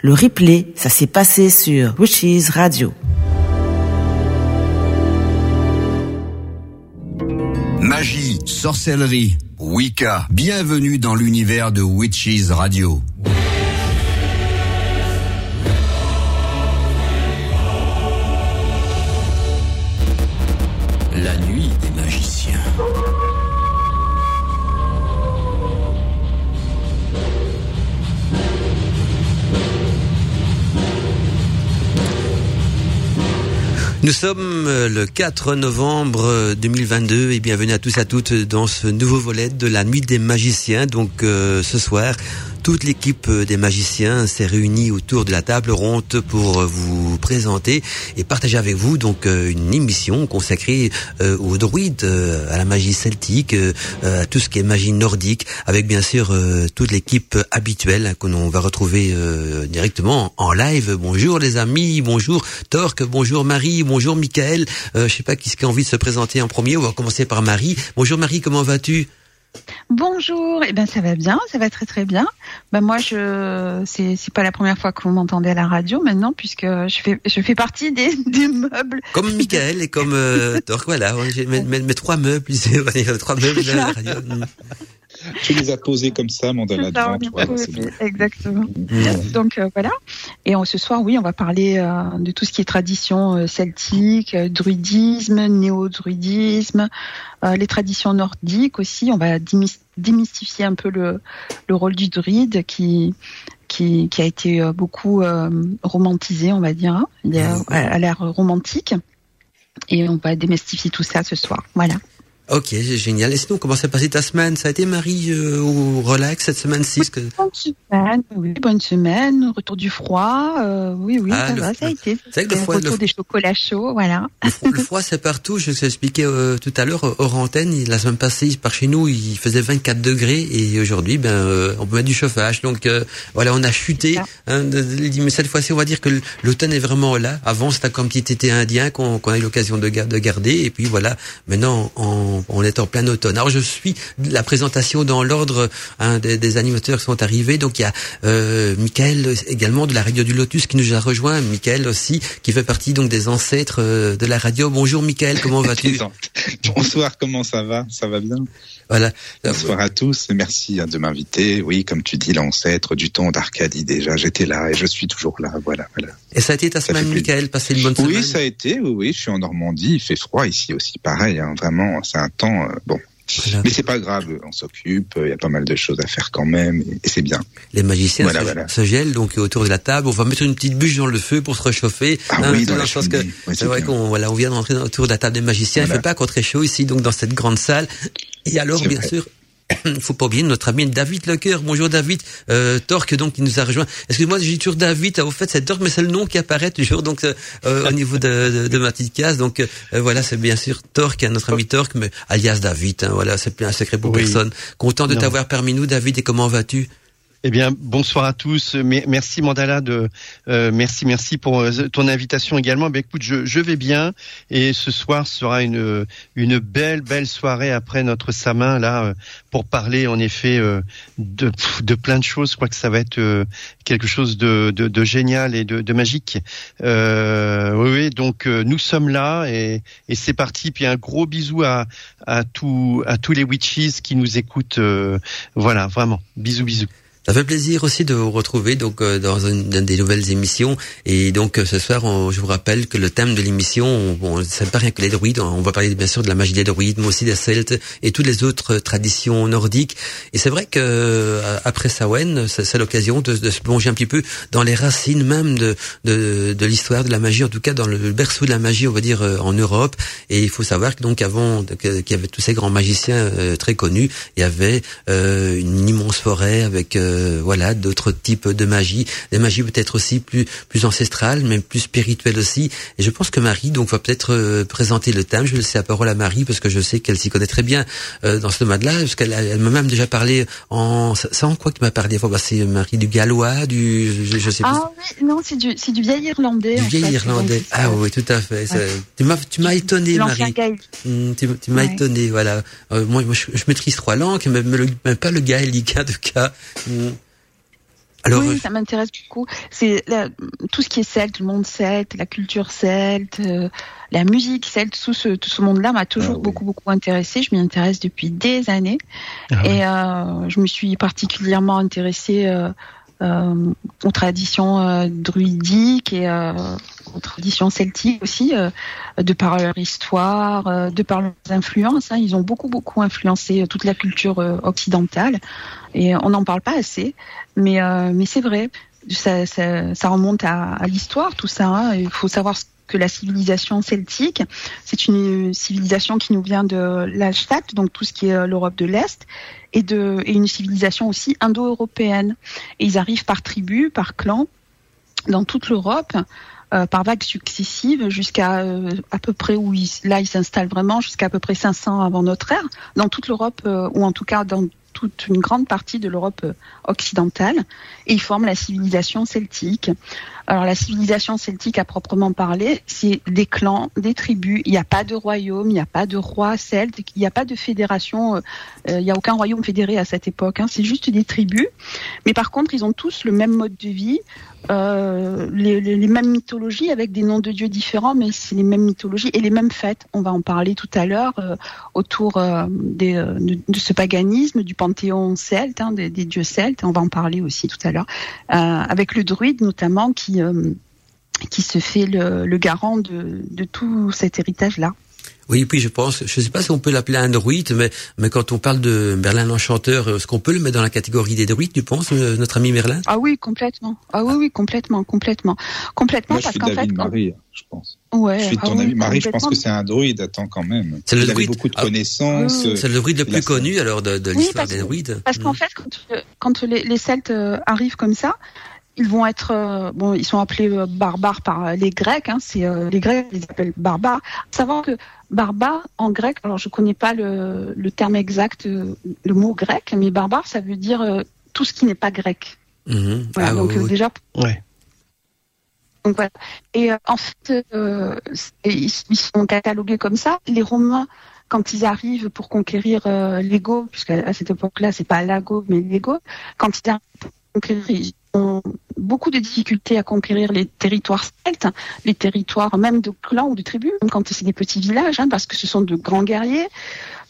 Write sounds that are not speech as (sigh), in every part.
Le replay, ça s'est passé sur Witches Radio. Magie, sorcellerie, Wicca. Bienvenue dans l'univers de Witches Radio. Nous sommes euh, le 4 novembre 2022 et bienvenue à tous et à toutes dans ce nouveau volet de la nuit des magiciens. Donc euh, ce soir, toute l'équipe des magiciens s'est réunie autour de la table ronde pour vous présenter et partager avec vous donc euh, une émission consacrée euh, aux druides, euh, à la magie celtique, à tout ce qui est magie nordique, avec bien sûr toute l'équipe habituelle que l'on va retrouver directement en live. Bonjour les amis, bonjour Torque, bonjour Marie, bonjour Michael. je sais pas qui a envie de se présenter en premier. On va commencer par Marie. Bonjour Marie, comment vas-tu? Bonjour, eh ben ça va bien, ça va très très bien. Ben moi je c'est c'est pas la première fois que vous m'entendez à la radio maintenant puisque je fais je fais partie des, (laughs) meubles. Comme Michael et comme euh, voilà, j'ai mes, trois meubles, (laughs) trois meubles à la radio. Tu les as posés comme ça, Mandala. Ça, devant, exactement. Mmh. Donc euh, voilà. Et on, ce soir, oui, on va parler euh, de tout ce qui est tradition euh, celtique, euh, druidisme, néo-druidisme, les traditions nordiques aussi. On va démystifier un peu le, le rôle du druide qui qui, qui a été beaucoup romantisé, on va dire. Hein. Il a, a l'air romantique. Et on va démystifier tout ça ce soir. Voilà. Ok, génial. Et sinon, comment s'est passée ta semaine? Ça a été, Marie, euh, au relax cette semaine-ci? Que... Bonne semaine, oui, bonne semaine. Retour du froid, euh, oui, oui, ah, ça, a été. C'est que le froid, retour le... des chocolats chauds, voilà. Le, froid, c'est partout. Je vous ai expliqué euh, tout à l'heure, hors antenne, la semaine passée, par chez nous, il faisait 24 degrés et aujourd'hui, ben, euh, on peut mettre du chauffage. Donc, euh, voilà, on a chuté. Hein, mais cette fois-ci, on va dire que l'automne est vraiment là. Avant, c'était comme petit été indien qu'on qu a eu l'occasion de, de garder. Et puis, voilà, maintenant, on on est en plein automne. Alors je suis la présentation dans l'ordre hein, des, animateurs qui sont arrivés. Donc il y a euh, également de la radio du Lotus qui nous a rejoint. Michael aussi qui fait partie donc des ancêtres euh, de la radio. Bonjour Michael, comment vas-tu? (laughs) Bonsoir, comment ça va? Ça va bien? Voilà. Bonsoir à tous merci hein, de m'inviter. Oui, comme tu dis, l'ancêtre du temps d'Arcadie déjà. J'étais là et je suis toujours là. Voilà, voilà. Et ça a été ta semaine, Michael Passer une bonne semaine Oui, ça a été. Oui, oui, je suis en Normandie. Il fait froid ici aussi. Pareil, hein, vraiment, c'est un temps. Euh, bon, voilà. Mais c'est pas grave, on s'occupe, il y a pas mal de choses à faire quand même, et, c'est bien. Les magiciens voilà, se, voilà. se, gèlent donc autour de la table, on va mettre une petite bûche dans le feu pour se réchauffer. Ah hein, oui, dans, la que ouais, c'est vrai qu'on voilà, on vient d'entrer autour de la table des magiciens, il fait pas encore très chaud ici, donc dans cette grande salle. Et alors, bien vrai. sûr, il (coughs) faut pas oublier notre ami David Lecoeur. Bonjour David, euh, Torque donc qui nous a rejoint. Excuse-moi, j'ai toujours David. Au fait, c'est Torque, mais c'est le nom qui apparaît toujours donc euh, au niveau de, de, de, ma petite case. Donc euh, voilà, c'est bien sûr Torque, notre ami Torque, mais alias David. Hein, voilà, c'est plus un secret pour oui. personne. Content de t'avoir parmi nous, David. Et comment vas-tu? Eh bien, bonsoir à tous. Merci Mandala de euh, merci merci pour euh, ton invitation également. Ben, écoute, je, vais bien et ce soir sera une une belle belle soirée après notre samin là euh, pour parler en effet euh, de de plein de choses. Je crois que ça va être euh, quelque chose de, de, génial et de, magique. oui, oui. Donc nous sommes là et, c'est parti. Puis un gros bisou à à tous à tous les witches qui nous écoutent. voilà, vraiment. Bisous bisous. Ça fait plaisir aussi de vous retrouver donc euh, dans une, une, des nouvelles émissions. Et donc euh, ce soir, on, je vous rappelle que le thème de l'émission, bon, c'est pas rien que les druides. On va parler bien sûr de la magie des druides, mais aussi des Celtes et toutes les autres traditions nordiques. Et c'est vrai que euh, après Samhain, c'est l'occasion de, de, se plonger un petit peu dans les racines même de de, l'histoire de la magie, en tout cas dans le berceau de la magie, on va dire en Europe. Et il faut savoir que donc avant qu'il y avait tous ces grands magiciens très connus, il y avait une immense forêt avec voilà d'autres types de magie, des magies peut-être aussi plus plus ancestrales, mais plus spirituelles aussi. Et je pense que Marie donc va peut-être euh, présenter le thème. Je vais laisser la parole à Marie parce que je sais qu'elle s'y connaît très bien euh, dans ce domaine-là, parce qu'elle elle, m'a même déjà parlé en ça en quoi tu m'as parlé. Enfin, bah, c'est Marie du gallois, du je, je sais pas. Ah oui, non, c'est du c'est du vieil irlandais. Du vieil fait, irlandais. Ah oui, tout à fait. Ouais. Tu m'as tu m'as étonné, Marie. Mmh, tu tu m'as ouais. étonné, voilà. Euh, moi, moi je, je, maîtrise trois langues, mais, mais, le, mais pas le gaélique tout cas. Mmh. Alors, oui, ça m'intéresse beaucoup. C'est tout ce qui est celte, le monde celte, la culture celte, la musique celte, tout ce, tout ce monde-là m'a toujours ah beaucoup beaucoup intéressé. Je m'y intéresse depuis des années ah et je me suis particulièrement intéressée euh, aux traditions euh, druidiques et euh, aux traditions celtiques aussi, de par leur histoire, de par leurs influences. Hein. Ils ont beaucoup beaucoup influencé toute la culture occidentale et on n'en parle pas assez, mais mais c'est vrai. Ça, ça, ça, remonte à, à l'histoire, tout ça. Hein. Il faut savoir ce que la civilisation celtique, c'est une civilisation qui nous vient de l'Alstadt, donc tout ce qui est euh, l'Europe de l'Est, et, et une civilisation aussi indo-européenne. Et ils arrivent par tribus, par clans, dans toute l'Europe. Euh, par vagues successives jusqu'à euh, à peu près où ils, là ils s'installent vraiment jusqu'à à peu près 500 avant notre ère dans toute l'Europe ou en tout cas dans toute une grande partie de l'Europe euh, occidentale et ils forment la civilisation celtique. Alors la civilisation celtique à proprement parler, c'est des clans, des tribus. Il n'y a pas de royaume, il n'y a pas de roi celte, il n'y a pas de fédération. Euh, euh, il n'y a aucun royaume fédéré à cette époque. Hein. C'est juste des tribus. Mais par contre, ils ont tous le même mode de vie, euh, les, mêmes mythologies avec des noms de dieux différents, mais c'est les mêmes mythologies et les mêmes fêtes. On va en parler tout à l'heure euh, autour euh, de, ce paganisme, du panthéon celte, hein, des, dieux celtes. On va en parler aussi tout à l'heure, avec le druide notamment qui qui se fait le, garant de, de tout cet héritage-là. Oui, puis je pense, je ne sais pas si on peut l'appeler un druide, mais, mais quand on parle de Merlin l'Enchanteur, est-ce qu'on peut le mettre dans la catégorie des druides, tu penses, euh, notre ami Merlin? Ah oui, complètement. Ah oui, oui, complètement, complètement. Complètement, Moi, parce qu'en fait... Marie, je pense. Ouais, je suis de ton ah ami. Marie, je pense que c'est un druide, attends quand même. C'est le druide. beaucoup de ah, connaissances. c'est le druide le plus connu, alors, de, de l'histoire des druides. Parce qu'en mm. fait, quand, quand les, les Celtes euh, arrivent comme ça, ils vont être euh, bon, ils sont appelés euh, barbares par les Grecs. Hein, c'est euh, les Grecs ils les appellent barbares. Savoir que barbare en grec, alors je connais pas le, le terme exact, le mot grec, mais barbare ça veut dire tout ce qui n'est pas grec. Mhm. Voilà, ah, donc déjà. Ouais. Donc voilà. Et en fait, ils, sont catalogués comme ça. Les Romains quand ils arrivent pour conquérir euh, l'ego, puisqu'à cette époque-là, c'est pas l'ago, mais l'ego, quand ils arrivent pour conquérir, ont beaucoup de difficultés à conquérir les territoires celtes, les territoires même de clans ou de tribus, même quand c'est des petits villages, hein, parce que ce sont de grands guerriers,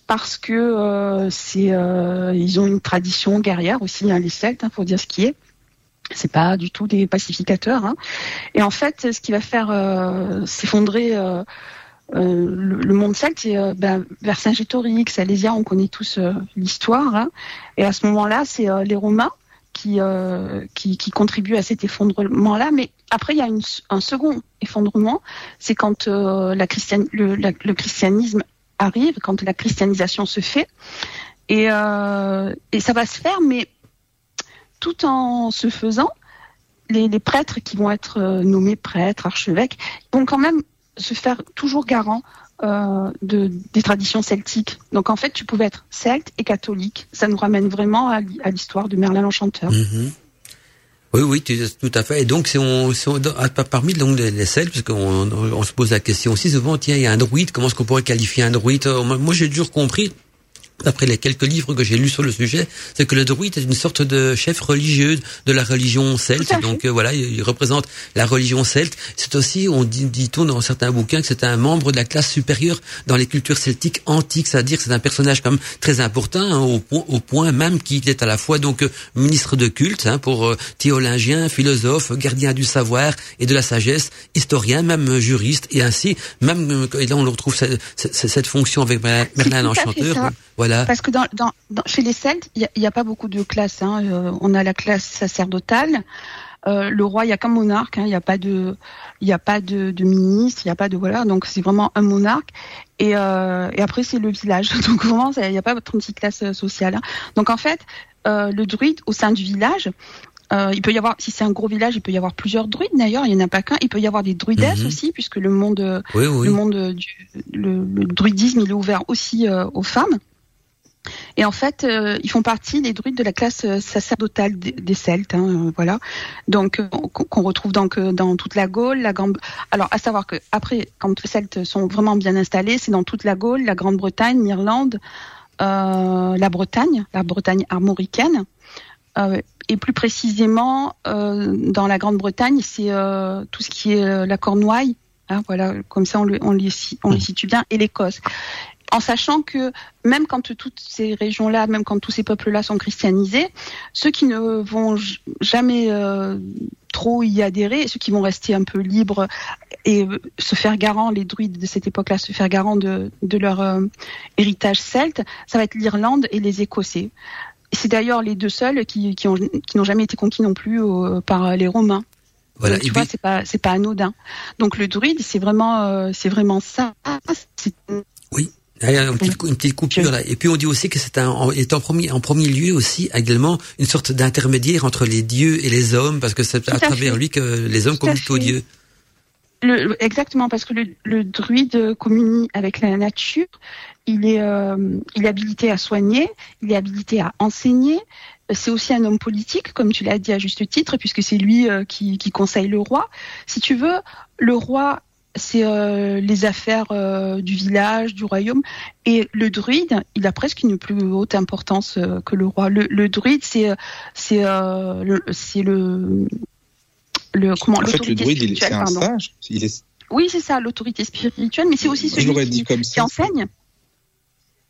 parce que euh, c'est, euh, ils ont une tradition guerrière aussi, hein, les Celtes, hein, faut dire ce qui est. C'est pas du tout des pacificateurs. Hein. Et en fait, ce qui va faire euh, s'effondrer le, monde celte, c'est ben, Vercingétorix, Alésia, on connaît tous l'histoire. Et à ce moment-là, c'est les Romains qui, euh, qui, contribue à cet effondrement-là. Mais après, il y a un second effondrement, c'est quand euh, le, christianisme arrive, quand la christianisation se fait. Et, euh, et ça va se faire, mais tout en se faisant, les, les prêtres qui vont être euh, nommés prêtres, archevêques, vont quand même se faire toujours garant euh, de, des traditions celtiques. Donc en fait, tu pouvais être celte et catholique. Ça nous ramène vraiment à, l'histoire de Merlin l'Enchanteur. Mhm. Oui, oui, tout à fait. Et donc, c'est on, parmi donc, les, Celtes, parce qu'on on, se pose la question aussi souvent, tiens, il y a un druide, comment est-ce qu'on pourrait qualifier un druide? Moi, j'ai toujours compris, d'après les quelques livres que j'ai lus sur le sujet, c'est que le druide est une sorte de chef religieux de la religion celte. Donc euh, voilà, il représente la religion celte. C'est aussi, on dit, dit-on dans certains bouquins, que c'est un membre de la classe supérieure dans les cultures celtiques antiques, c'est-à-dire que c'est un personnage quand même très important hein, au, point, au point même qu'il est à la fois donc euh, ministre de culte hein, pour euh, théologien, philosophe, gardien du savoir et de la sagesse, historien, même juriste et ainsi même et là on le retrouve cette, cette, fonction avec Merlin l'Enchanteur. Parce que dans, dans, chez les Celtes, il n'y a, a, pas beaucoup de classes. Hein. Euh, on a la classe sacerdotale. Euh, le roi, il y a qu'un monarque. Hein. Il n'y a pas de, il a pas de, de ministre. Il n'y a pas de voilà. Donc c'est vraiment un monarque. Et, euh, et après c'est le village. (laughs) Donc vraiment, il n'y a pas 36 classes sociales. Hein. Donc en fait, le druide au sein du village, euh, il peut y avoir, si c'est un gros village, il peut y avoir plusieurs druides d'ailleurs. Il n'y en a pas qu'un. Il peut y avoir des druidesses mhm. aussi, puisque le monde, le monde du le, le, druidisme, il est ouvert aussi euh, aux femmes. Et en fait, euh, ils font partie des druides de la classe euh, sacerdotale des, Celtes, hein, euh, voilà. Donc qu'on retrouve donc dans toute la Gaule, la Grande. Alors à savoir que après, quand les Celtes sont vraiment bien installés, c'est dans toute la Gaule, la Grande-Bretagne, l'Irlande, la Bretagne, la Bretagne armoricaine. et plus précisément, dans la Grande-Bretagne, c'est tout ce qui est la Cornouaille. Hein, voilà, comme ça on, le, on, les, on les situe bien, et l'Écosse en sachant que même quand toutes ces régions-là, même quand tous ces peuples-là sont christianisés, ceux qui ne vont jamais euh, trop y adhérer, ceux qui vont rester un peu libres et se faire garant, les druides de cette époque-là, se faire garant de, leur euh, héritage celte, ça va être l'Irlande et les Écossais. C'est d'ailleurs les deux seuls qui, qui, n'ont jamais été conquis non plus euh, par les Romains. Voilà. tu vois, c'est pas c'est pas anodin. Donc le druide, c'est vraiment c'est vraiment ça. Oui. Une petite, coupure là. Et puis on dit aussi que c'est un, est en premier, en premier lieu aussi également une sorte d'intermédiaire entre les dieux et les hommes, parce que c'est à, travers lui que les hommes communiquent aux dieux. Le, exactement, parce que le, druide communie avec la nature. Il est, euh, il est habilité à soigner, il est habilité à enseigner. C'est aussi un homme politique, comme tu l'as dit à juste titre, puisque c'est lui euh, qui, qui conseille le roi. Si tu veux, le roi c'est euh, les affaires euh, du village, du royaume. Et le druide, il a presque une plus haute importance euh, que le roi. Le, druide, c'est c'est c'est le le comment l'autorité spirituelle. c'est un sage. Oui, c'est ça, l'autorité spirituelle, mais c'est aussi celui qui, qui enseigne.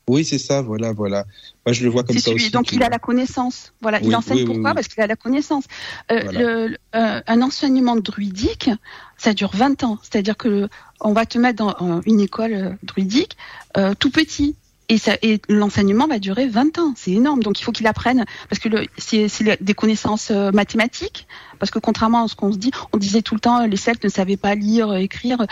Oui, c'est ça, voilà, voilà. Moi, je le vois comme ça aussi. Donc, il a la connaissance. Voilà, il enseigne pourquoi Parce qu'il a la connaissance. Euh, euh, un enseignement druidique, ça dure 20 ans. C'est-à-dire que on va te mettre dans une école euh, druidique tout petit. Et l'enseignement va durer 20 ans, c'est énorme. Donc il faut qu'il apprenne, parce que c'est des connaissances mathématiques, parce que contrairement à ce qu'on se dit, on disait tout le temps, les Celtes ne savaient pas lire, écrire,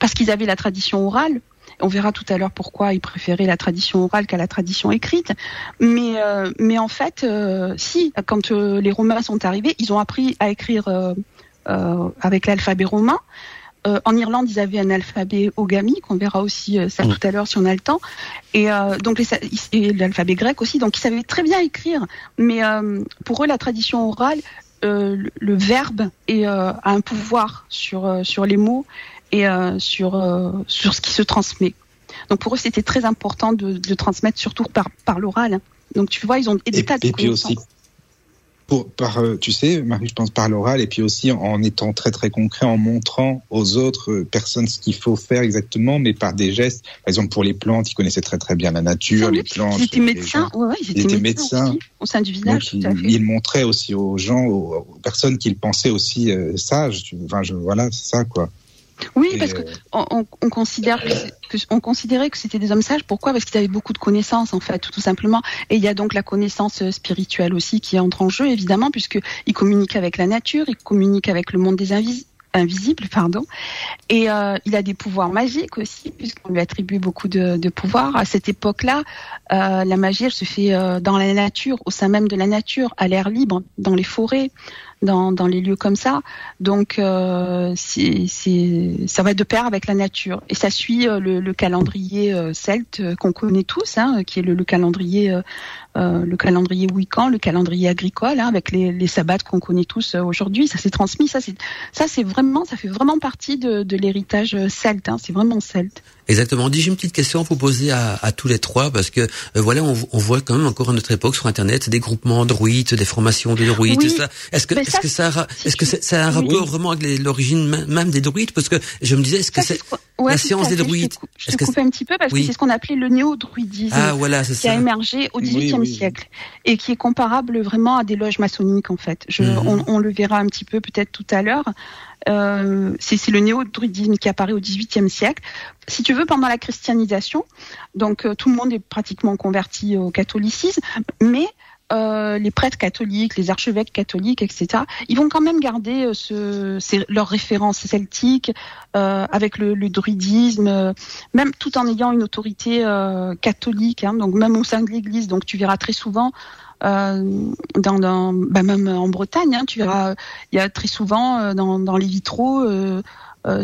parce qu'ils avaient la tradition orale. On verra tout à l'heure pourquoi ils préféraient la tradition orale qu'à la tradition écrite. Mais, euh, mais en fait, euh, si, quand euh, les Romains sont arrivés, ils ont appris à écrire avec l'alphabet romain. en Irlande, ils avaient un alphabet ogamique, on verra aussi ça mm. tout à l'heure si on a le temps, et donc l'alphabet grec aussi. Donc ils savaient très bien écrire, mais pour eux, la tradition orale, le verbe est, a un pouvoir sur sur les mots et euh, sur euh, sur ce qui se transmet. Donc pour eux, c'était très important de, de, transmettre surtout par par l'oral. Donc tu vois, ils ont des tas de et puis aussi pour, par, euh, tu sais, Marie, je pense par l'oral et puis aussi en étant très très concret, en montrant aux autres personnes ce qu'il faut faire exactement, mais par des gestes. Par exemple, pour les plantes, ils connaissaient très très bien la nature, les plantes. Ils étaient médecins, ouais, ouais, ils étaient, médecins, au sein du village. Donc, ils, montraient aussi aux gens, aux, personnes qu'ils pensaient aussi sages. Enfin, je, voilà, c'est ça quoi. Oui, parce que on, considère que, on considérait que c'était des hommes sages. Pourquoi? Parce qu'ils avaient beaucoup de connaissances, en fait, tout simplement. Et il y a donc la connaissance spirituelle aussi qui entre en jeu, évidemment, puisqu'ils communiquent avec la nature, ils communiquent avec le monde des invisibles pardon. Et euh, il a des pouvoirs magiques aussi, puisqu'on lui attribue beaucoup de, pouvoirs. À cette époque-là, euh, la magie, elle se fait euh, dans la nature, au sein même de la nature, à l'air libre, dans les forêts dans, dans les lieux comme ça. Donc, euh, c'est, ça va de pair avec la nature. Et ça suit euh, le, le, calendrier euh, celte euh, qu'on connaît tous, hein, qui est le, le calendrier, euh, le calendrier Wiccan, le calendrier agricole, hein, avec les, les sabbats qu'on connaît tous aujourd'hui. Ça s'est transmis. Ça, c'est, ça, c'est vraiment, ça fait vraiment partie de, de l'héritage celte. Hein, c'est vraiment celte. Exactement. Dis, j'ai une petite question à vous poser à, à tous les trois parce que voilà, on, on, voit quand même encore à notre époque sur Internet des groupements druides, des formations de druides, tout ça. Est-ce que est-ce que ça est-ce que c'est un rapport vraiment avec l'origine même des druides? Parce que je me disais, est-ce que c'est la science des druides? Je te, coupe un petit peu parce que c'est ce qu'on appelait le néo-druidisme ah, voilà, qui a émergé au XVIIIe siècle et qui est comparable vraiment à des loges maçonniques en fait. Je, mhm. on, on, le verra un petit peu peut-être tout à l'heure. Euh, c'est le néo-druidisme qui apparaît au XVIIIe siècle. Si tu veux, pendant la christianisation, donc euh, tout le monde est pratiquement converti au catholicisme, mais euh, les prêtres catholiques, les archevêques catholiques, etc., ils vont quand même garder euh, ce, leurs références celtiques euh, avec le, druidisme, même tout en ayant une autorité catholique, hein, donc même au sein de l'Église. Donc tu verras très souvent dans, bah même en Bretagne, hein, tu verras, il y a très souvent dans, les vitraux,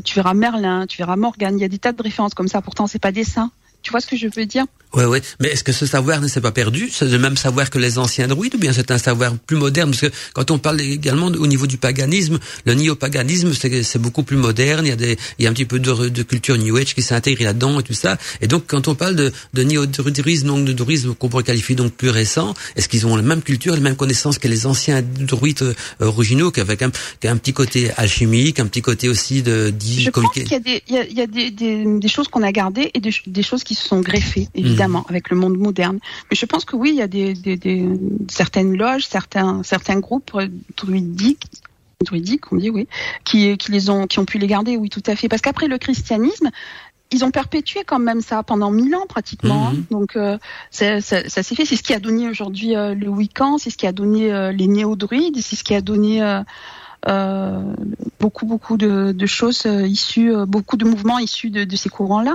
tu verras Merlin, tu verras Morgane, il y a des tas de références comme ça. Pourtant, c'est pas des saints Tu vois ce que je veux dire? Ouais, ouais. Mais est-ce que ce savoir ne s'est pas perdu? C'est le même savoir que les anciens druides ou bien c'est un savoir plus moderne? Parce que quand on parle également au niveau du paganisme, le néopaganisme, c'est beaucoup plus moderne. Il y a des, il y a un petit peu de, de culture New Age qui s'intègre là-dedans et tout ça. Et donc, quand on parle de, de néo-druidisme, donc de druidisme qu'on pourrait qualifier donc plus récent, est-ce qu'ils ont la même culture, les mêmes connaissances que les anciens druides euh, originaux, avec un, un petit côté alchimique, un petit côté aussi de Je pense qu'il y a des, il y a, il y a des, des, des, choses qu'on a gardées et des, des, choses qui se sont greffées, évidemment. Mmh avec le monde moderne. Mais je pense que oui, il y a des, des, des certaines loges, certains, certains groupes druidiques druidiques, on dit oui, qui, qui les ont, qui ont pu les garder, oui, tout à fait. Parce qu'après le christianisme, ils ont perpétué quand même ça pendant mille ans pratiquement. Mmh. Donc euh, ça, ça, ça s'est fait. C'est ce qui a donné aujourd'hui euh, le Wiccan, c'est ce qui a donné euh, les néo-druides, c'est ce qui a donné euh, beaucoup beaucoup de, de choses issues, beaucoup de mouvements issus de, de ces courants-là.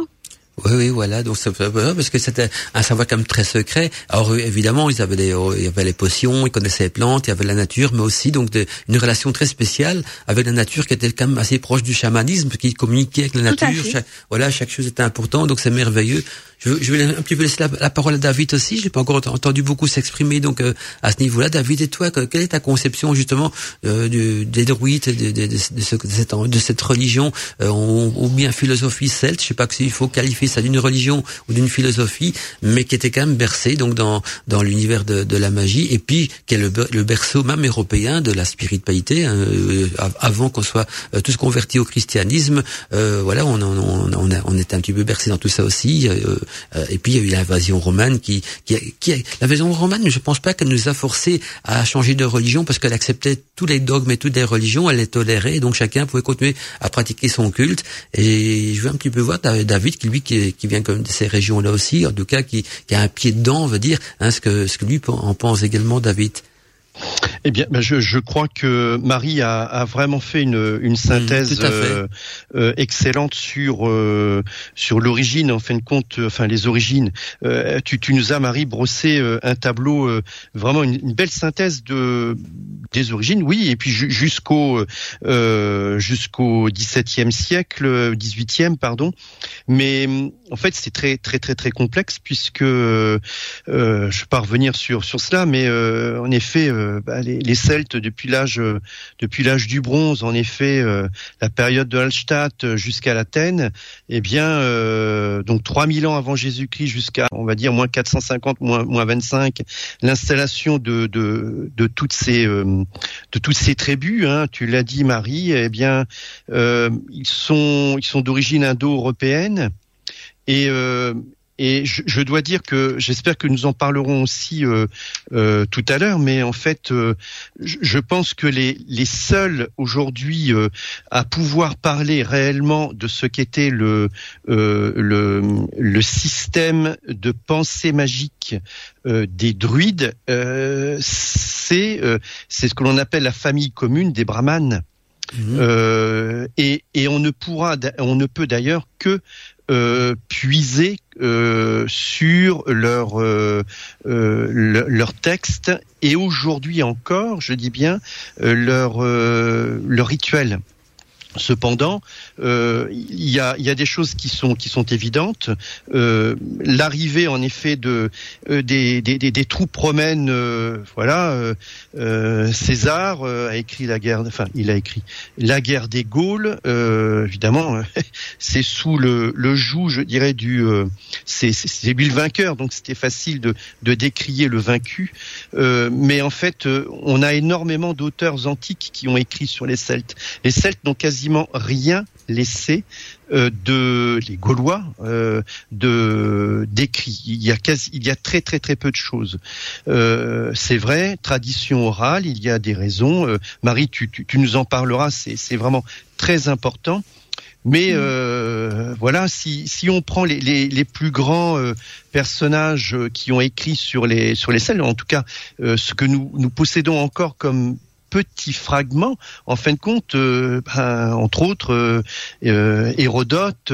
Oui, oui, voilà. Donc ça, parce que c'était un savoir quand même très secret. Alors évidemment, ils avaient des, il y avait les potions, ils connaissaient les plantes, il y avait la nature, mais aussi donc de, une relation très spéciale avec la nature qui était quand même assez proche du chamanisme, qui communiquait avec la nature. Chaque, voilà, chaque chose était important, donc c'est merveilleux. Je, je, vais un petit peu laisser la, parole à David aussi. Je n'ai pas encore entendu beaucoup s'exprimer donc euh, à ce niveau-là. David, et toi, quelle est ta conception justement euh, du, des druides, de, de, de, cette, de, cette, religion euh, ou bien philosophie celte? Je sais pas s'il faut qualifier ça d'une religion ou d'une philosophie, mais qui était quand même bercée donc dans dans l'univers de, la magie et puis qui est le, le berceau même européen de la spiritualité hein, euh, avant qu'on soit euh, tous convertis au christianisme. voilà, on, on, on, on, était un petit peu bercé dans tout ça aussi. Euh, et puis il y a eu l'invasion romaine qui, qui, qui l'invasion romaine, je pense pas qu'elle nous a forcé à changer de religion parce qu'elle acceptait tous les dogmes et toutes les religions, elle les tolérait, donc chacun pouvait continuer à pratiquer son culte. Et je veux un petit peu voir David, qui lui qui, qui vient comme de ces régions-là aussi, en tout cas qui, qui a un pied dedans, on va dire, hein, ce que ce que lui en pense également David. Eh bien, ben, je, je, crois que Marie a, a vraiment fait une, une synthèse mmh, euh, euh, excellente sur euh, sur l'origine, en fin de compte, enfin les origines. Euh, tu, tu, nous as Marie brossé euh, un tableau, euh, vraiment une, une, belle synthèse de des origines, oui, et puis jusqu'au jusqu'au XVIIe siècle, XVIIIe, pardon. Mais en fait, c'est très très très très complexe puisque je vais pas revenir sur sur cela, mais en effet bah, les, les, Celtes depuis l'âge euh, depuis l'âge du bronze, en effet, euh, la période de Hallstatt jusqu'à l'Athènes, eh bien, euh, donc 3000 ans avant Jésus-Christ jusqu'à, on va dire, moins 450, moins, moins 25, l'installation de, de, de toutes ces de toutes ces tribus, hein, tu l'as dit, Marie, eh bien, ils sont ils sont d'origine indo-européenne. Et, euh, et je, je, dois dire que j'espère que nous en parlerons aussi euh, euh, tout à l'heure, mais en fait, euh, je pense que les, les seuls aujourd'hui euh, à pouvoir parler réellement de ce qu'était le, euh, le, le système de pensée magique des druides, c'est c'est ce que l'on appelle la famille commune des brahmanes. Mmh. et, et on ne pourra, on ne peut d'ailleurs que euh, puiser euh, sur leur euh, le, leur texte et aujourd'hui encore, je dis bien, leur leur rituel. Cependant, euh, il, y a, des choses qui sont évidentes. Euh, L'arrivée, en effet, euh, des, troupes romaines, euh, voilà. Euh, César a écrit la guerre, des Gaules. évidemment, (laughs) c'est sous le, joug, je dirais, du c'est lui le vainqueur, donc c'était facile de, de décrier le vaincu. mais en fait, on a énormément d'auteurs antiques qui ont écrit sur les Celtes. Les Celtes n'ont quasi rien laissé euh, de les Gaulois euh, de d'écrit. Il y a quasi, il y a très très très peu de choses. Euh, c'est vrai, tradition orale, il y a des raisons. Marie, tu, tu, tu, nous en parleras. C'est c'est vraiment très important. Mais mmh. voilà, si, si on prend les, les, les plus grands personnages qui ont écrit sur les sur les selles, en tout cas ce que nous nous possédons encore comme petits fragments. En fin de compte, euh, ben, entre autres, euh, euh, Hérodote,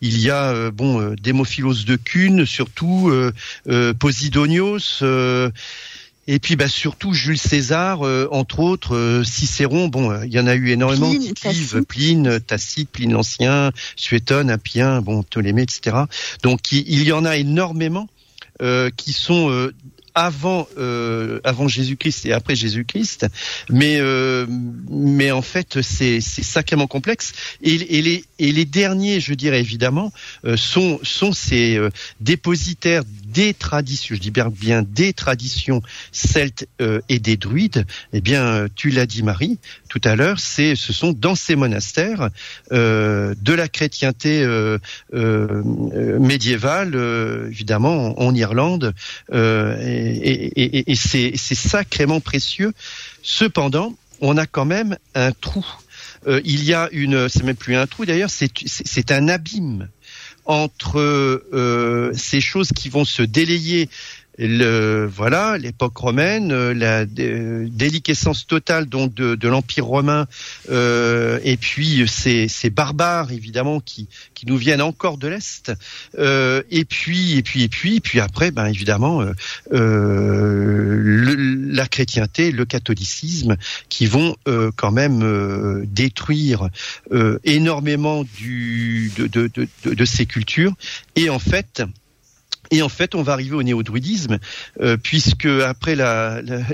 il y a bon Démophilos de Cune, surtout Posidonios Et puis bah, surtout Jules César, euh, entre autres, euh, Cicéron, bon, euh, il y en a eu énormément, Pline, Tite, Pline, Tacite, Pline l'Ancien, Suétone, Appien, bon, Ptolémée, etc. Donc il, il y en a énormément qui sont avant euh, avant Jésus-Christ et après Jésus-Christ, mais euh, mais en fait c'est c'est sacrément complexe et, et, les et les derniers, je dirais évidemment, euh, sont sont ces euh, dépositaires des traditions, je dis bien des traditions celtes euh, et des druides. Eh bien, tu l'as dit Marie tout à l'heure, c'est ce sont dans ces monastères de la chrétienté médiévale, évidemment en, en Irlande. Et, et, c'est sacrément précieux. Cependant, on a quand même un trou. Euh, il y a une, c'est même plus un trou d'ailleurs, c'est un abîme entre euh, ces choses qui vont se délayer le voilà l'époque romaine, euh, la déliquescence totale donc de, de l'empire romain euh, et puis ces, ces, barbares évidemment qui qui nous viennent encore de l'est euh, et puis et puis et puis puis après ben évidemment euh, euh la chrétienté, le catholicisme qui vont euh, quand même détruire énormément du de, de, de, de ces cultures. Et en fait et en fait, on va arriver au néo-druidisme, euh, puisque après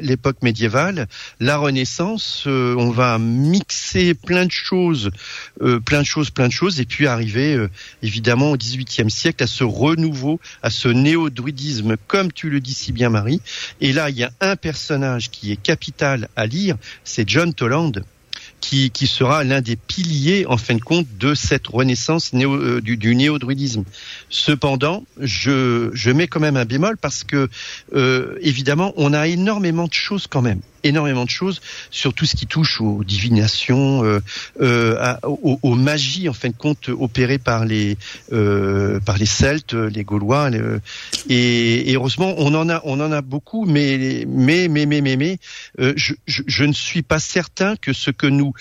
l'époque médiévale, la Renaissance, euh, on va mixer plein de choses, euh, plein de choses, plein de choses, et puis arriver euh, évidemment au XVIIIe siècle à ce renouveau, à ce néo-druidisme, comme tu le dis si bien, Marie. Et là, il y a un personnage qui est capital à lire, c'est John Toland qui, sera l'un des piliers, en fin de compte, de cette renaissance euh, du, néo-druidisme. Cependant, je, je mets quand même un bémol parce que, euh, évidemment, on a énormément de choses quand même énormément de choses sur tout ce qui touche aux divinations, euh, euh, aux, magies en fin de compte opérées par les euh, par les Celtes, les Gaulois. Et, et, heureusement, on en a on en a beaucoup, mais mais mais mais mais, mais euh, je, je, je, ne suis pas certain que ce que nous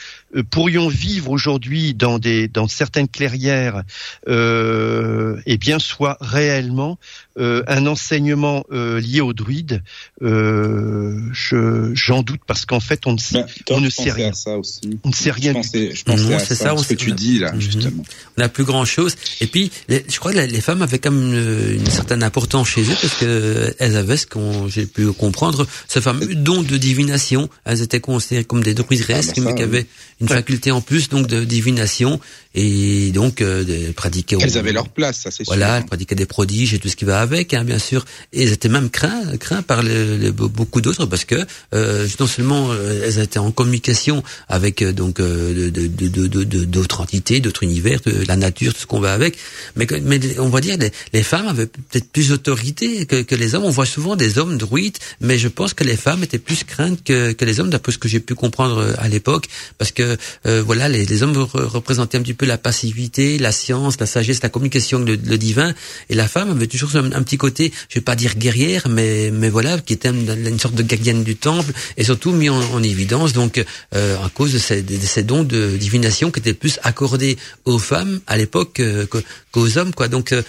pourrions vivre aujourd'hui dans des dans certaines clairières, euh, eh bien soit réellement euh, un enseignement euh, lié aux druides. Euh, je j'en doute parce qu'en fait on ne sait, on ne sait rien. Ça aussi. On ne sait rien. Je pensais, je pensais à ça, ça ce que tu dis là justement. On n'a plus grand chose. Et puis, les, je crois que les femmes avaient quand même une, une certaine importance chez eux parce que elles avaient ce qu'on j'ai pu comprendre, ce fameux don de divination. Elles étaient considérées comme des druidesses, Ah, bah mais qui oui. avaient une faculté en plus donc de divination et donc euh, de pratiquer. Elles avaient leur place, ça c'est sûr. Voilà, elles pratiquaient des prodiges et tout ce qui va avec, hein, bien sûr. Et elles étaient même craintes, craintes par le- le- beaucoup d'autres parce que euh, non seulement euh, elles étaient en communication avec euh, donc euh, de- de- de- de- d'autres entités, d'autres univers, de la nature, tout ce qu'on va avec. Mais, mais on va dire les, les femmes avaient peut-être plus d'autorité que, que les hommes. On voit souvent des hommes druides, mais je pense que les femmes étaient plus craintes que, que les hommes, d'après ce que j'ai pu comprendre euh, à l'époque, parce que euh, voilà, les, les hommes re- représentaient un petit peu la passivité, la science, la sagesse, la communication, le, le divin, et la femme avait toujours un, petit côté, je vais pas dire guerrière, mais mais voilà, qui était une, sorte de gardienne du temple, et surtout mis en, en évidence donc euh, à cause de ces, dons de divination qui étaient plus accordés aux femmes à l'époque euh, qu'aux hommes, quoi. Donc, euh,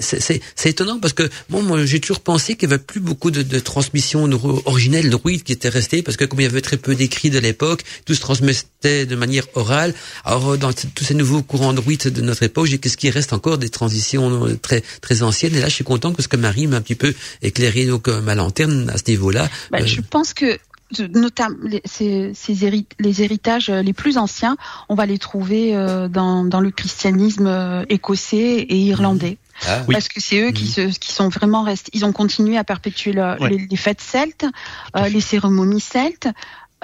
c'est- étonnant parce que moi, moi j'ai toujours pensé qu'il y avait plus beaucoup de, de transmission neuro- originelle druide qui était restée parce que comme il y avait très peu d'écrits de l'époque, tout se transmettait de manière orale. Alors dans tous ces nouveaux courants druides de notre époque, j'ai qu'est-ce qui reste encore des transitions euh, très très anciennes? Et là, je suis content parce que Marie m'a un petit peu éclairé donc euh, ma lanterne à ce niveau-là. Bah, Euh, Je pense que notamment les, ces, ces hérit- les héritages les plus anciens, on va les trouver euh, dans, dans le christianisme euh, écossais et irlandais. ah, Oui. Parce que c'est eux qui, Mhm. se, qui sont vraiment restés. Ils ont continué à perpétuer le- Ouais. les, les fêtes celtes, euh, les cérémonies celtes.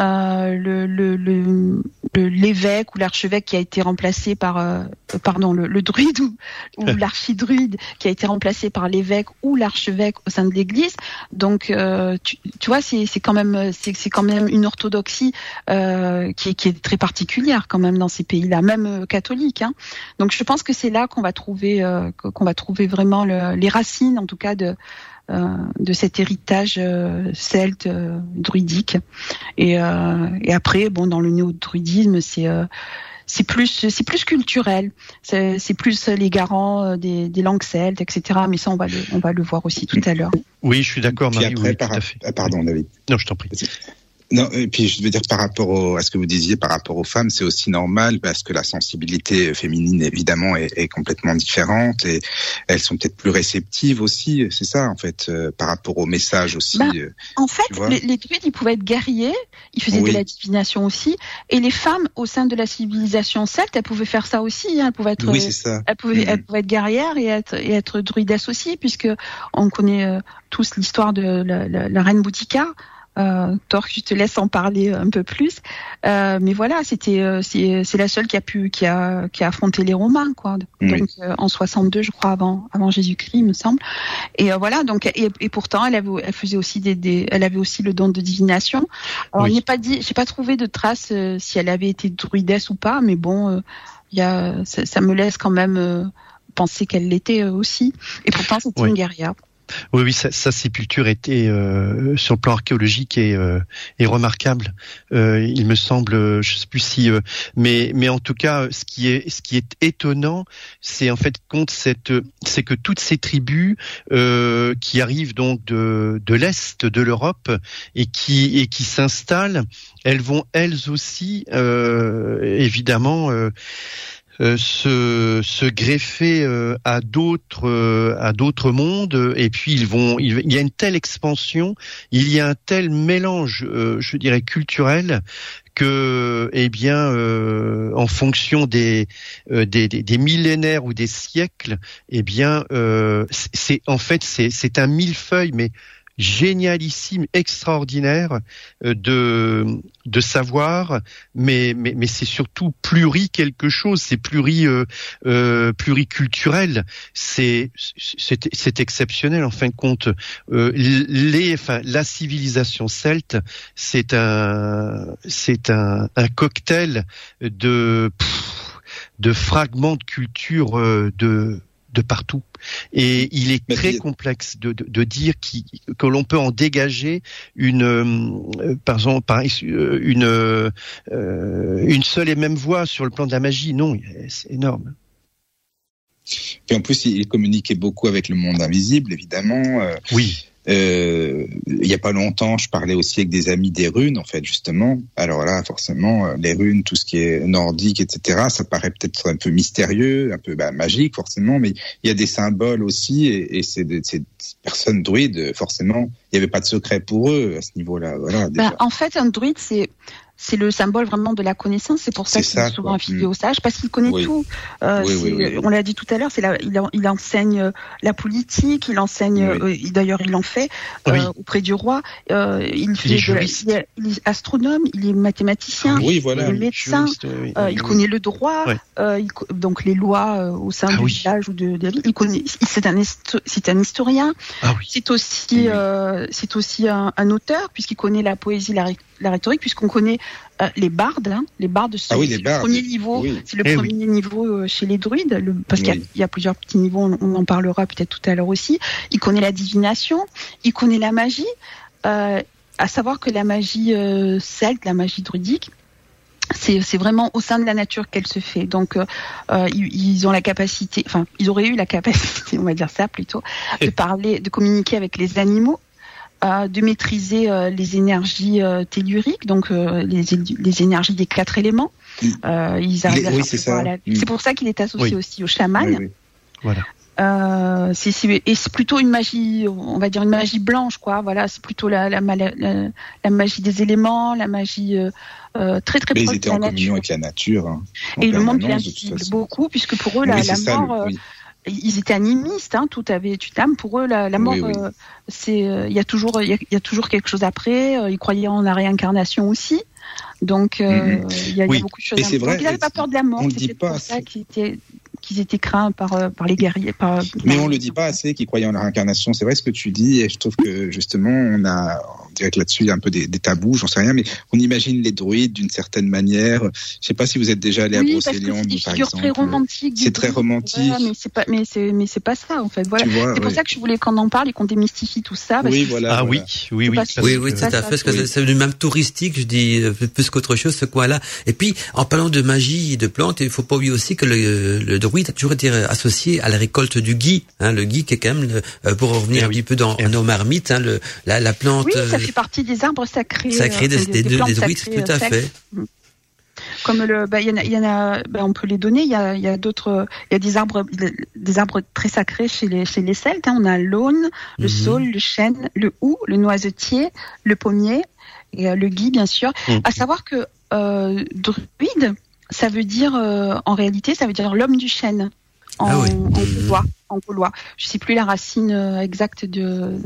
Euh, le le- le- l'évêque ou l'archevêque qui a été remplacé par euh, pardon le, le druide ou, ou (laughs) l'archidruide qui a été remplacé par l'évêque ou l'archevêque au sein de l'Église. Donc euh, tu, tu vois c'est c'est quand même c'est c'est quand même une orthodoxie euh, qui, est- qui est très particulière quand même dans ces pays-là, même euh, catholiques. Hein. Donc je pense que c'est là qu'on va trouver euh, qu'on va trouver vraiment le- les racines en tout cas de de cet héritage euh, celte euh, druidique et, euh, et après bon dans le néo-druidisme c'est euh, c'est plus c'est plus culturel. C'est plus les garants des, des, langues celtes, etc. Mais ça, on va le, on va le voir aussi tout à l'heure. Oui, je suis d'accord, Marie. Après, oui, par, tout à fait. pardon, David. Non, je t'en prie. Non, et puis je veux dire par rapport au, à ce que vous disiez par rapport aux femmes, c'est aussi normal parce que la sensibilité féminine évidemment est, est complètement différente et elles sont peut-être plus réceptives aussi. C'est ça en fait euh, par rapport au message aussi. Bah, euh, en fait, les, les, druides ils pouvaient être guerriers, ils faisaient Oui. de la divination aussi, et les femmes au sein de la civilisation celte, elles pouvaient faire ça aussi. Hein, elles pouvaient être oui, c'est ça. elles pouvaient, elles pouvaient être guerrières et être, et être druidesses aussi, puisque on connaît euh, tous l'histoire de la, la, la reine Boudica. Euh, Torque, je te laisse en parler un peu plus. Euh, mais voilà, c'était euh, c'est la seule qui a pu qui a qui a affronté les Romains quoi. Oui. Donc euh, en 62, je crois avant avant Jésus-Christ, il me semble. Et voilà, donc et, et pourtant elle avait elle faisait aussi des, des elle avait aussi le don de divination. Alors Oui. n'est pas dit, j'ai pas trouvé de traces si elle avait été druidesse ou pas, mais bon, il y a ça, ça me laisse quand même penser qu'elle l'était aussi. Et pourtant c'était Oui. une guerrière. Oui, oui, sa, sa sépulture était euh, sur le plan archéologique euh, est remarquable. Euh, il me semble, euh, je sais plus si, euh, mais mais en tout cas, ce qui est ce qui est étonnant, c'est en fait compte cette, c'est que toutes ces tribus euh, qui arrivent donc de de l'est de l'Europe et qui et qui s'installent, elles vont elles aussi évidemment. Euh, se, greffer euh, à d'autres euh, à d'autres mondes. Et puis ils vont il, y a une telle expansion il y a un tel mélange je dirais culturel que eh bien en fonction des, euh, des, des millénaires ou des siècles eh bien c'est- en fait c'est un millefeuille mais génialissime, extraordinaire euh, de de savoir, mais mais, mais c'est surtout pluri quelque chose, c'est pluri euh, euh, pluriculturel, c'est c'est exceptionnel en fin de compte. Euh, les enfin la civilisation celte, c'est un c'est un, un cocktail de de fragments de culture euh, de de partout. Et il est très complexe de, de, de dire qui, que l'on peut en dégager une, euh, par exemple, par, euh, une, euh, une seule et même voix sur le plan de la magie. Non, c'est énorme. Puis en plus, il communiquait beaucoup avec le monde invisible, évidemment. Euh, Oui. Euh, il y a pas longtemps, je parlais aussi avec des amis des runes, en fait, justement. Alors là, forcément, euh, les runes, tout ce qui est nordique, etc., ça paraît peut-être un peu mystérieux, un peu bah, magique, forcément, mais il y a des symboles aussi, et, et c'est des, personnes druides, forcément, il n'y avait pas de secret pour eux à ce niveau-là. Voilà. Ben, en fait, un druide, c'est c'est le symbole vraiment de la connaissance. C'est pour ça qu'il est souvent quoi. affilié Mm. au sage, parce qu'il connaît Oui. tout. Euh, Oui, oui. On l'a dit tout à l'heure, c'est il, en- il enseigne euh, la politique, il enseigne. Oui. euh, il- D'ailleurs, il en fait euh, Oui. auprès du roi. Euh, il, fait est de la- juriste. il, est, il est astronome, il est mathématicien. oui, voilà. il est médecin, Juriste, oui, Euh, oui, il connaît le droit, euh, donc les lois euh, au sein Ah du oui. village ou de, de la ville. Il connaît. C'est un, histo- c'est un historien. Ah oui. C'est aussi, Oui. euh, c'est aussi un, un auteur puisqu'il connaît la poésie, la, la rhétorique, puisqu'on connaît euh, les bardes. Hein, les bardes, c'est Ah oui, le premier niveau. Oui. C'est le Eh premier niveau euh, chez les druides, le- parce qu'il y a- Oui. il y, a plusieurs petits niveaux. On, on en parlera peut-être tout à l'heure aussi. Il connaît la divination, il connaît la magie. Euh, à savoir que la magie euh, celte, la magie druidique, c'est vraiment au sein de la nature qu'elle se fait. Donc, euh, ils, ils ont la capacité, enfin, ils auraient eu la capacité, (laughs) on va dire ça plutôt, de parler, de communiquer avec les animaux, euh, de maîtriser euh, les énergies euh, telluriques, donc euh, les, les énergies des quatre éléments. Mm. Euh, ils arrivent Les- à oui, faire c'est pleuvoir ça. la- Mm. C'est pour ça qu'il est associé Oui. aussi au chaman. Oui, oui. Voilà. Euh, c'est c'est- et c'est plutôt une magie, on va dire une magie blanche, quoi. Voilà, c'est plutôt la, la, la, la, la magie des éléments, la magie euh, très très Mais ils étaient de la en communion avec la nature. hein, en Et le monde l'invisible beaucoup, puisque pour eux, la, oui, la c'est ça. mort, le- euh, oui. Ils étaient animistes, hein, tout avait une âme. Pour eux, la, la mort, Oui, oui. euh, c'est, euh, il y a toujours, il y y a toujours quelque chose après. euh, ils croyaient en la réincarnation aussi. Donc, euh, Mhm. il y, a- il y Oui. a beaucoup de choses. Et Donc, vrai, ils n'avaient pas peur de la mort. on le dit pas ça qu'ils étaient, qu'ils étaient craints par, euh, par les guerriers. Par, Mais on le dit pas assez qu'ils croyaient en la réincarnation. C'est vrai ce que tu dis, et je trouve que justement, on a, on dirait que là-dessus il y a un peu des, des tabous, j'en sais rien, mais on imagine les druides d'une certaine manière. Je sais pas si vous êtes déjà allé oui, à que Brocéliande, c'est par exemple. très romantiques. C'est très romantique. Voilà, mais c'est pas, mais c'est, mais c'est pas ça en fait. Voilà. C'est pour ça que je voulais qu'on en parle et qu'on démystifie tout ça. parce Oui, voilà. Ah oui, oui, oui. Oui, oui, tout ça, à fait, parce que oui. c'est- c'est du même touristique, je dis, euh, plus qu'autre chose, ce coin-là. Et puis, en parlant de magie et de plantes, il faut pas oublier aussi que le, le druide a toujours été associé à la récolte du gui. Hein, le gui qui est quand même, le- euh, pour revenir Eh un petit peu dans Eh nos marmites, hein, le, la, la plante Oui, ça euh, fait partie des arbres sacrés. sacrée euh, des, des, tout à euh, fait. Comme le, bah, il y en a, il y en a bah, on peut les donner. Il y a, il y a d'autres, il y a des arbres, des arbres très sacrés chez les, chez les Celtes. hein. On a l'aune, le Mhm. saule, le chêne, le hou, le noisetier, le pommier et euh, le gui, bien sûr. Mhm. À savoir que euh, druide, ça veut dire, euh, en réalité, ça veut dire l'homme du chêne en, Ah oui. en gaulois. En gaulois. Je sais plus la racine euh, exacte de,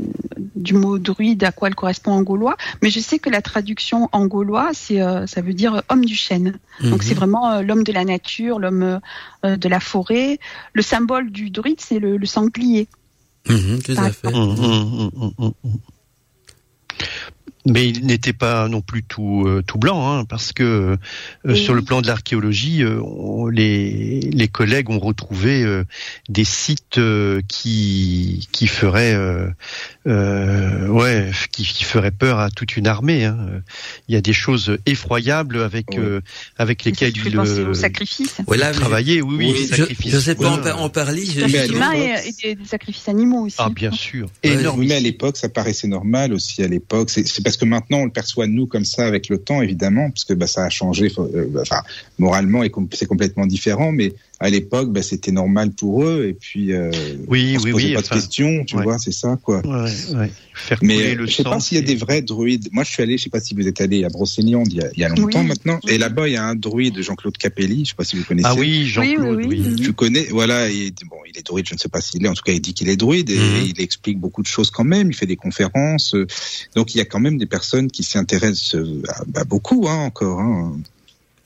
du mot druide, à quoi elle correspond en gaulois, mais je sais que la traduction en gaulois, c'est, euh, ça veut dire homme du chêne. Donc Mhm. c'est vraiment euh, l'homme de la nature, l'homme euh, de la forêt. Le symbole du druide, c'est le, le sanglier. Mhm, tout Par à fait. exemple. Mais il n'était pas non plus tout euh, tout blanc, hein, parce que euh, Oui. sur le plan de l'archéologie, euh, on- les les collègues ont retrouvé euh, des sites euh, qui qui feraient euh, euh, ouais qui, qui feraient peur à toute une armée. Hein. Il y a des choses effroyables avec Oui. euh, avec lesquelles penser euh, sacrifice. Ouais, là, travaillaient. Oui, oui, Oui, je, sacrifices. je sais pas en, Ouais. par- en parler. je- et, et des, sacrifices animaux aussi. Ah bien sûr, Ouais. énorme. Mais à l'époque, ça paraissait normal aussi à l'époque. C'est c'est parce que maintenant, on le perçoit nous comme ça avec le temps, évidemment, parce que bah, ça a changé. euh, Enfin, moralement, c'est complètement différent. Mais à l'époque, bah, c'était normal pour eux. Et puis, euh, Oui, on se oui, posait oui, pas enfin, de questions, tu ouais. vois, c'est ça, quoi. Ouais, ouais. Faire Mais le je sais pas s'il y a des vrais druides. Moi, je suis allé, je sais pas si vous êtes allé à Brocéliande il y a, il y a longtemps Oui. maintenant. Et là-bas, il y a un druide, Jean-Claude Capelli. Je sais pas si vous connaissez. Ah oui, Jean-Claude, Oui, oui. oui, oui. Tu connais, voilà, il, bon, il est druide, je ne sais pas s'il est, en tout cas, il dit qu'il est druide et Mhm. il explique beaucoup de choses quand même, il fait des conférences, euh, donc il y a quand même des personnes qui s'y intéressent euh, à beaucoup, hein, encore, hein.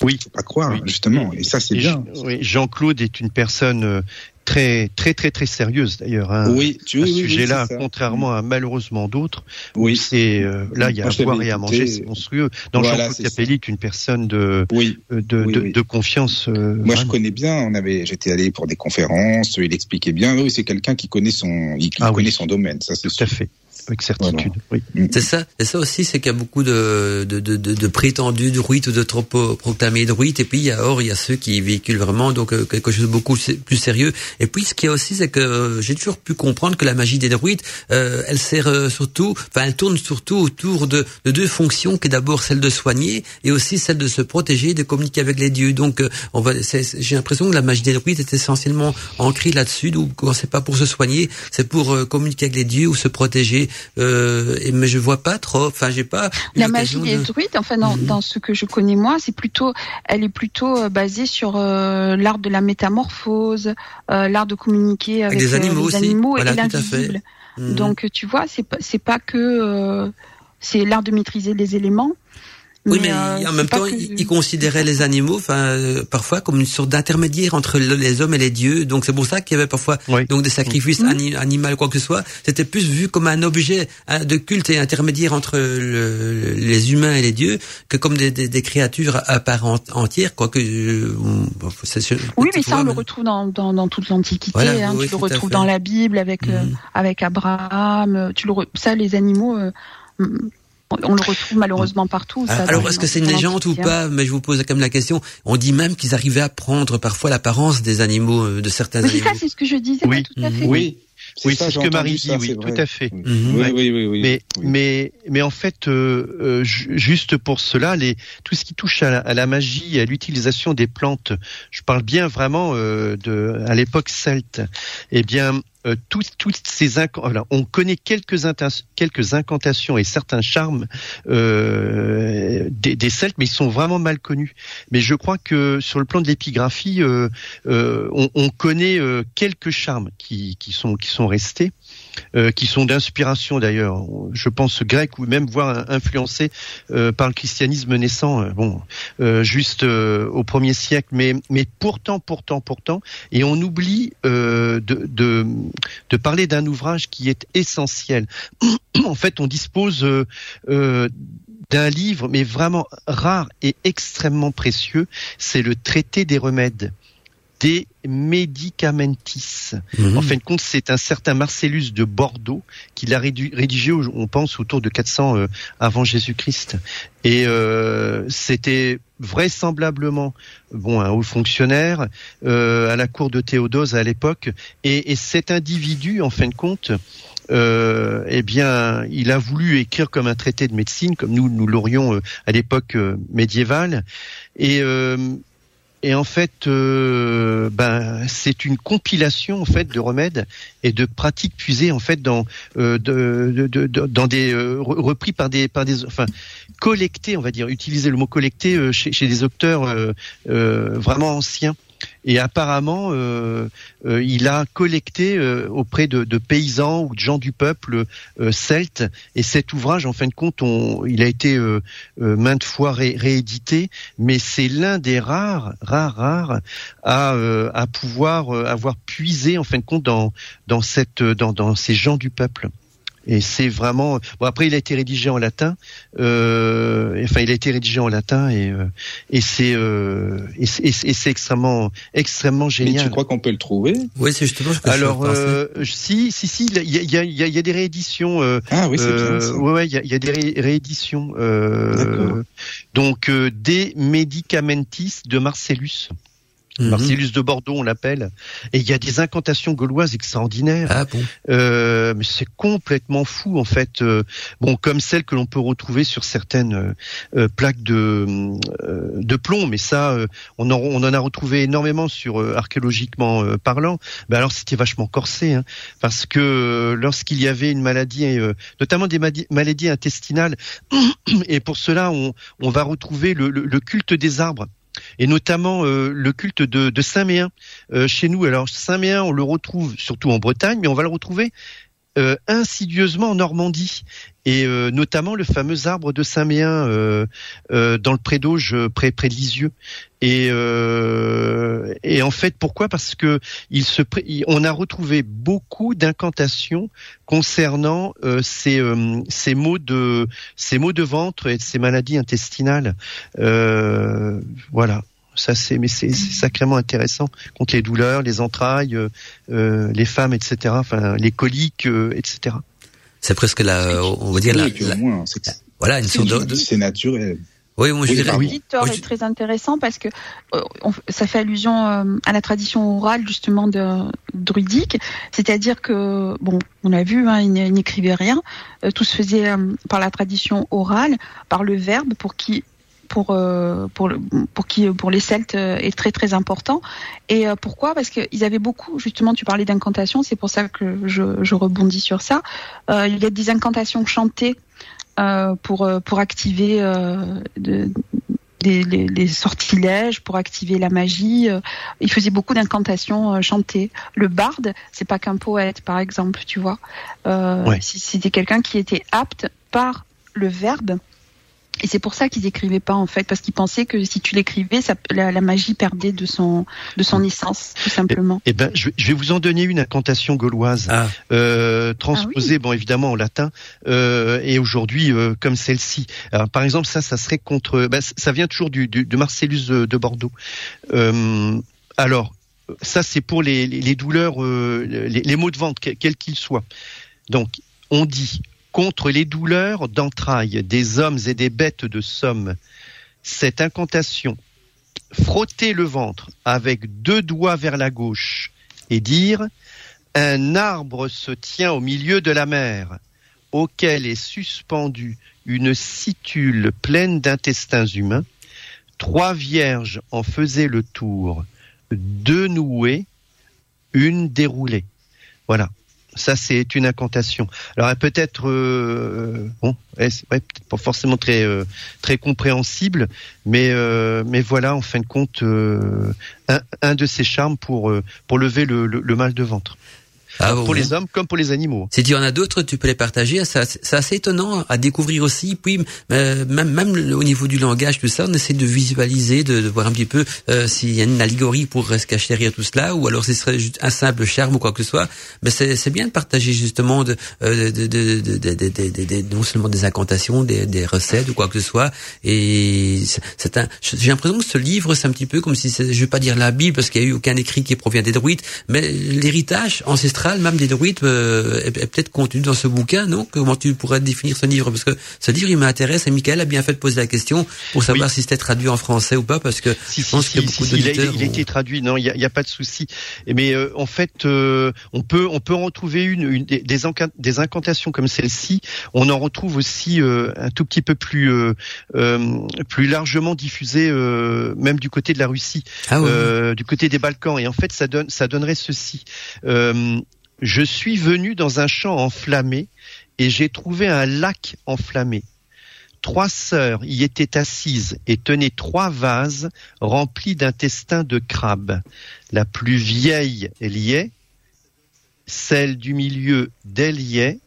Oui. Faut pas croire, Oui. justement, et ça c'est bien. Oui, Jean-Claude est une personne euh, très très très très sérieuse d'ailleurs. Hein, Oui, tu à ce oui, sujet-là, contrairement à malheureusement d'autres, Oui, c'est euh, là il y a Moi, à boire et à manger, c'est monstrueux. Dans Voilà, Jean-Claude. Capelli est une personne de oui. euh, de, de, confiance. euh, Moi, je connais bien. On avait, j'étais allé pour des conférences. Il expliquait bien. Oui, c'est quelqu'un qui connaît son, il, Ah connaît son domaine. Ça, c'est tout à fait, avec certitude. Oui. C'est ça, et ça aussi, c'est qu'il y a beaucoup de, de, de, de, de prétendus druides ou de trop proclamés druides, et puis il y a, or, il y a ceux qui véhiculent vraiment donc euh, quelque chose de beaucoup plus sérieux. Et puis ce qu'il y a aussi, c'est que euh, j'ai toujours pu comprendre que la magie des druides, euh, elle sert euh, surtout, enfin, elle tourne surtout autour de, de deux fonctions, qui est d'abord celle de soigner et aussi celle de se protéger, de communiquer avec les dieux. Donc, euh, on va, j'ai l'impression que la magie des druides est essentiellement ancrée là-dessus. Donc, quand c'est pas pour se soigner, c'est pour euh, communiquer avec les dieux ou se protéger. Euh, et, mais je vois pas trop. Enfin, j'ai pas. La magie des de- druides, enfin dans, Mhm. dans ce que je connais moi, c'est plutôt, elle est plutôt euh, basée sur euh, l'art de la métamorphose, euh, l'art de communiquer avec, des euh, animaux les aussi. animaux Voilà, et l'invisible. Mhm. Donc tu vois, c'est pas c'est pas que c'est l'art de maîtriser les éléments. Oui, mais, euh, en même temps, que- il, il considérait les animaux, enfin, euh, parfois comme une sorte d'intermédiaire entre le- les hommes et les dieux. Donc c'est pour ça qu'il y avait parfois Oui. donc des sacrifices ani- animaux, quoi que ce soit. C'était plus vu comme un objet hein, de culte et intermédiaire entre le- les humains et les dieux que comme des, des, des créatures à part en- entières, quoi que. euh, bon, c'est sûr- Oui, mais ça, on le retrouve dans, dans, dans toute l'Antiquité. Voilà, hein, oui, tu le retrouves dans la Bible avec, euh, Mhm. avec Abraham. Tu le re- Ça, les animaux, euh, mm, on le retrouve malheureusement partout. Ça, Alors, est-ce que c'est une légende ou pas? Mais je vous pose quand même la question. On dit même qu'ils arrivaient à prendre parfois l'apparence des animaux, euh, de certains Oui, ça, c'est ce que je disais. Oui. tout à fait. Oui, Oui, c'est ce que Marie ça, dit, oui, tout à fait. Oui, Mhm. oui, oui, oui, oui. Mais, oui. mais, mais en fait, euh, euh, ju- juste pour cela, les, tout ce qui touche à la, à la magie, et à l'utilisation des plantes, je parle bien vraiment euh, de, à l'époque celte. Eh bien, euh, toutes, ces voilà, on connaît quelques, incantations et certains charmes euh, des, Celtes, mais ils sont vraiment mal connus. Mais je crois que sur le plan de l'épigraphie, euh, on, on connaît quelques charmes qui, qui sont qui sont restés. Euh, qui sont d'inspiration d'ailleurs, je pense grec ou même voire influencés euh, par le christianisme naissant, euh, bon, juste au premier siècle, mais mais pourtant, pourtant, pourtant, et on oublie de, de parler d'un ouvrage qui est essentiel. en fait, on dispose d'un livre, mais vraiment rare et extrêmement précieux, c'est le traité des remèdes des Medicamentis. Mhm. En fin de compte, c'est un certain Marcellus de Bordeaux qui l'a rédigé, on pense, autour de 400 euh, avant Jésus-Christ. Et euh, c'était vraisemblablement bon un haut fonctionnaire euh, à la cour de Théodose à l'époque. Et, et, cet individu, en fin de compte, euh, eh bien, il a voulu écrire comme un traité de médecine, comme nous nous l'aurions à l'époque médiévale. Et et en fait, euh, ben, c'est une compilation en fait de remèdes et de pratiques puisées en fait dans euh, de, de, de, dans des euh, repris par des par des enfin collectés, on va dire, utiliser le mot collecté euh, chez, chez des auteurs vraiment anciens. Et apparemment, euh, euh, il a collecté euh, auprès de, paysans ou de gens du peuple celte. Et cet ouvrage, en fin de compte, il a été maintes fois réédité, mais c'est l'un des rares, rares, rares à, pouvoir avoir puisé, en fin de compte, dans ces gens du peuple. Et c'est vraiment. Bon après, il a été rédigé en latin. Euh, enfin, il a été rédigé en latin et euh, et c'est euh, et c'est extrêmement extrêmement génial. Mais tu crois qu'on peut le trouver? Oui, c'est justement. Ce que Alors euh, si si si, il y a il y a, y a des rééditions. Euh, ah oui, c'est bien. Ça. Ouais, il y a, y a des rééditions. Euh, donc des Medicamentis de Marcellus. Mhm. Marcellus de Bordeaux, on l'appelle. Et il y a des incantations gauloises extraordinaires. Ah bon euh, Mais c'est complètement fou en fait. Euh, bon, comme celles que l'on peut retrouver sur certaines euh, plaques de de plomb. Mais ça, on en, on, en, a retrouvé énormément sur archéologiquement parlant. Ben alors c'était vachement corsé, hein, parce que lorsqu'il y avait une maladie, notamment des maladies intestinales, (coughs) et pour cela on, on va retrouver le, le culte des arbres et notamment euh, le culte de, Saint-Méen euh, chez nous. Alors Saint-Méen, on le retrouve surtout en Bretagne, mais on va le retrouver euh, insidieusement en Normandie. Et euh, notamment le fameux arbre de Saint-Méen euh, dans le Prédauge près, près de Lisieux. Et, et en fait pourquoi? Parce que il se on a retrouvé beaucoup d'incantations concernant ces, ces maux de ces maux de ventre et ces maladies intestinales. Voilà ça c'est mais c'est sacrément intéressant contre les douleurs, les entrailles, euh, euh, les femmes, etc. Enfin les coliques, euh, etc. C'est presque la, on va dire la, voilà une sorte de, c'est naturel. Oui, moi je dirais. Oui. est très intéressant parce que ça fait allusion à la tradition orale justement de druidique, c'est-à-dire que bon, on a vu, hein, il n'écrivait rien, tout se faisait par la tradition orale, par le verbe, pour qui pour euh, pour pour qui pour les Celtes euh, est très très important. Et euh, pourquoi? Parce qu'ils avaient beaucoup. Justement, tu parlais d'incantations, c'est pour ça que je, je rebondis sur ça. il y a des incantations chantées pour pour activer de, les, les, sortilèges pour activer la magie. Il faisait beaucoup d'incantations chantées. Le barde, c'est pas qu'un poète, par exemple, tu vois. Euh, C'était quelqu'un qui était apte par le verbe et c'est pour ça qu'ils écrivaient pas en fait, parce qu'ils pensaient que si tu l'écrivais, la, la, magie perdait de son de son essence, tout simplement. Eh, ben, je, vais vous en donner une incantation gauloise, ah. euh, transposée, ah bon évidemment en latin, euh, et aujourd'hui euh, comme celle-ci. Par exemple, ça, ça serait contre, ben, ça vient toujours du, du de Marcellus de Bordeaux. Euh, alors, ça c'est pour les, les douleurs, euh, les, les, maux de ventre, quels qu'ils soient. Donc, on dit contre les douleurs d'entrailles des hommes et des bêtes de somme. Cette incantation, frotter le ventre avec deux doigts vers la gauche et dire Un arbre se tient au milieu de la mer, auquel est suspendue une situle pleine d'intestins humains. Trois vierges en faisaient le tour, deux nouées, une déroulée. Voilà. Ça, c'est une incantation. Alors, peut-être, euh, bon, c'est pas forcément très euh, très compréhensible, mais euh, voilà, en fin de compte, un, de ces charmes pour lever le, le, mal de ventre. Ah, pour bon. les hommes comme pour les animaux. Si tu en as d'autres, tu peux les partager. C'est assez étonnant à découvrir aussi. Puis euh, même, même au niveau du langage, tout ça, on essaie de visualiser, de, de voir un petit peu euh, s'il y a une allégorie pour se cacher derrière tout cela, ou alors ce serait juste un simple charme ou quoi que ce soit. Mais c'est bien de partager justement de, euh, de, de, non seulement des incantations, des, des recettes ou quoi que ce soit. Et c'est- un. J'ai l'impression que ce livre, c'est un petit peu comme si, je vais pas dire la Bible parce qu'il y a eu aucun écrit qui provient des druides, mais l'héritage ancestral même des druides euh, est, est peut-être contenu dans ce bouquin, non? Comment tu pourrais définir ce livre? Parce que ce livre, il m'intéresse et Michael a bien fait de poser la question pour savoir si c'était traduit en français ou pas, parce que Si, je pense si, qu'il y a si, beaucoup si, il a, d'auditeurs. il a ont- été traduit. Non, il y a, il pas de souci. Mais euh, en fait, euh, on peut on peut en trouver une, une des, incantations comme celle-ci. On en retrouve aussi euh, un tout petit peu plus euh, euh, plus largement diffusées, euh, même du côté de la Russie, Ah euh, du côté des Balkans. Et en fait, ça donne ça donnerait ceci. Euh, je suis venu dans un champ enflammé et j'ai trouvé un lac enflammé. Trois sœurs y étaient assises et tenaient trois vases remplis d'intestins de crabe. La plus vieille liait, celle du milieu déliait,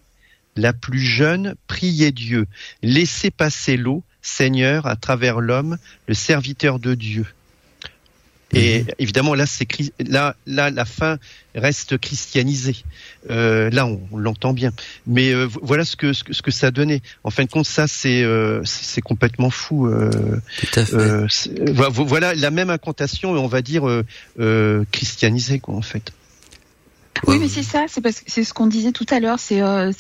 la plus jeune priait Dieu. Laissez passer l'eau, Seigneur, à travers l'homme, le serviteur de Dieu. Et évidemment, là, c'est chri- là, là, la fin reste christianisée. Euh, là, on, on l'entend bien. Mais euh, vo- voilà ce que, ce que ce que ça donnait. En fin de compte, ça, c'est euh, c'est complètement fou. Euh, Tout à fait. euh, voilà la même incantation, on va dire euh, euh, christianisée, quoi, en fait. Oui, mais c'est ça, c'est parce que c'est ce qu'on disait tout à l'heure. C'est euh,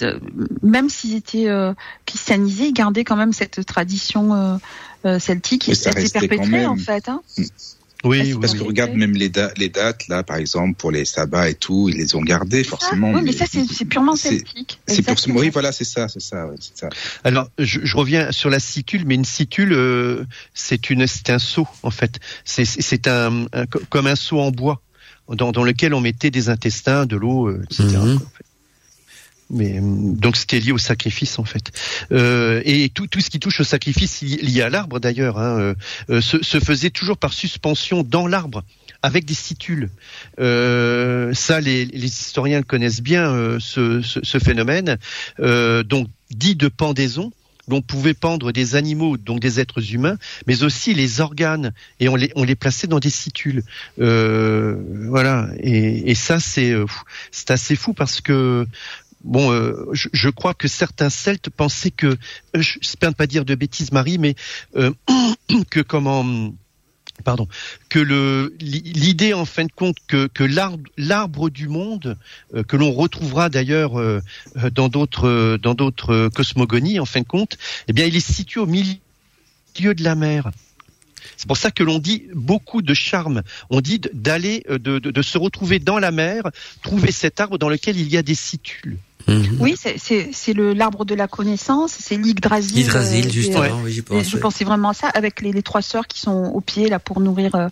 même s'ils étaient euh, christianisés, ils gardaient quand même cette tradition euh, celtique Mais et ça elle s'est perpétuée même. en fait. Hein. Oui, Parce oui, Parce oui. que regarde même les, da- les dates, là, par exemple, pour les sabbats et tout, ils les ont gardés, forcément. Ah, oui, mais ça c'est purement celtique. C'est oui, voilà, c'est ça, c'est ça, ouais, ça. Alors, je, je reviens sur la situle, mais une situle, euh, c'est une, c'est un seau en fait. C'est, c'est c'est un, un- co- comme un seau en bois dans, dans lequel on mettait des intestins, de l'eau, euh, etc. Quoi, en fait. Mais hum, donc c'était lié au sacrifice en fait. Euh, et tout, tout ce qui touche au sacrifice li- lié à l'arbre d'ailleurs hein, euh, euh, se, se faisait toujours par suspension dans l'arbre avec des situles. Euh, ça, les, les historiens connaissent bien euh, ce, ce, ce phénomène. Euh, donc dit de pendaison. où On pouvait pendre des animaux, donc des êtres humains, mais aussi les organes, et on les, on les plaçait dans des situles. Euh, voilà, et, et ça c'est euh, c'est assez fou parce que bon, euh, je, crois que certains Celtes pensaient que, euh, j'espère ne pas dire de bêtises, Marie, mais euh, (clears throat) que comment pardon, que l'idée en fin de compte que, l'arbre du monde que l'on retrouvera d'ailleurs dans d'autres dans d'autres cosmogonies en fin de compte, eh bien il est situé au milieu de la mer. C'est pour ça que l'on dit beaucoup de charme. On dit d'aller, de se retrouver dans la mer, trouver cet arbre dans lequel il y a des situles. Mhm. Oui, c'est- l'arbre de la connaissance, c'est l'Yggdrasil. L'Hydrasil, euh, justement, oui, j'y pense. je ouais. pensais vraiment à ça, avec les, les trois sœurs qui sont au pied là pour nourrir euh,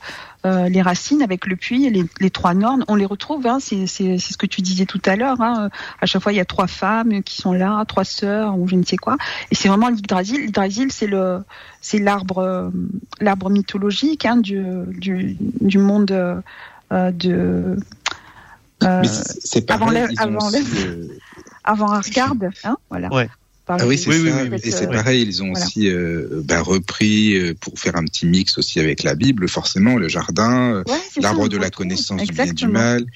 euh, les racines, avec le puits, et les, les trois nornes, on les retrouve. Hein, c'est ce que tu disais tout à l'heure. Hein, à chaque fois, il y a trois femmes qui sont là, trois sœurs ou je ne sais quoi. Et c'est vraiment l'Yggdrasil. L'Yggdrasil, c'est le c'est l'arbre l'arbre mythologique hein, du, du du monde euh, de euh, Mais c'est pareil. avant (laughs) (laughs) avant Asgard, hein, voilà. Ouais. Ah oui, c'est Oui, oui, ça. oui, oui, et c'est euh, pareil, ils ont voilà. aussi euh, bah, repris euh, pour faire un petit mix aussi avec la Bible, forcément, le jardin, euh, Ouais, l'arbre de la connaissance du bien et du mal.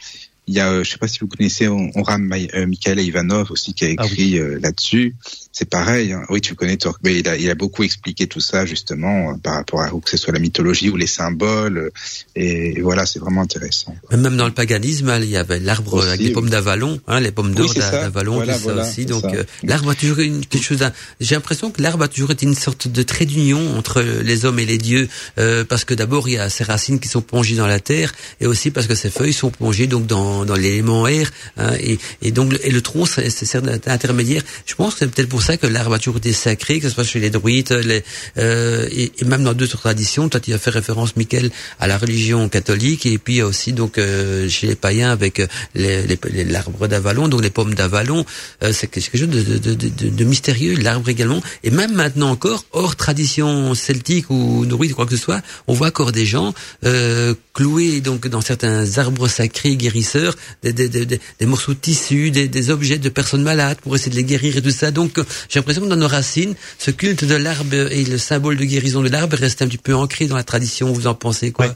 Il y a, euh, je sais pas si vous connaissez, on, on rame euh, Michael Ivanov aussi qui a Ah oui. écrit euh, là-dessus. C'est pareil. hein. Oui, tu connais Torque, mais il a, il a beaucoup expliqué tout ça justement euh, par rapport à que ce soit la mythologie ou les symboles. euh, et, et voilà, c'est vraiment intéressant. Même dans le paganisme, hein, il y avait l'arbre avec les oui. pommes d'Avalon, hein, les pommes d'or Oui, d'Avalon, Voilà, voilà, aussi. Donc euh, l'arbre a toujours une quelque chose. J'ai l'impression que l'arbre a toujours été une sorte de trait d'union entre les hommes et les dieux, euh, parce que d'abord il y a ses racines qui sont plongées dans la terre, et aussi parce que ses feuilles sont plongées donc dans, dans l'élément air, hein, et, donc et le tronc c'est sert d'intermédiaire. Je pense que c'est peut-être pour ça que l'arbre a toujours été sacré, que ce soit chez les druides, les, euh, et, même dans d'autres traditions. Toi, tu as fait référence, Michael, à la religion catholique, et puis aussi donc euh, chez les païens avec euh, l'arbre d'Avalon, donc les pommes d'Avalon. Euh, c'est quelque chose de, mystérieux. L'arbre également, et même maintenant encore, hors tradition celtique ou druide, quoi que ce soit, on voit encore des gens cloués donc dans certains arbres sacrés guérisseurs des, des, des, des morceaux de tissu, des, des, objets de personnes malades pour essayer de les guérir et tout ça. Donc j'ai l'impression que dans nos racines, ce culte de l'arbre et le symbole de guérison de l'arbre reste un petit peu ancré dans la tradition. Vous en pensez quoi?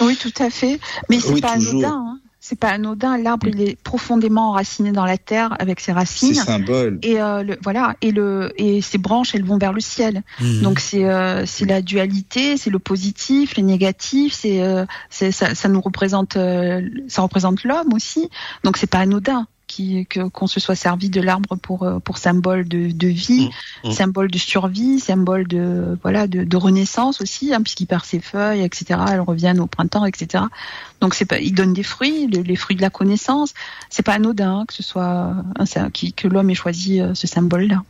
Oui, tout à fait. Mais c'est pas anodin. Hein c'est pas anodin. L'arbre, il est profondément enraciné dans la terre avec ses racines. C'est symbole. Et euh, le, voilà, et le et ses branches, elles vont vers le ciel. Mhm. Donc c'est euh, c'est la dualité, c'est le positif, le négatif. C'est euh, ça, ça nous représente, euh, ça représente l'homme aussi. Donc c'est pas anodin qu'on se soit servi de l'arbre pour euh, pour symbole de, de vie, mmh, mmh. symbole de survie, symbole de voilà de, de renaissance aussi, hein, puisqu'il perd ses feuilles, etc. Elles reviennent au printemps, etc. Donc c'est pas, il donne des fruits, les, fruits de la connaissance. C'est pas anodin que ce soit hein, que l'homme ait choisi euh, ce symbole-là.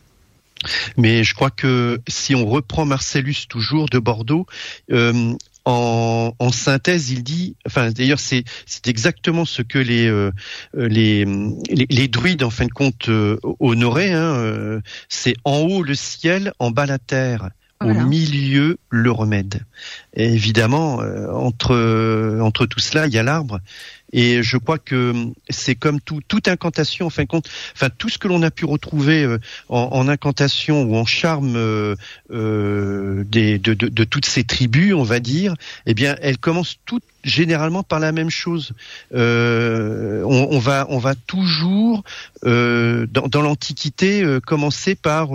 Mais je crois que si on reprend Marcellus toujours de Bordeaux, euh, en, synthèse, il dit, enfin d'ailleurs c'est exactement ce que les, euh, les, les, les druides en fin de compte euh, honoraient. Hein, euh, c'est en haut le ciel, en bas la terre. Au milieu, le remède. Et évidemment, entre entre tout cela, il y a l'arbre. Et je crois que c'est comme tout, toute incantation, en fin de compte, enfin tout ce que l'on a pu retrouver euh, en, en, incantation ou en charme euh, euh, des, de, de, de, toutes ces tribus, on va dire, eh bien, elles commencent toutes généralement par la même chose. Euh, on, on, va, on va toujours euh, dans, dans l'Antiquité commencer par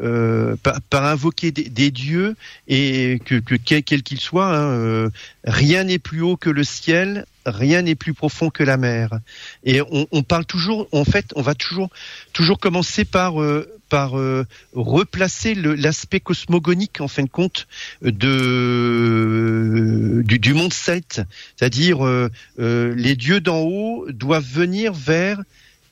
euh, par, par, invoquer des, des, dieux et que, que quel qu'il soit, hein, euh, rien n'est plus haut que le ciel, rien n'est plus profond que la mer. Et on, on, parle toujours, en fait, on va toujours toujours commencer par euh, par replacer l'aspect cosmogonique en fin de compte de du, du monde celte, c'est-à-dire les dieux d'en haut doivent venir vers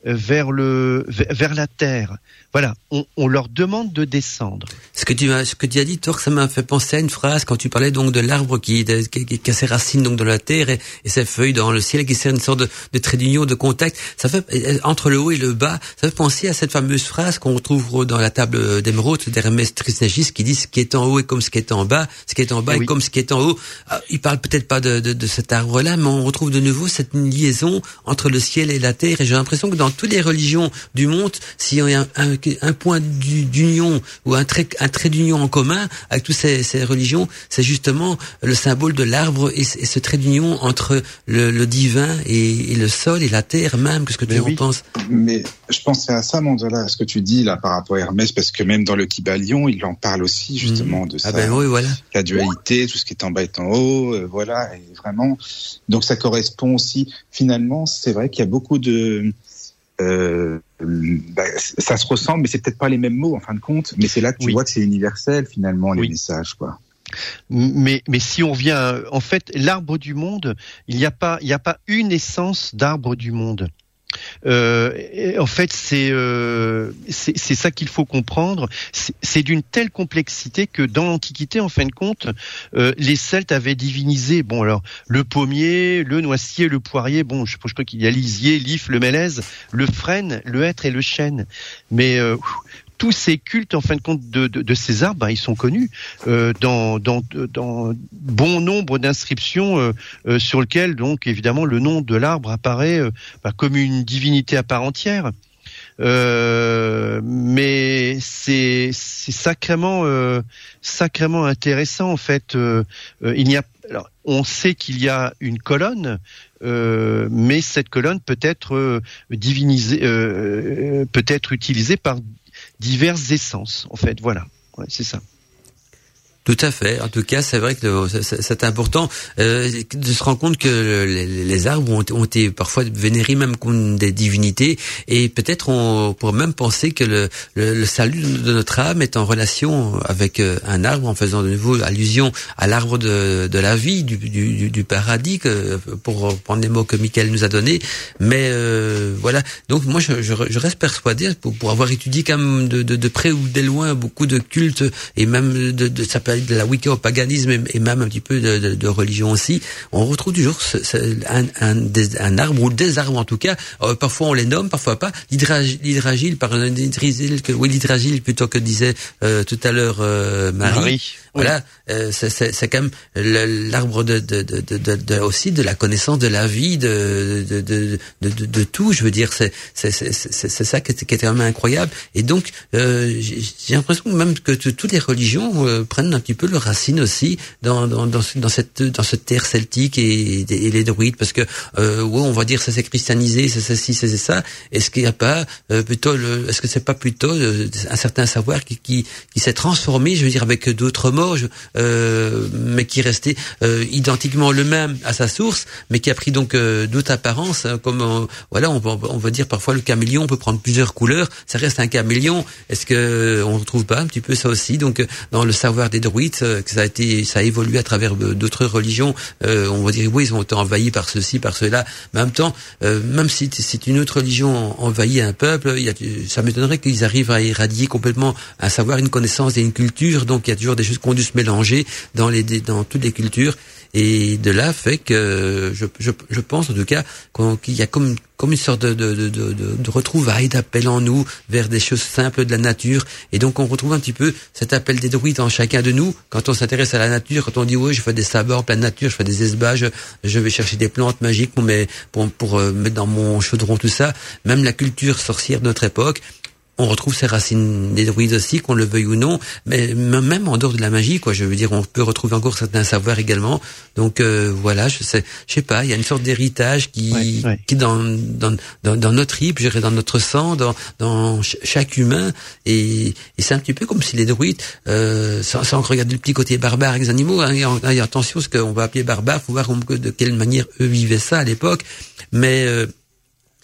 vers le vers la terre. Voilà, on, on, leur demande de descendre. Ce que tu as, ce que tu as dit, Torque, ça m'a fait penser à une phrase quand tu parlais donc de l'arbre qui, qui, qui, a ses racines donc dans la terre et, et, ses feuilles dans le ciel, qui sert une sorte de, de trait d'union, de contact. Ça fait entre le haut et le bas. Ça fait penser à cette fameuse phrase qu'on retrouve dans la table d'émeraude d'Hermès Trismégis qui dit ce qui est en haut est comme ce qui est en bas, ce qui est en bas est comme ce qui est en haut. Ah, il parle peut-être pas de, de, de cet arbre-là, mais on retrouve de nouveau cette liaison entre le ciel et la terre. Et j'ai l'impression que dans toutes les religions du monde, s'il y a un, un un point d'union ou un trait, un trait d'union en commun avec toutes ces, ces religions, c'est justement le symbole de l'arbre et, ce trait d'union entre le, le divin et, et, le sol et la terre même. Qu'est-ce que tu en penses? Mais je pensais à ça, Mandela, à ce que tu dis là par rapport à Hermès, parce que même dans le Kybalion, il en parle aussi justement mmh. de ça. Ah ben oui, voilà. La dualité, tout ce qui est en bas est en haut, euh, voilà, et vraiment. Donc ça correspond aussi. Finalement, c'est vrai qu'il y a beaucoup de euh, bah, ça se ressemble, mais c'est peut-être pas les mêmes mots en fin de compte. Mais c'est là que tu vois que c'est universel finalement les messages, quoi. Mais, mais si on vient, en fait, l'arbre du monde, il n'y a pas, il n'y a pas une essence d'arbre du monde. Euh, en fait, c'est euh, c'est ça qu'il faut comprendre. C'est d'une telle complexité que dans l'Antiquité, en fin de compte, euh, les Celtes avaient divinisé. Bon, alors le pommier, le noisier, le poirier. Bon, je, je crois qu'il y a l'isier, l'if, le mélèze, le frêne, le hêtre et le chêne. Mais euh, tous ces cultes, en fin de compte, de, de, ces arbres, ben, ils sont connus euh, dans, dans, dans, bon nombre d'inscriptions euh, euh, sur lesquelles, donc, évidemment, le nom de l'arbre apparaît ben, comme une divinité à part entière. Mais c'est sacrément sacrément intéressant en fait. il y a alors, on sait qu'il y a une colonne, mais cette colonne peut être divinisée, peut être utilisée par diverses essences, en fait. Voilà, c'est ça. Tout à fait. En tout cas, c'est vrai que c'est important euh, de se rendre compte que les, arbres ont, été parfois vénérés même comme des divinités, et peut-être on pourrait même penser que le, salut de notre âme est en relation avec euh, un arbre, en faisant de nouveau allusion à l'arbre de, la vie, du, paradis, pour prendre les mots que Michael nous a donnés. Mais euh, voilà. Donc moi, je, reste persuadé, pour, avoir étudié quand même de, près ou de loin beaucoup de cultes, et même de, de ça peut de la Wicca au paganisme et, même un petit peu de, de, de, religion aussi, on retrouve toujours ce, ce, un, un, un, arbre ou des arbres en tout cas. Euh, parfois on les nomme, parfois pas. L'hydragile, par que oui l'hydragile plutôt que disait euh, tout à l'heure euh, Marie. Marie. Voilà, euh, c'est quand même l'arbre de, de, de, de, aussi de la connaissance de la vie, de, de, de, de, tout. Je veux dire, c'est c'est ça qui est, qui est quand même incroyable. Et donc, euh, j'ai l'impression même que toutes les religions euh, prennent un petit peu leur racine aussi dans, dans, dans, dans cette dans cette terre celtique et, et, les druides, parce que euh, ouais, on va dire ça s'est christianisé, c'est ça, c'est ça. Est-ce qu'il n'y a pas euh, plutôt, est-ce que c'est pas plutôt euh, un certain savoir qui qui, qui s'est transformé, je veux dire, avec d'autres mots euh, mais qui restait euh, identiquement le même à sa source, mais qui a pris donc euh, d'autres apparences. Hein, comme voilà, on, on va dire parfois le caméléon peut prendre plusieurs couleurs. Ça reste un caméléon. Est-ce que on retrouve pas un petit peu ça aussi Donc dans le savoir des druides, que ça a été, ça a évolué à travers d'autres religions. on va dire oui, ils ont été envahis par ceci, par cela. Mais en même temps, même si c'est une autre religion envahit un peuple, il y a, ça m'étonnerait qu'ils arrivent à éradier complètement un savoir, une connaissance et une culture. Donc il y a toujours des choses qu'on dû se mélanger dans toutes les cultures et de là fait que je, pense en tout cas qu'il y a comme une sorte de, de, retrouvailles, d'appel en nous vers des choses simples de la nature. Et donc on retrouve un petit peu cet appel des druides en chacun de nous. Quand on s'intéresse à la nature, quand on dit oui, je fais des sabords plein de nature, je fais des esbages, je vais chercher des plantes magiques pour, pour, pour euh, mettre dans mon chaudron tout ça. Même la culture sorcière de notre époque, on retrouve ces racines des druides aussi, qu'on le veuille ou non, mais même en dehors de la magie, quoi. Je veux dire, on peut retrouver encore certains savoirs également. Donc euh, voilà, je sais, je sais pas, il y a une sorte d'héritage qui, qui dans, dans, dans, dans notre tripes, je dirais, dans notre sang, dans, dans chaque humain, et, et c'est un petit peu comme si les druides, euh, sans, sans regarder le petit côté barbare avec les animaux, hein, et, attention, ce qu'on va appeler barbare, faut voir de quelle manière eux vivaient ça à l'époque, mais euh,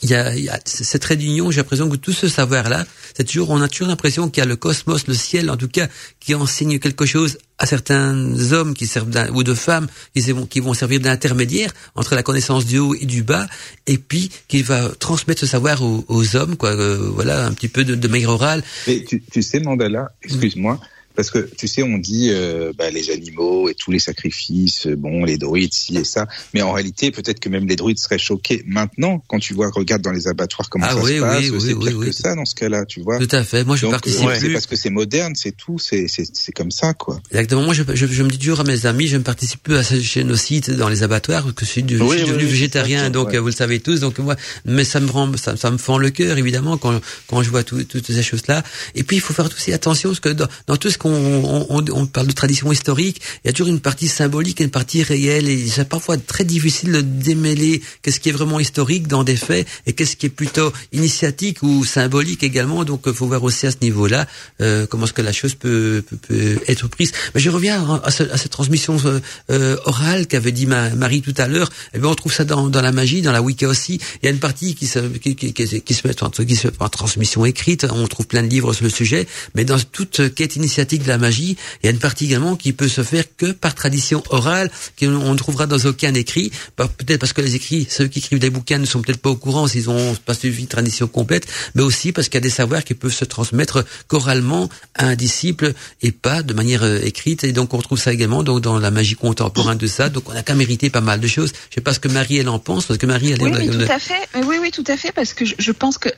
il y a, il y a cette réunion, j'ai l'impression que tout ce savoir-là, c'est toujours, on a toujours l'impression qu'il y a le cosmos, le ciel, en tout cas, qui enseigne quelque chose à certains hommes qui servent ou de femmes qui vont, qui vont servir d'intermédiaire entre la connaissance du haut et du bas, et puis qui va transmettre ce savoir aux, hommes, quoi. Euh, voilà, un petit peu de, de maigre oral. Mais tu, tu sais, Mandala, excuse-moi. Parce que tu sais, on dit euh, bah, les animaux et tous les sacrifices, euh, bon, les druides, ci et ça. Mais en réalité, peut-être que même les druides seraient choqués. Maintenant, quand tu vois, regarde dans les abattoirs comment ah ça se passe, c'est pire que ça dans ce cas-là, tu vois. Tout à fait. Moi, je Donc, participe euh, C'est parce que c'est moderne, c'est tout, c'est c'est comme ça, quoi. Exactement. Moi, je, je, je, me dis toujours à mes amis, je ne participe plus à ce génocide dans les abattoirs, que je suis, du, je suis devenu végétarien, donc vous le savez tous. Donc moi, mais ça me rend, ça, ça me fend le cœur, évidemment, quand quand je vois tout, toutes ces choses-là. Et puis, il faut faire aussi attention, parce que dans, dans tout ce on, parle de tradition historique, il y a toujours une partie symbolique et une partie réelle, et c'est parfois très difficile de démêler qu'est-ce qui est vraiment historique dans des faits et qu'est-ce qui est plutôt initiatique ou symbolique également. Donc, il faut voir aussi à ce niveau-là euh, comment est-ce que la chose peut, peut, peut, être prise. Mais je reviens à, cette transmission euh, euh, orale qu'avait dit ma, Marie tout à l'heure. Eh bien, on trouve ça dans, dans la magie, dans la Wicca aussi. Il y a une partie qui se, qui, qui, se met en, qui se en transmission écrite. On trouve plein de livres sur le sujet, mais dans toute quête initiatique de la magie, il y a une partie également qui peut se faire que par tradition orale, qu'on ne trouvera dans aucun écrit. Peut-être parce que les écrits, ceux qui écrivent des bouquins ne sont peut-être pas au courant s'ils ont pas suivi une tradition complète, mais aussi parce qu'il y a des savoirs qui peuvent se transmettre choralement à un disciple et pas de manière euh, écrite. Et donc on retrouve ça également donc dans la magie contemporaine de ça. Donc on a qu'à mériter pas mal de choses. Je sais pas ce que Marie elle en pense parce que Marie elle oui, oui, tout à fait. Oui, oui, tout à fait parce que je, pense que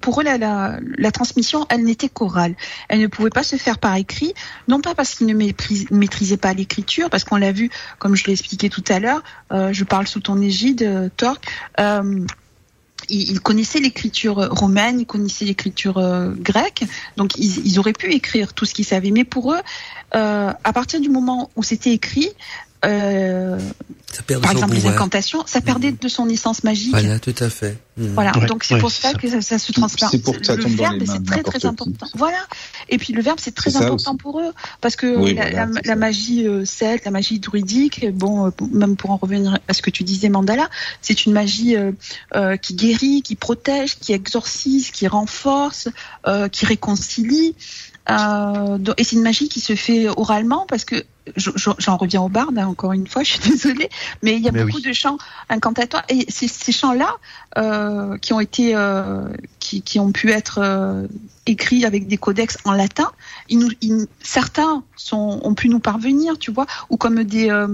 pour eux la, la, la transmission elle n'était qu'orale. Elle ne pouvait pas se faire par écrit non pas parce qu'il ne maîtrisait pas l'écriture, parce qu'on l'a vu, comme je l'ai expliqué tout à l'heure, euh, je parle sous ton égide, euh, Torque, euh, il, connaissait l'écriture romaine, il connaissait l'écriture grecque, donc ils, ils, auraient pu écrire tout ce qu'ils savaient. Mais pour eux, à partir du moment où c'était écrit, euh, par exemple les incantations, ça perdait de son essence magique. Voilà, tout à fait. Mmh. Voilà, donc c'est pour ça, que ça, se transforme. C'est pour ça le verbe, c'est très très important. Voilà. Et puis le verbe, c'est très important pour eux parce que la, magie euh, celte, la magie druidique, bon, euh, même pour en revenir à ce que tu disais, Mandala, c'est une magie euh, qui guérit, qui protège, qui exorcise, qui renforce, qui réconcilie. Et c'est une magie qui se fait oralement parce que j'en reviens au barde, hein, encore une fois, (laughs) je suis désolée, mais il y a beaucoup de chants incantatoires et ces chants-là euh, qui ont été euh, qui, qui ont pu être euh, écrits avec des codex en latin, ils nous, ils- certains sont, ont pu nous parvenir, tu vois, ou comme des, euh,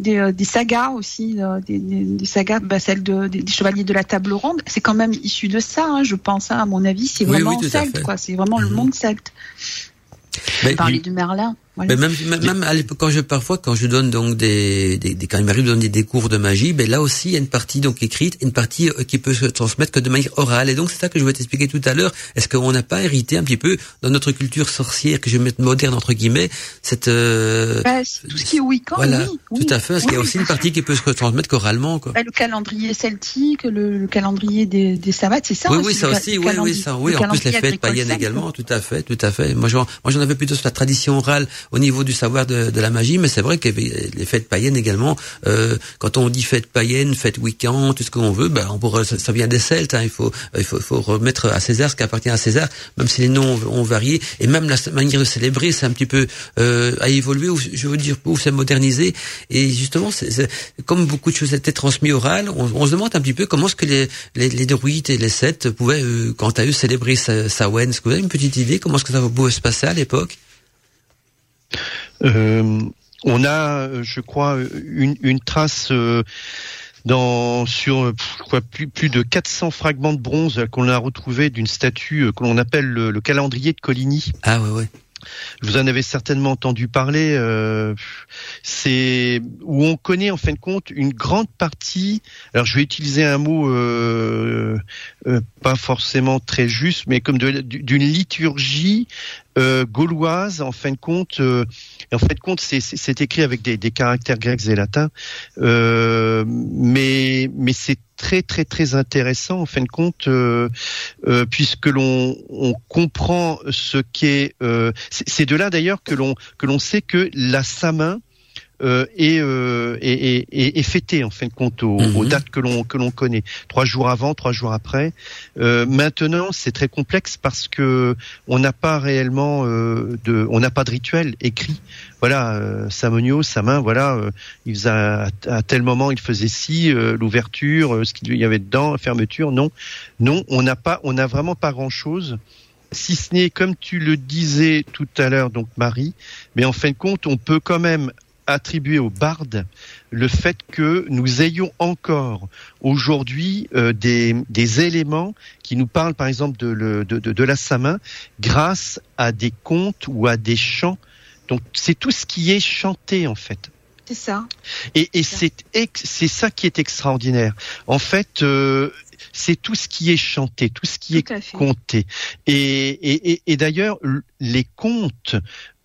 des, euh, des sagas aussi, des, sagas, bah, celles de, des, chevaliers de la table ronde, c'est quand même issu de ça, hein, je pense, hein, à mon avis, c'est Oui, vraiment oui, celte, quoi, c'est vraiment le Mhm. monde celte. Mais- Parler du Merlin. Voilà. Mais même, même, même à l'époque, quand je parfois quand je donne donc des, des, des- quand il m'arrive de donner des cours de magie, ben là aussi il y a une partie donc écrite, une partie euh, qui peut se transmettre que de manière orale. Et donc c'est ça que je voulais t'expliquer tout à l'heure. Est-ce qu'on n'a pas hérité un petit peu dans notre culture sorcière que je vais mettre moderne entre guillemets cette euh, Bah, tout ce qui est Wiccan, voilà, oui, oui. tout à fait. Parce qu'il y a Oui, aussi une partie qui peut se transmettre qu'oralement quoi. Bah, le calendrier celtique, le, le calendrier des, des sabbats, c'est ça oui, oui, ça aussi, oui, oui, ça, oui. En plus, les fêtes païennes également, tout à fait, tout à fait. Moi, j'en, moi, j'en avais plutôt sur la tradition orale au niveau du savoir de, de la magie, mais c'est vrai que les fêtes païennes également. Euh, quand on dit fêtes païennes, fêtes week-end, tout ce qu'on veut, ben, on pourrait, ça, vient des Celtes. Hein, il faut, il faut, faut remettre à César ce qui appartient à César, même si les noms ont, varié, et même la manière de célébrer, c'est un petit peu euh, évolué, ou je veux dire, ou c'est modernisé. Et justement, comme beaucoup de choses étaient transmises orales, on, on se demande un petit peu comment est-ce que les, les, les druides et les Celtes pouvaient, euh, quant à eux, célébrer sa, Samhain. Est-ce que vous avez une petite idée comment est-ce que ça pouvait se passer à l'époque? On a, euh, je crois, une, trace euh, sur euh, plus, plus de 400 fragments de bronze qu'on a retrouvé d'une statue euh, que l'on appelle le, le calendrier de Coligny. Ah ouais, ouais. Vous en avez certainement entendu parler. euh, c'est où on connaît en fin de compte une grande partie. Alors je vais utiliser un mot euh, euh, pas forcément très juste, mais comme d'une liturgie euh, gauloise en fin de compte. euh, en fin de compte, c'est écrit avec des, des caractères grecs et latins, euh, mais mais c'est très très très intéressant en fin de compte euh, euh, puisque l'on on comprend ce qu'est euh, c'est de là d'ailleurs que l'on que l'on sait que la Samin euh, est, euh, est, est- est fêtée en fin de compte aux, Mhm. aux dates que l'on que l'on connaît. Trois jours avant trois jours après. Euh, maintenant c'est très complexe parce que on n'a pas réellement euh, de on n'a pas de rituel écrit. Voilà euh, Samonio sa main voilà euh, il faisait à, à tel moment il faisait ci euh, l'ouverture euh, ce qu'il y avait dedans fermeture. Non. Non on n'a pas on n'a vraiment pas grand chose si ce n'est comme tu le disais tout à l'heure donc Marie mais en fin de compte on peut quand même attribuer au barde le fait que nous ayons encore aujourd'hui euh, des, des éléments qui nous parlent par exemple de, le, de, de, de la Samin grâce à des contes ou à des chants. Donc c'est tout ce qui est chanté en fait. C'est ça. Et, et c'est ça qui est extraordinaire. En fait, euh, c'est tout ce qui est chanté, tout ce qui Tout est compté. Et, et, et, et d'ailleurs, les contes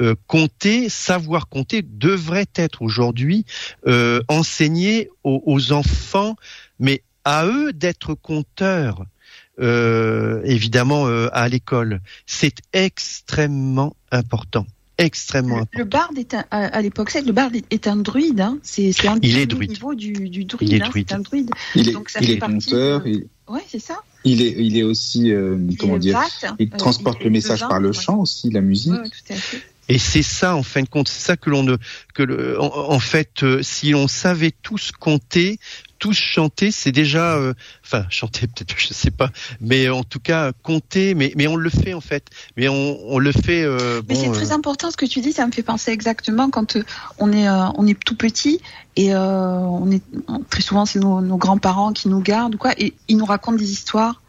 euh, comptés, savoir compter, devraient être aujourd'hui euh, enseignés aux, aux enfants, mais à eux d'être conteurs. euh, évidemment euh, à l'école, c'est extrêmement important, extrêmement Le, important. le barde est un, à, à l'époque, c'est le barde est, est un druide. Hein. C'est un Il est druide. niveaux du, du druide. Il est hein. druide. C'est un druide. Il est, Donc, ça il fait est partie conteur, de- il, Ouais, c'est ça. il est, il est aussi, euh, comment est dire, vaste, il euh, transporte il le message par le ouais. chant aussi, la musique. Ouais, ouais, tout à fait. Et c'est ça, en fin de compte, c'est ça que l'on ne, que le, en, en fait, euh, si on savait tous compter, tous chanter, c'est déjà, euh, enfin, (laughs) chanter peut-être, je sais pas, mais en tout cas compter, mais mais on le fait en fait, mais on, on le fait. euh, Mais bon, c'est euh, très important ce que tu dis, ça me fait penser exactement quand euh, on est euh, on est tout petit et euh, on est très souvent c'est nos, nos grands-parents qui nous gardent ou quoi et ils nous racontent des histoires.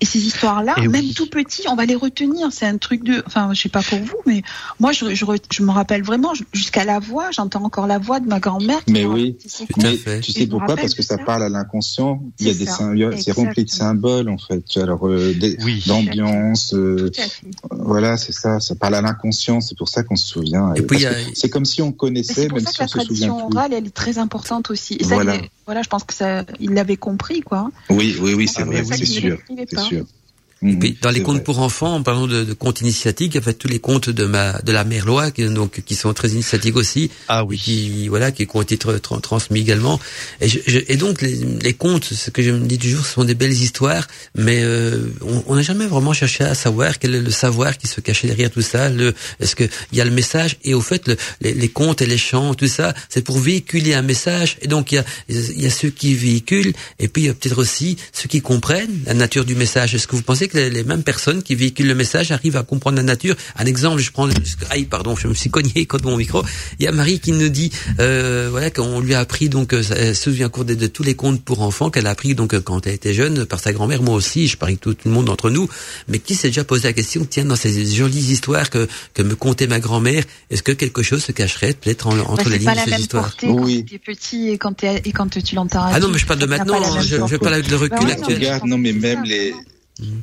Et ces histoires-là, Eh même oui. tout petit, on va les retenir. C'est un truc de, enfin, je sais pas pour vous, mais moi, je, je, re- je me rappelle vraiment jusqu'à la voix. J'entends encore la voix de ma grand-mère. qui Mais oui. Mais tu sais pourquoi? Parce que ça ça. parle à l'inconscient. Il y a C'est des ça. symbioses, c'est rempli de symboles en fait. Alors euh, Oui. d'ambiance, euh, voilà, c'est ça. Ça parle à l'inconscient. C'est pour ça qu'on se souvient. Que C'est comme si on connaissait, c'est pour même ça si que on la se souvient tradition plus. orale, elle est très importante aussi. Et ça, Voilà. il est- voilà, je pense que ça, il l'avait compris, quoi. Oui, oui, oui, c'est Ah, vrai, c'est sûr, you. Mhm, puis, dans les contes vrai. pour enfants, en parlant de, de contes initiatiques, il y a fait tous les contes de ma de la Merlois, qui, donc qui sont très initiatiques aussi, Ah oui. qui voilà, qui ont été tra- tra- transmis également. Et, je, je- et donc les, les contes, ce que je me dis toujours, ce sont des belles histoires, mais euh, on on n'a jamais vraiment cherché à savoir quel est le savoir qui se cachait derrière tout ça. Le, est-ce que il y a le message et au fait le, les, les contes et les chants, tout ça, c'est pour véhiculer un message. Et donc il y a il y a ceux qui véhiculent et puis il y a peut-être aussi ceux qui comprennent la nature du message. Est-ce que vous pensez que que les, les, mêmes personnes qui véhiculent le message arrivent à comprendre la nature. Un exemple, je prends, aïe, pardon, je me suis cogné (laughs) contre mon micro. Il y a Marie qui nous dit, euh, voilà, qu'on lui a appris donc, euh, elle se souvient cours de, de, tous les contes pour enfants qu'elle a appris donc quand elle était jeune par sa grand-mère, moi aussi, je parie tout, tout le monde d'entre nous. Mais qui s'est déjà posé la question, tiens, dans ces jolies histoires que que me contait ma grand-mère, est-ce que quelque chose se cacherait peut-être entre bah, les lignes pas la de ces même histoires portée quand tu étais petit et quand, et quand tu l'entends. Ah non, mais je parle de maintenant. Je, je parle avec le recul Bah ouais, actuel. Regarde, non, mais même les,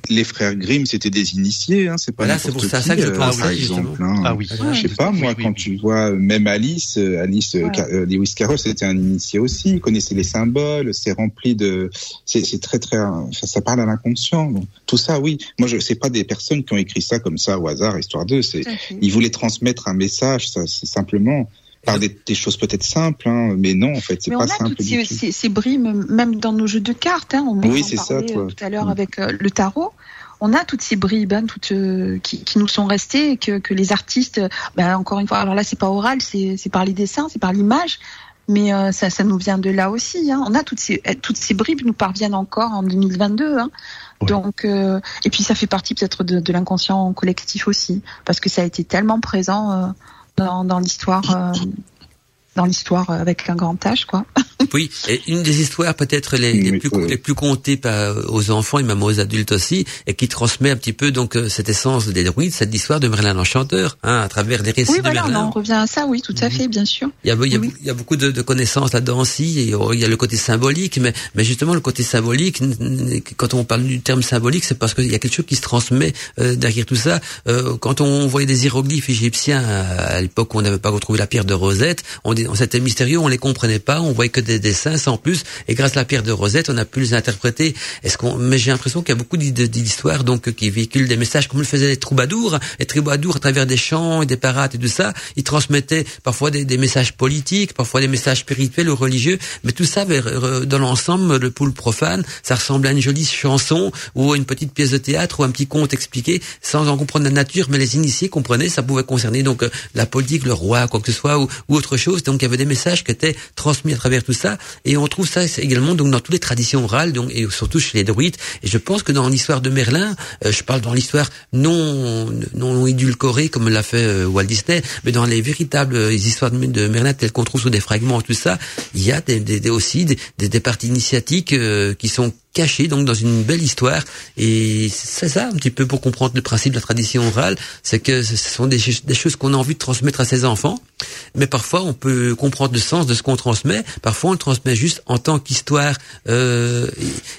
les frères Grimm, c'était des initiés, hein, c'est pas Voilà, c'est pour ça- qui, ça que je euh, pense, par oui, exemple. hein. Ah oui. Je sais pas, moi, Oui, quand oui. tu vois même Alice, euh, Alice euh, Ouais. Euh, Lewis Carroll, c'était un initié aussi. Il connaissait les symboles, c'est rempli de, c'est c'est très très, ça parle à l'inconscient. Donc, tout ça, oui. Moi, je sais pas des personnes qui ont écrit ça comme ça au hasard, histoire d'eux. C'est, ils voulaient transmettre un message, ça, c'est simplement par des, des choses peut-être simples, hein, mais non, en fait, c'est Mais pas on a simple toutes ces, tout. ces, ces brimes, même dans nos jeux de cartes. Hein, on Oui, c'est ça, toi. euh, Tout à l'heure Mm. avec euh, le tarot. On a toutes ces bribes hein, toutes, euh, qui, qui nous sont restées et que, que les artistes, bah, encore une fois, alors là c'est pas oral, c'est c'est par les dessins, c'est par l'image, mais euh, ça, ça nous vient de là aussi. Hein. On a toutes ces, euh, toutes ces bribes nous parviennent encore en 2022. Hein. Ouais. Donc, euh, et puis ça fait partie peut-être de, de l'inconscient collectif aussi, parce que ça a été tellement présent euh, dans, dans l'histoire, euh, dans l'histoire euh, avec un grand H, quoi. (laughs) Oui, et une des histoires peut-être les, les plus oui. les plus contées par, aux enfants et même aux adultes aussi, et qui transmet un petit peu donc euh, cette essence des druides, cette histoire de Merlin l'Enchanteur, hein, à travers les récits Oui, de voilà, on Merlin. en revient à ça, oui, tout à fait, bien sûr. Il y a, il y a, Oui. il y a beaucoup de, de connaissances là-dedans aussi, et oh, il y a le côté symbolique, mais, mais justement le côté symbolique, quand on parle du terme symbolique, c'est parce qu'il y a quelque chose qui se transmet euh, derrière tout ça. Euh, quand on voyait des hiéroglyphes égyptiens à, à l'époque où on n'avait pas retrouvé la pierre de Rosette, on, on c'était mystérieux, on les comprenait pas, on voyait que des dessins sans plus, et grâce à la pierre de Rosette, on a pu les interpréter. Est-ce qu'on, mais j'ai l'impression qu'il y a beaucoup d'hi- d'histoires donc qui véhiculent des messages comme le faisaient les troubadours, les troubadours à travers des chants et des parades et tout ça, ils transmettaient parfois des, des messages politiques, parfois des messages spirituels ou religieux, mais tout ça euh, dans l'ensemble, le poule profane, ça ressemble à une jolie chanson ou à une petite pièce de théâtre ou un petit conte expliqué sans en comprendre la nature, mais les initiés comprenaient, ça pouvait concerner donc euh, la politique, le roi, quoi que ce soit ou, ou autre chose. Il y avait des messages qui étaient transmis à travers tout ça, et on trouve ça également donc dans toutes les traditions orales, donc et surtout chez les druides. Et je pense que dans l'histoire de Merlin, euh, je parle dans l'histoire non non édulcorée comme l'a fait euh, Walt Disney, mais dans les véritables euh, histoires de, Merlin telles qu'on trouve sous des fragments tout ça, il y a des, des- des- aussi des, des, des parties initiatiques euh, qui sont cachées donc dans une belle histoire. Et c'est ça un petit peu pour comprendre le principe de la tradition orale c'est que ce sont des, ch- des choses qu'on a envie de transmettre à ses enfants. Mais parfois on peut comprendre le sens de ce qu'on transmet. Parfois on le transmet juste en tant qu'histoire. Euh,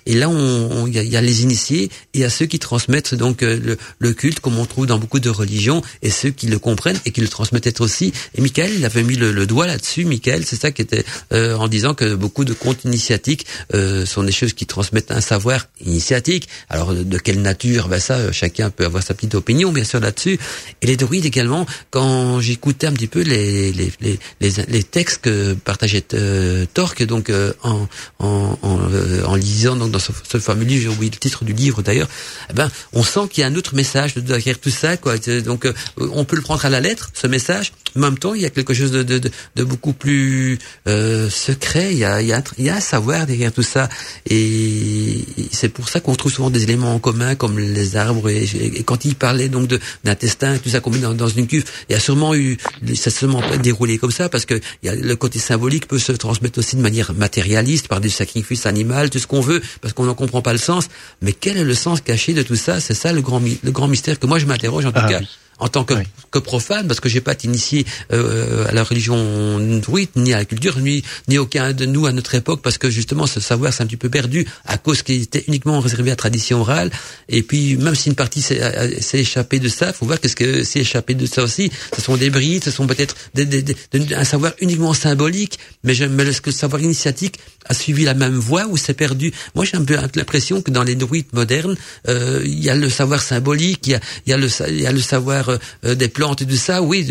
et, là on il y, y a les initiés et a ceux qui transmettent donc euh, le, le culte comme on trouve dans beaucoup de religions et ceux qui le comprennent et qui le transmettent aussi. Et Michael il avait mis le, le doigt là-dessus Michael c'est ça qui était euh, en disant que beaucoup de contes initiatiques euh, sont des choses qui transmettent un savoir initiatique. Alors de, quelle nature ben ça euh, chacun peut avoir sa petite opinion bien sûr là-dessus. Et les druides également quand j'écoutais un petit peu les les, les, les, les textes que partageait euh, Torque donc euh, en en, en, euh, en lisant donc dans ce, ce fameux livre j'ai oublié le titre du livre d'ailleurs eh ben on sent qu'il y a un autre message derrière tout ça quoi. Donc euh, on peut le prendre à la lettre ce message en même temps il y a quelque chose de, de, de, de beaucoup plus euh, secret. Il y a, il y, a, il y a un savoir derrière tout ça. Et c'est pour ça qu'on trouve souvent des éléments en commun comme les arbres. Et, et quand il parlait donc de d'intestin tout ça qu'on met dans, dans une cuve il y a sûrement eu ça s'est sûrement pas déroulé comme ça parce que il y a le côté symbolique peut se transmettre aussi de manière matérialiste par du sacrifice animal tout ce qu'on veut parce qu'on n'en comprend pas le sens. Mais quel est le sens caché de tout ça? C'est ça le grand le grand mystère que moi je m'interroge en tout Ah cas. oui. En tant que, Oui. que profane, parce que j'ai pas été initié euh, à la religion druide, ni à la culture, ni, ni aucun de nous à notre époque, parce que justement ce savoir s'est un petit peu perdu à cause qu'il était uniquement réservé à la tradition orale. Et puis même si une partie s'est s'est échappée de ça, faut voir qu'est-ce que s'est échappé de ça aussi. Ce sont des brides, ce sont peut-être des, des- des- un savoir uniquement symbolique, mais, je, mais est-ce que le savoir initiatique a suivi la même voie ou s'est perdu? Moi j'ai un peu l'impression que dans les druides modernes, euh, il y a le savoir symbolique, il y a, y a le, y a le savoir euh, des plantes et tout ça, oui,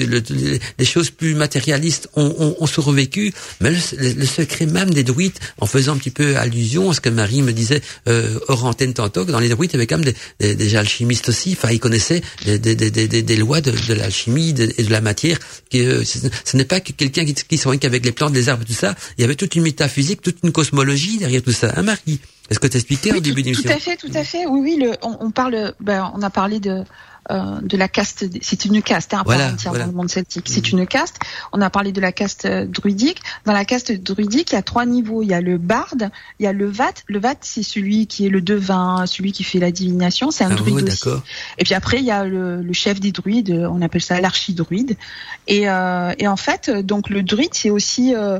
les choses plus matérialistes ont, ont, survécu, mais le, secret même des druides, en faisant un petit peu allusion à ce que Marie me disait euh, hors antenne tantôt, que dans les druides, il y avait quand même des, des, alchimistes aussi, enfin, ils connaissaient des, des, des, des lois de, de l'alchimie et de la matière, que ce, n'est pas que quelqu'un qui, qui soigne qu'avec les plantes, les arbres, tout ça, il y avait toute une métaphysique, toute une cosmologie derrière tout ça. Hein, Marie? Est-ce que tu expliqué au début d'émission Tout à fait, tout à fait. Oui, oui. Le, on, on, parle, ben, on a parlé de euh, de la caste. C'est une caste, hein, voilà, dans le monde celtique. C'est mm. une caste. On a parlé de la caste euh, druidique. Dans la caste druidique, il y a trois niveaux. Il y a le barde, il y a le vat. Le vat, c'est celui qui est le devin, celui qui fait la divination. C'est un ah druide aussi. Et puis après, il y a le, le, chef des druides. On appelle ça l'archidruide. Et, euh, et en fait, donc le druide, c'est aussi euh,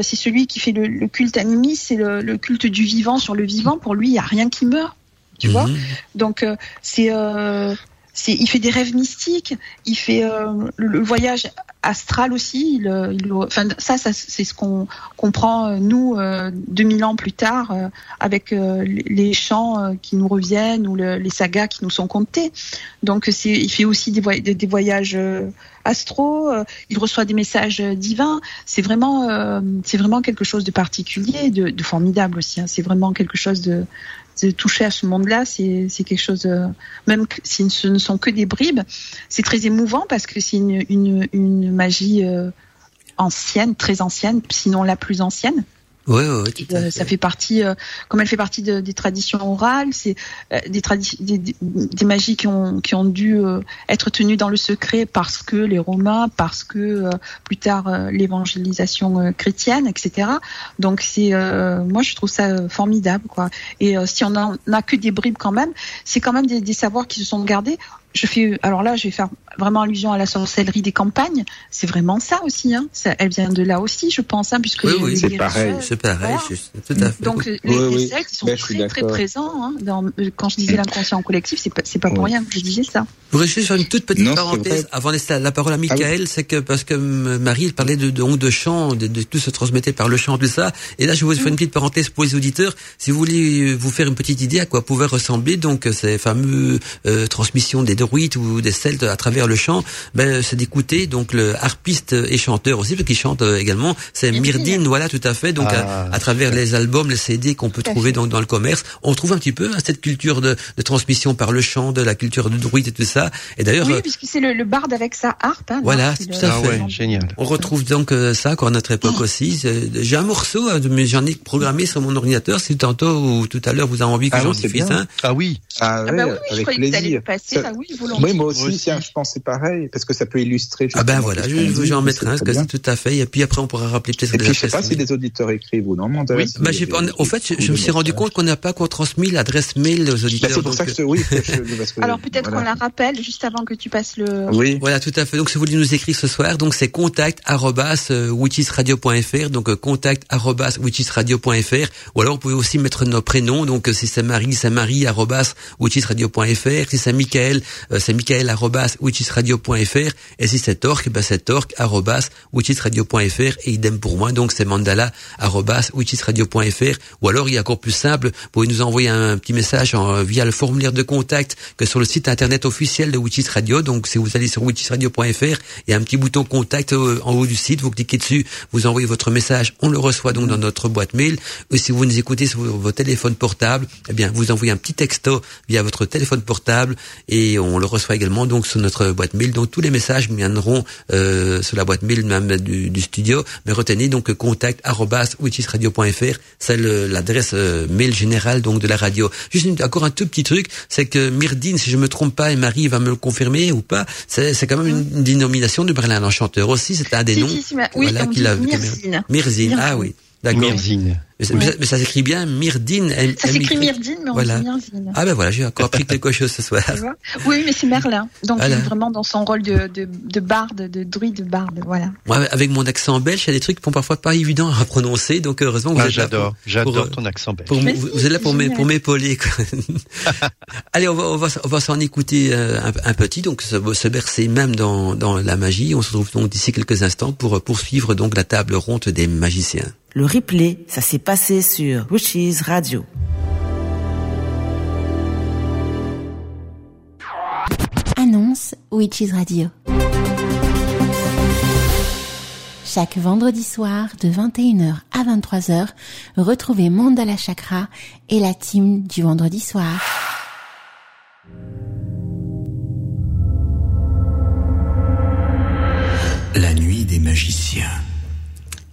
c'est celui qui fait le, le culte animiste, c'est le, le, culte du vivant sur le vivant. Pour lui, il y a rien qui meurt tu vois mm. donc c'est euh, il fait des rêves mystiques, il fait euh, le, voyage astral aussi. Il, euh, il enfin, ça, c'est ce qu'on comprend euh, nous 2000 ans plus tard avec les chants qui nous reviennent ou les sagas qui nous sont contés. Donc, il fait aussi des, voyages astro. il reçoit des messages divins. C'est vraiment, quelque chose de particulier, de, de formidable aussi. Hein. C'est vraiment quelque chose de de toucher à ce monde-là, c'est quelque chose, euh, même si ce ne sont que des bribes, c'est très émouvant parce que c'est une, une, une, magie euh, ancienne, très ancienne, sinon la plus ancienne. Oui, oui, euh, ça fait partie, euh, comme elle fait partie de, des traditions orales, c'est euh, des, des, des, magies qui ont, qui ont dû être tenues dans le secret parce que les Romains, parce que plus tard l'évangélisation chrétienne, etc. Donc c'est, moi je trouve ça formidable, quoi. Et si on en a que des bribes quand même, c'est quand même des, des savoirs qui se sont gardés je fais, alors là, je vais faire vraiment allusion à la sorcellerie des campagnes. C'est vraiment ça aussi. Hein. Ça, elle vient de là aussi, je pense, hein, puisque oui, oui, c'est pareil, c'est pareil, tout à fait. Donc les, oui, sectes sont ben, très très présents. Hein, dans, quand je disais l'inconscient collectif, c'est pas, c'est pas pour rien que je disais ça. Je voudrais juste faire une toute petite parenthèse avant de laisser la parole à ah Michael, c'est que parce que Marie elle parlait de, de de chant, de, de, tout se transmettait par le chant, tout ça. Et là, je vous faire une petite parenthèse pour les auditeurs. Si vous voulez vous faire une petite idée à quoi pouvaient ressembler donc ces fameux euh, transmissions des druides ou des celtes à travers le chant, ben c'est d'écouter donc le harpiste et chanteur aussi parce qu'il chante euh, également, c'est Myrdine, voilà tout à fait. Donc à, ah. travers les albums, les CD qu'on peut trouver donc dans le commerce, on trouve un petit peu hein, cette culture de, de, transmission par le chant, de la culture de druide et tout ça. Et d'ailleurs, oui, euh, puisque c'est le, le barde avec sa harpe. Hein, voilà, tout à fait. Ah génial. On retrouve donc euh, ça encore à notre époque oh. aussi. J'ai un morceau, mais j'en ai programmé sur mon ordinateur. Si tantôt ou tout à l'heure vous avez envie que ah j'en diffuse un. Ah oui. Ah, ah bah oui, je croyais que tu passer. Ça, oui, volontiers moi aussi, tiens, je pense c'est pareil, parce que ça peut illustrer. Ah ben voilà, je vais en mettre un, parce que c'est tout à fait. Et puis après, on pourra rappeler peut-être. Et puis, je sais pas si les auditeurs écrivent ou non. Oui, bah, j'ai, au fait, je, me suis rendu compte qu'on n'a pas encore transmis l'adresse mail aux auditeurs. Bah, c'est pour ça que oui. Alors peut-être qu'on la rappelle juste avant que tu passes le. Oui. Voilà, tout à fait. Donc si vous voulez nous écrire ce soir, donc c'est contact euh, donc euh, contact ou alors vous pouvez aussi mettre nos prénoms. Donc si c'est Marie, c'est Marie Si c'est Michael, euh, c'est Michael et si c'est Torque, ben c'est Torque et idem pour moi. Donc c'est Mandala ou alors il est encore plus simple, vous pouvez nous envoyer un petit message via le formulaire de contact que sur le site internet officiel de Witches Radio. Donc si vous allez sur witchesradio.fr, il y a un petit bouton contact euh, en haut du site, vous cliquez dessus, vous envoyez votre message, on le reçoit donc dans notre boîte mail. Et si vous nous écoutez sur vos téléphones portables, eh bien vous envoyez un petit texto via votre téléphone portable et on le reçoit également donc sur notre boîte mail. Donc tous les messages viendront euh, sur la boîte mail même du, du studio. Mais retenez donc contact c'est l'adresse euh, mail générale donc de la radio. Juste encore un tout petit truc, c'est que Myrdine, si je me trompe pas, et Marie va me le confirmer ou pas, c'est quand même une, dénomination de Berlin l'Enchanteur aussi. C'est un des noms. oui, voilà, qu'il a. Myrzine. Myrzine. Ah oui. D'accord. Myrzine. Mais, ça s'écrit bien Myrdine. Ça s'écrit Myrdine, mais on voilà. dit Myrdine. Ah ben voilà, j'ai encore appris quelque (laughs) chose ce soir. oui, mais c'est Merlin. Donc il est vraiment dans son rôle de, de, de barde, de druide barde, voilà. Moi, avec mon accent belge, il y a des trucs qui sont parfois pas évidents à prononcer, donc heureusement vous ah, êtes j'adore, j'adore ton accent belge. Pour, vous, êtes là pour m'épauler. (laughs) Allez, on va, on va, on va s'en écouter euh, un, un, petit, donc se, se bercer même dans, dans la magie. On se retrouve donc d'ici quelques instants pour poursuivre donc la table ronde des magiciens. Le replay, ça s'est passé sur Witches Radio. Annonce Witches Radio. Chaque vendredi soir de 21h à 23h, retrouvez Mandala Chakra et la team du vendredi soir. La nuit des magiciens.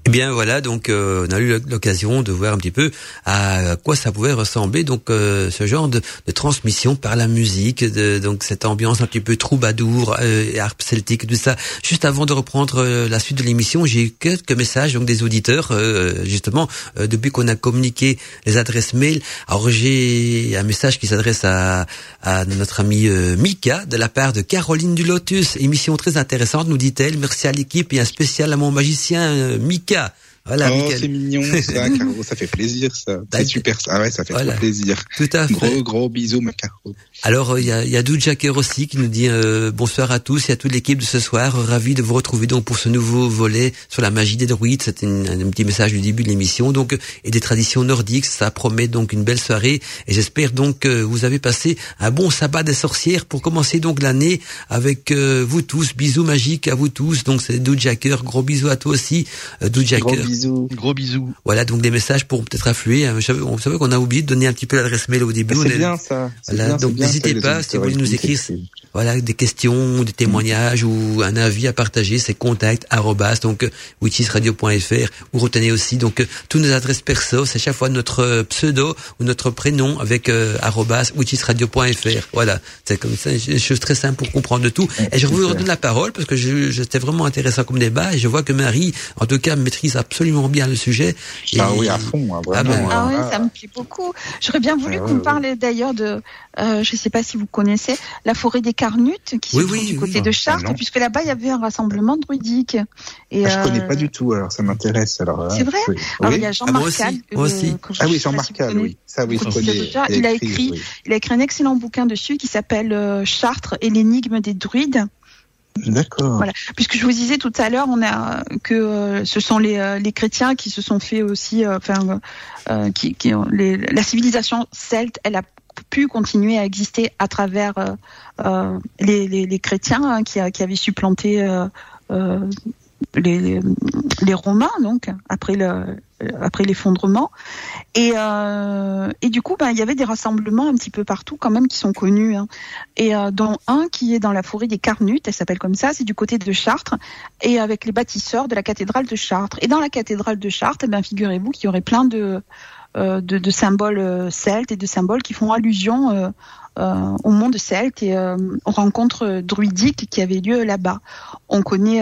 Eh bien voilà, donc euh, on a eu l'occasion de voir un petit peu à quoi ça pouvait ressembler, donc euh, ce genre de, de, transmission par la musique, de, donc cette ambiance un petit peu troubadour, euh, harpe celtique, tout ça. Juste avant de reprendre euh, la suite de l'émission, j'ai eu quelques messages donc des auditeurs, euh, justement depuis qu'on a communiqué les adresses mail. Alors j'ai un message qui s'adresse à, à notre amie Mika de la part de Caroline du Lotus, émission très intéressante, nous dit-elle. Merci à l'équipe et un spécial à mon magicien Mika voilà, oh, c'est mignon, ça, Caro, ça fait plaisir, ça. (laughs) C'est super, ça. Ah ouais, ça fait voilà. plaisir. Tout à fait. Gros, gros bisous, ma Caro. Alors, il y a, y a Jacker aussi qui nous dit euh, bonsoir à tous et à toute l'équipe de ce soir. Ravi de vous retrouver donc pour ce nouveau volet sur la magie des druides. C'était un petit message du début de l'émission, donc et des traditions nordiques. Ça promet donc une belle soirée et j'espère donc que vous avez passé un bon sabbat des sorcières pour commencer donc l'année avec euh, vous tous. Bisous magiques à vous tous. Donc c'est Jacker. Gros bisous à toi aussi, euh. Gros bisous. Gros bisous. Voilà, donc des messages pour peut-être affluer. Hein. On savait qu'on a oublié de donner un petit peu l'adresse mail au début. C'est bien ça. Voilà, donc n'hésitez pas si vous voulez nous écrire voilà des questions, des témoignages ou un avis à partager, c'est contact donc witchisradio.fr ou retenez aussi donc toutes nos adresses perso, c'est chaque fois notre pseudo ou notre prénom avec euh, witchisradio.fr. Voilà, c'est comme ça, une chose très simple pour comprendre tout. Et je vous redonne la parole parce que j'étais vraiment intéressant comme débat et je vois que Marie, en tout cas, maîtrise absolument bien le sujet. Ah oui, à fond, hein, vraiment. Ah, ben, ah, oui, ça me plaît beaucoup. J'aurais bien voulu ah qu'on parle d'ailleurs de, euh, je ne sais pas si vous connaissez, la forêt des Carnutes, qui se trouve du côté de Chartres, ah puisque là-bas il y avait un rassemblement druidique. Et ah, je ne connais pas du tout, alors ça m'intéresse. Alors c'est vrai. Alors il y a Jean ah, Marcal. Moi aussi. ah oui, Jean Marcal, oui. Ça oui, je connais. Il, a écrit, il a écrit un excellent bouquin dessus qui s'appelle euh, Chartres et l'énigme des druides. D'accord. Voilà. Puisque je vous disais tout à l'heure, on a que euh, ce sont les, euh, les chrétiens qui se sont fait aussi, enfin, qui, qui les, la civilisation celte, elle a pu continuer à exister à travers euh, euh, les, les, chrétiens hein, qui, qui, avaient supplanté euh, les, les, Romains, donc après le après l'effondrement. Et, et du coup, ben, il y avait des rassemblements un petit peu partout quand même qui sont connus. Hein. Et dont un qui est dans la forêt des Carnutes, elle s'appelle comme ça, c'est du côté de Chartres, et avec les bâtisseurs de la cathédrale de Chartres. Et dans la cathédrale de Chartres, eh ben, figurez-vous qu'il y aurait plein de, de, de, symboles euh, celtes et de symboles qui font allusion euh, euh au monde celte et aux rencontres druidiques qui avaient lieu là-bas. On connaît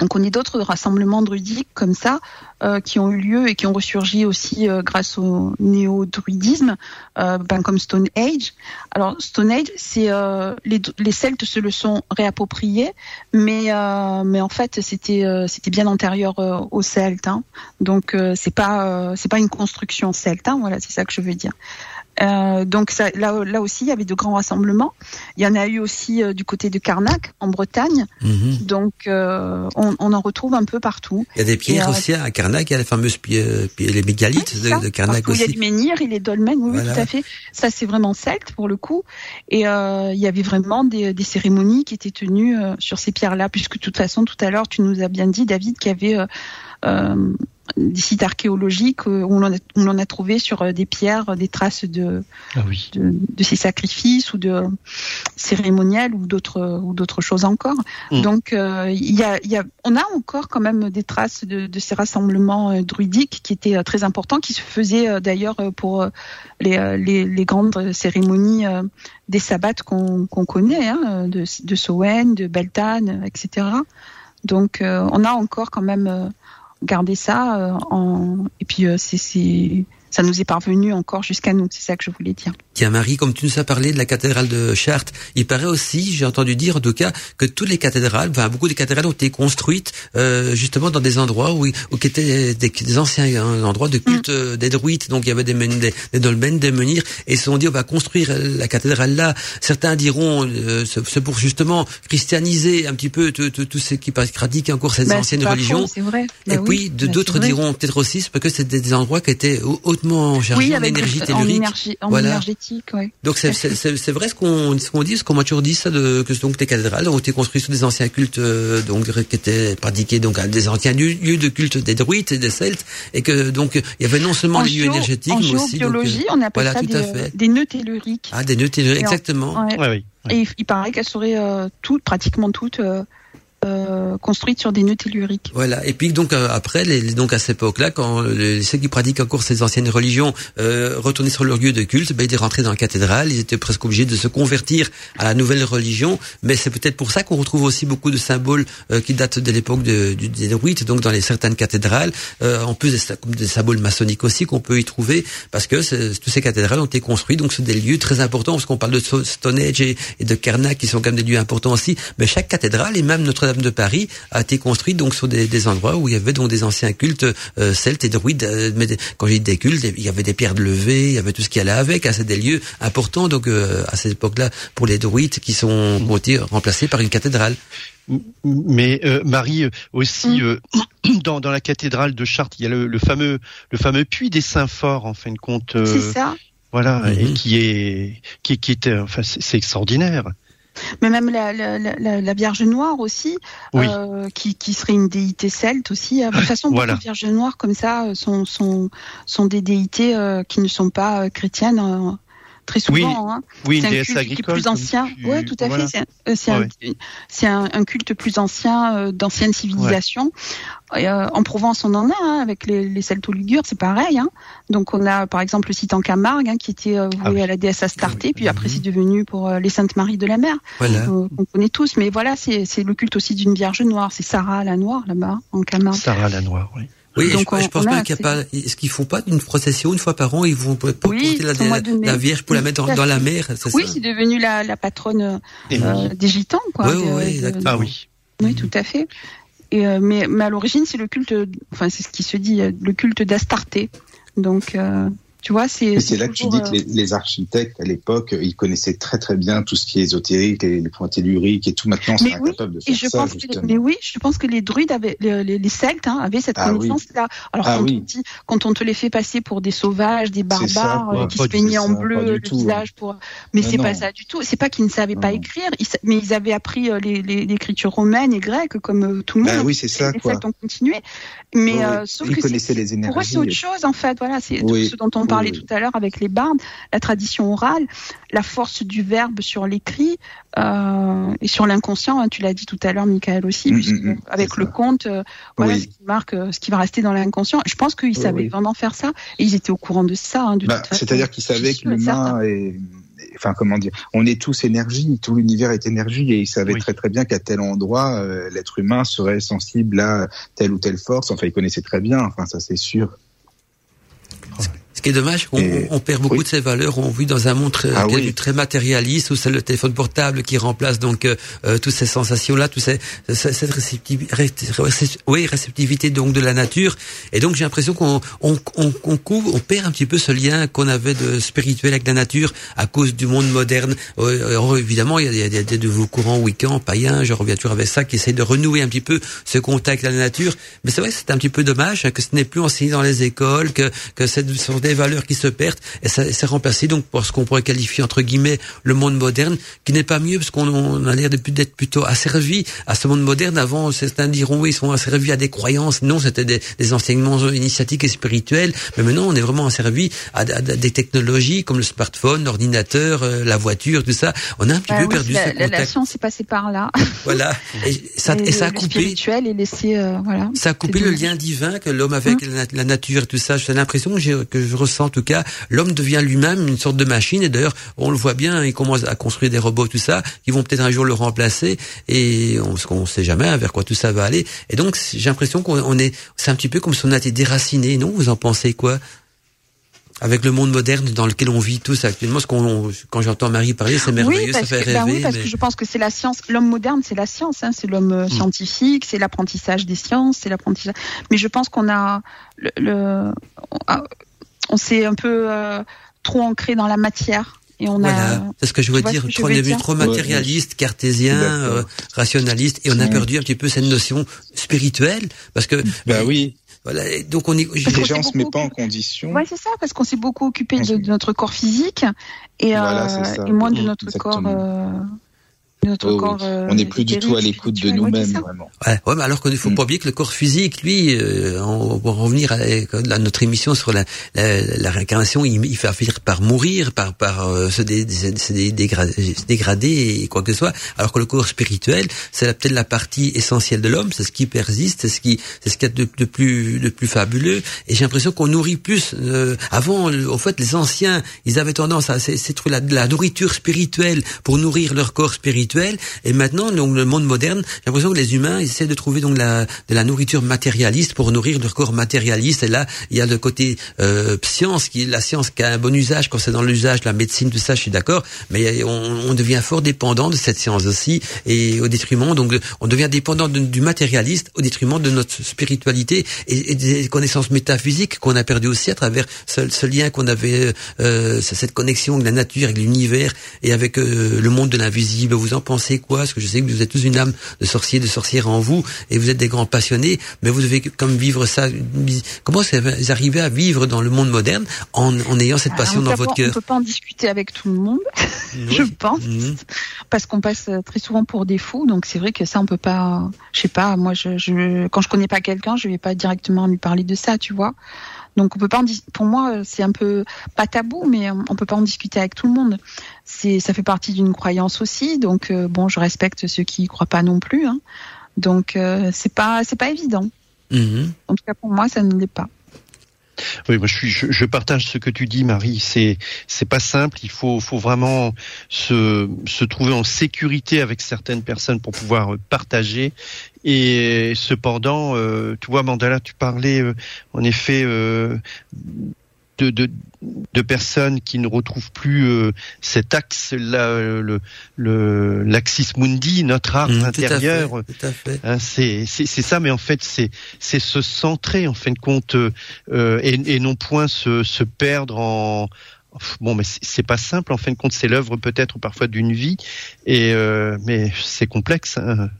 on connaît d'autres rassemblements druidiques comme ça euh, qui ont eu lieu et qui ont ressurgi aussi euh, grâce au néo-druidisme, euh, ben, comme Stone Age. Alors Stone Age, c'est les, les, Celtes se le sont réappropriés, mais mais en fait c'était c'était bien antérieur aux Celtes. Hein. Donc c'est pas c'est pas une construction celte. Hein, voilà, c'est ça que je veux dire. Euh, donc ça, là, là aussi, il y avait de grands rassemblements. Il y en a eu aussi euh, du côté de Carnac, en Bretagne. Mhm. Donc euh, on, on, en retrouve un peu partout. Il y a des pierres aussi à Carnac. Il y a les fameuses pierres, les mégalithes de, de, Carnac aussi. Il y a du menhir et les dolmens. Oui, tout à fait. Ça, c'est vraiment celte pour le coup. Et il y avait vraiment des, des, cérémonies qui étaient tenues sur ces pierres-là, puisque de toute façon, tout à l'heure, tu nous as bien dit, David, qu'il y avait des sites archéologiques où on, a, on a trouvé sur euh, des pierres des traces de, ah de, de, ces sacrifices ou de cérémoniels ou d'autres ou d'autres choses encore. Mm. Donc euh, il y, a, y, a, on a encore quand même des traces de, de ces rassemblements euh, druidiques qui étaient très importants, qui se faisaient d'ailleurs pour les, les, les, grandes cérémonies des sabbats qu'on connaît, hein, de, de Sowen, de Beltane, etc. Donc on a encore quand même garder ça euh, en... et puis euh, c'est ça nous est parvenu encore jusqu'à nous. C'est ça que je voulais dire. Tiens Marie, comme tu nous as parlé de la cathédrale de Chartres, il paraît aussi, j'ai entendu dire en tout cas, que toutes les cathédrales, enfin beaucoup de cathédrales ont été construites euh, justement dans des endroits où, où qui étaient des, anciens hein, endroits de culte mm. euh, des druides. Donc il y avait des, des, des dolmens, des menhirs, et ils se sont dit on va construire la cathédrale là. Certains diront euh, c'est pour justement christianiser un petit peu tous ceux qui pratiquent encore cette bah, ancienne religion. Vrai. et bah puis bah d'autres diront peut-être aussi parce que c'est des, endroits qui étaient hautement chargés en énergie tellurique. En énergie, ouais. Donc c'est c'est vrai ce qu'on ce qu'on dit, ce qu'on m'a toujours dit ça de que donc les cathédrales ont été construites sur des anciens cultes euh, donc qui étaient pratiqués donc à des anciens lieux de culte des druides et des celtes et que donc il y avait non seulement les lieux énergétiques en mais aussi géobiologie, on appelle ça des, des, nœuds telluriques. Ah des nœuds telluriques exactement. Ouais. Ouais, oui. Et il paraît qu'elles seraient euh, toutes pratiquement toutes euh, euh, construites sur des nœuds telluriques. Voilà. Et puis donc euh, après, les, donc à cette époque-là, quand les, ceux qui pratiquent encore ces anciennes religions euh, retournaient sur leur lieu de culte, ben, ils rentraient dans la cathédrale, ils étaient presque obligés de se convertir à la nouvelle religion. Mais c'est peut-être pour ça qu'on retrouve aussi beaucoup de symboles euh, qui datent de l'époque de, du, des druides, donc dans les certaines cathédrales, euh, en plus des, des symboles maçonniques aussi qu'on peut y trouver, parce que toutes ces cathédrales ont été construites, donc c'est des lieux très importants, parce qu'on parle de Stonehenge et, et de Karnak, qui sont quand même des lieux importants aussi. Mais chaque cathédrale, et même Notre-Dame de Paris a été construite donc sur des, des, endroits où il y avait donc des anciens cultes euh, celtes et druides. Euh, mais quand j'ai dit des cultes, il y avait des pierres de levée, il y avait tout ce qui allait avec. Hein, c'est des lieux importants donc euh, à cette époque-là pour les druides qui sont ont été remplacés par une cathédrale. Mais euh, Marie aussi euh, (clears throat) dans, dans la cathédrale de Chartres, il y a le, le fameux le fameux puits des Saints Forts en fin de compte. Euh, c'est ça. Voilà, mm et qui est qui, qui était enfin c'est extraordinaire. Mais même la, la, la, la Vierge Noire aussi, oui. euh, qui, qui serait une déité celte aussi. De toute façon, voilà. de Vierges Noires comme ça sont, sont, sont des déités euh, qui ne sont pas chrétiennes. Très souvent. Oui, hein. oui c'est une un culte agricole, qui est plus ancien. Tu... Ouais, tout à voilà. fait. C'est un, ouais. un, un, culte plus ancien euh, d'ancienne civilisation. Ouais. Euh, en Provence, on en a hein, avec les, les Celto-Ligures, c'est pareil. Hein. Donc on a par exemple le site en Camargue qui était euh, voué ah oui. à la déesse Astarté, puis après c'est devenu pour euh, les Saintes Maries de la Mer. Voilà. on connaît tous, mais voilà, c'est le culte aussi d'une Vierge Noire. C'est Sarah la Noire là-bas en Camargue. Sarah la Noire, oui. Oui, Donc je, on, je, pense pas qu'il n'y a pas. Est-ce qu'ils font pas une procession une fois par an Ils vont oui, porter la, la, la, Vierge pour la mettre dans, dans la mer. Oui, c'est devenu la, la patronne euh, des gitans, quoi. Oui, oui, exactement. Ah oui. Oui, tout à fait. Et, euh, mais, mais à l'origine, c'est le culte. Enfin, c'est ce qui se dit, le culte d'Astarté. Donc. Euh, tu vois, c'est. C'est là que tu dis que les, les architectes à l'époque, ils connaissaient très très bien tout ce qui est ésotérique, les, les points telluriques et tout. Maintenant, c'est oui, incapable de faire et je ça. Pense que, mais oui, je pense que les druides avaient, les, les, les Celtes hein, avaient cette ah, connaissance-là. Oui. Alors ah, quand, oui. on dit, quand on te les fait passer pour des sauvages, des barbares ça, euh, qui se peignaient en bleu le tout, visage pour, mais c'est non. pas ça du tout. C'est pas qu'ils ne savaient non. pas écrire, ils, mais ils avaient appris euh, l'écriture romaine et grecque comme euh, tout le monde. Ah, oui, c'est ça. Les. Celtes ont continué, mais sauf ils que connaissaient les énergies. Pour eux, c'est autre chose en fait. Voilà, c'est ce dont on parlait tout à l'heure avec les bardes, la tradition orale, la force du verbe sur l'écrit euh, et sur l'inconscient. Hein, tu l'as dit tout à l'heure, Michael aussi, mmh, puisque mmh, avec le conte, euh, voilà oui. ce qui marque, ce qui va rester dans l'inconscient. Je pense qu'ils savaient oui. vraiment faire ça et ils étaient au courant de ça. Hein, bah, C'est-à-dire qu'ils savaient que l'humain est enfin comment dire, on est tous énergie, tout l'univers est énergie et ils savaient oui. très très bien qu'à tel endroit euh, l'être humain serait sensible à telle ou telle force. Enfin, ils connaissaient très bien. Enfin, ça c'est sûr. Ce qui est dommage, on, et, on perd beaucoup oui. de ces valeurs. On vit dans un monde très, ah, oui. très matérialiste où c'est le téléphone portable qui remplace donc euh, euh, toutes ces sensations-là, toute ces, cette réceptivité, oui, réceptivité donc de la nature. Et donc j'ai l'impression qu'on on, on, on, couvre, on perd un petit peu ce lien qu'on avait de spirituel avec la nature à cause du monde moderne. Alors, évidemment, il y a, il y a des nouveaux courants week-end, païens. Je reviens toujours avec ça, qui essayent de renouer un petit peu ce contact avec la nature. Mais c'est vrai que c'est un petit peu dommage hein, que ce n'est plus enseigné dans les écoles, que que ce sont des valeurs qui se perdent et ça c'est remplacé donc par ce qu'on pourrait qualifier entre guillemets le monde moderne qui n'est pas mieux parce qu'on a l'air d'être plutôt asservi à ce monde moderne. Avant certains diront oui ils sont asservis à des croyances. Non c'était des, des, enseignements initiatiques et spirituels. Mais maintenant on est vraiment asservi à, à, à des technologies comme le smartphone l'ordinateur euh, la voiture tout ça. On a un petit bah peu oui, perdu la, ce contact. la science est passée par là. Voilà. (laughs) Et ça, et, et ça a coupé spirituel est laissé euh, voilà. Ça a coupé le lien divin que l'homme avait avec hum. la, la, nature et tout ça. J'ai l'impression que, que je ressens en tout cas, l'homme devient lui-même une sorte de machine. Et d'ailleurs, on le voit bien, il commence à construire des robots, tout ça, qui vont peut-être un jour le remplacer. Et on ne sait jamais vers quoi tout ça va aller. Et donc, j'ai l'impression qu'on est, c'est un petit peu comme si on a été déraciné. Non, vous en pensez quoi? Avec le monde moderne dans lequel on vit tous actuellement, ce qu'on, quand j'entends Marie parler, c'est merveilleux, oui, ça fait que, rêver. Bah oui, parce mais... que je pense que c'est la science. L'homme moderne, c'est la science, hein, c'est l'homme mmh. scientifique, c'est l'apprentissage des sciences, c'est l'apprentissage. Mais je pense qu'on a le, le on s'est un peu euh, trop ancré dans la matière. Et on voilà, a, c'est ce que je veux dire. Est devenu trop matérialiste, cartésien, euh, rationaliste, et on a perdu un petit peu cette notion spirituelle, parce que bah oui. Voilà, et donc on est. On s'est se met beaucoup pas en condition. Ouais, c'est ça, parce qu'on s'est beaucoup occupé On de, notre corps physique et, Voilà, euh, et moins de Mm, notre corps. euh, notre Oh, corps. euh, on n'est plus du tout à l'écoute de nous-mêmes, vraiment. Ouais, ouais, mais alors qu'il ne faut Mm. pas oublier que le corps physique, lui, euh, on va revenir à, à notre émission sur la, la, la réincarnation, il, il va finir par mourir, par, par euh, se, dé, se- se dé- dégra- se dégrader et quoi que ce soit. Alors que le corps spirituel, c'est peut-être la partie essentielle de l'homme, c'est ce qui persiste, c'est ce qui, c'est ce qu'il y a de, de plus, de plus fabuleux. Et j'ai l'impression qu'on nourrit plus. euh, avant, en fait, les anciens, ils avaient tendance à c'est c'est trouver la, de la nourriture spirituelle pour nourrir leur corps spirituel. Et maintenant, donc le monde moderne, j'ai l'impression que les humains essaient de trouver donc la, de la nourriture matérialiste pour nourrir leur corps matérialiste. Et là, il y a le côté euh, science, qui la science qui a un bon usage quand c'est dans l'usage, la médecine, tout ça, je suis d'accord. Mais on, on devient fort dépendant de cette science aussi, et au détriment, donc on devient dépendant de- du matérialiste au détriment de notre spiritualité et, et des connaissances métaphysiques qu'on a perdu aussi à travers ce, ce lien qu'on avait, euh, cette connexion avec la nature, avec l'univers et avec euh, le monde de l'invisible. Vous en pensez quoi? Parce que je sais que vous êtes tous une âme de sorcier, de sorcière en vous, et vous êtes des grands passionnés, mais vous devez comme vivre ça. Comment vous arrivez à vivre dans le monde moderne en, en ayant cette passion Alors, dans votre d'abord, On cœur peut pas en discuter avec tout le monde, (laughs) je pense, Mhm. parce qu'on passe très souvent pour des fous. Donc c'est vrai que ça, on peut pas. Je sais pas. Moi, je, je, quand je connais pas quelqu'un, je vais pas directement lui parler de ça, tu vois. Donc on peut pas. En pour moi, c'est un peu pas tabou, mais on on peut pas en discuter avec tout le monde. C'est, ça fait partie d'une croyance aussi. Donc euh, bon, je respecte ceux qui y croient pas non plus. Hein. Donc euh, c'est pas, c'est pas évident. Mhm. En tout cas pour moi, ça ne l'est pas. Oui, moi je, suis, je, je partage ce que tu dis, Marie. C'est c'est pas simple. Il faut faut vraiment se se trouver en sécurité avec certaines personnes pour pouvoir euh, partager. Et cependant, euh, tu vois, Mandala, tu parlais euh, en effet euh, de, de de personnes qui ne retrouvent plus euh, cet axe là, le le l'axis mundi, notre art tout à fait, intérieur. Tout à fait. Hein, c'est c'est c'est ça, mais en fait c'est c'est se centrer en fin de compte euh, euh, et, et non point se se perdre en bon mais c'est- c'est pas simple en fin de compte c'est l'œuvre peut-être parfois d'une vie et euh, mais c'est complexe. Hein.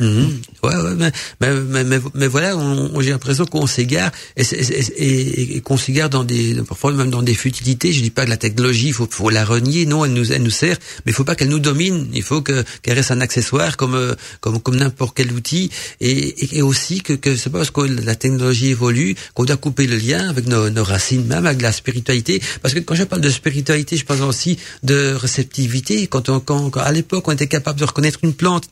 Mhm. Ouais, ouais, mais, mais, mais, mais, voilà, on, j'ai l'impression qu'on s'égare et, et, et- et qu'on s'égare dans des, parfois même dans des futilités. Je dis pas que la technologie, il faut, faut la renier, non, elle nous, elle nous sert, mais il faut pas qu'elle nous domine. Il faut que qu'elle reste un accessoire comme euh, comme comme n'importe quel outil et, et, aussi que, que c'est pas parce que la technologie évolue qu'on doit couper le lien avec nos, nos racines, même avec la spiritualité. Parce que quand je parle de spiritualité, je parle aussi de réceptivité. Quand, on, quand, quand à l'époque on était capable de reconnaître une plante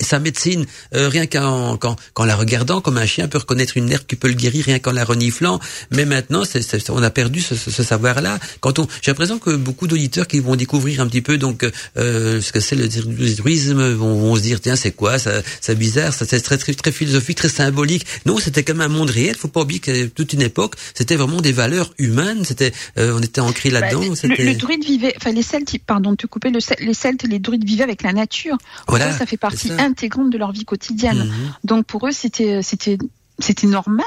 sa médecine, euh, rien qu'en qu'en, qu'en la regardant, comme un chien peut reconnaître une herbe qui peut le guérir rien qu'en la reniflant. Mais maintenant, c'est, c'est- on a perdu ce, ce- ce savoir-là. Quand on, j'ai l'impression que beaucoup d'auditeurs qui vont découvrir un petit peu donc euh, ce que c'est le druidisme vont, vont se dire tiens c'est quoi? Ça, c'est bizarre, ça c'est très, très très philosophique, très symbolique. Non, c'était comme un monde réel. Faut pas oublier que toute une époque, c'était vraiment des valeurs humaines. C'était, euh, on était ancré Bah, là-dedans. le, c'était... le druide vivait, enfin les Celtes, pardon de te couper, le, les Celtes les druides vivaient avec la nature. Voilà, ça fait partie. Intégrante de leur vie quotidienne. Mhm. Donc pour eux, c'était c'était c'était normal,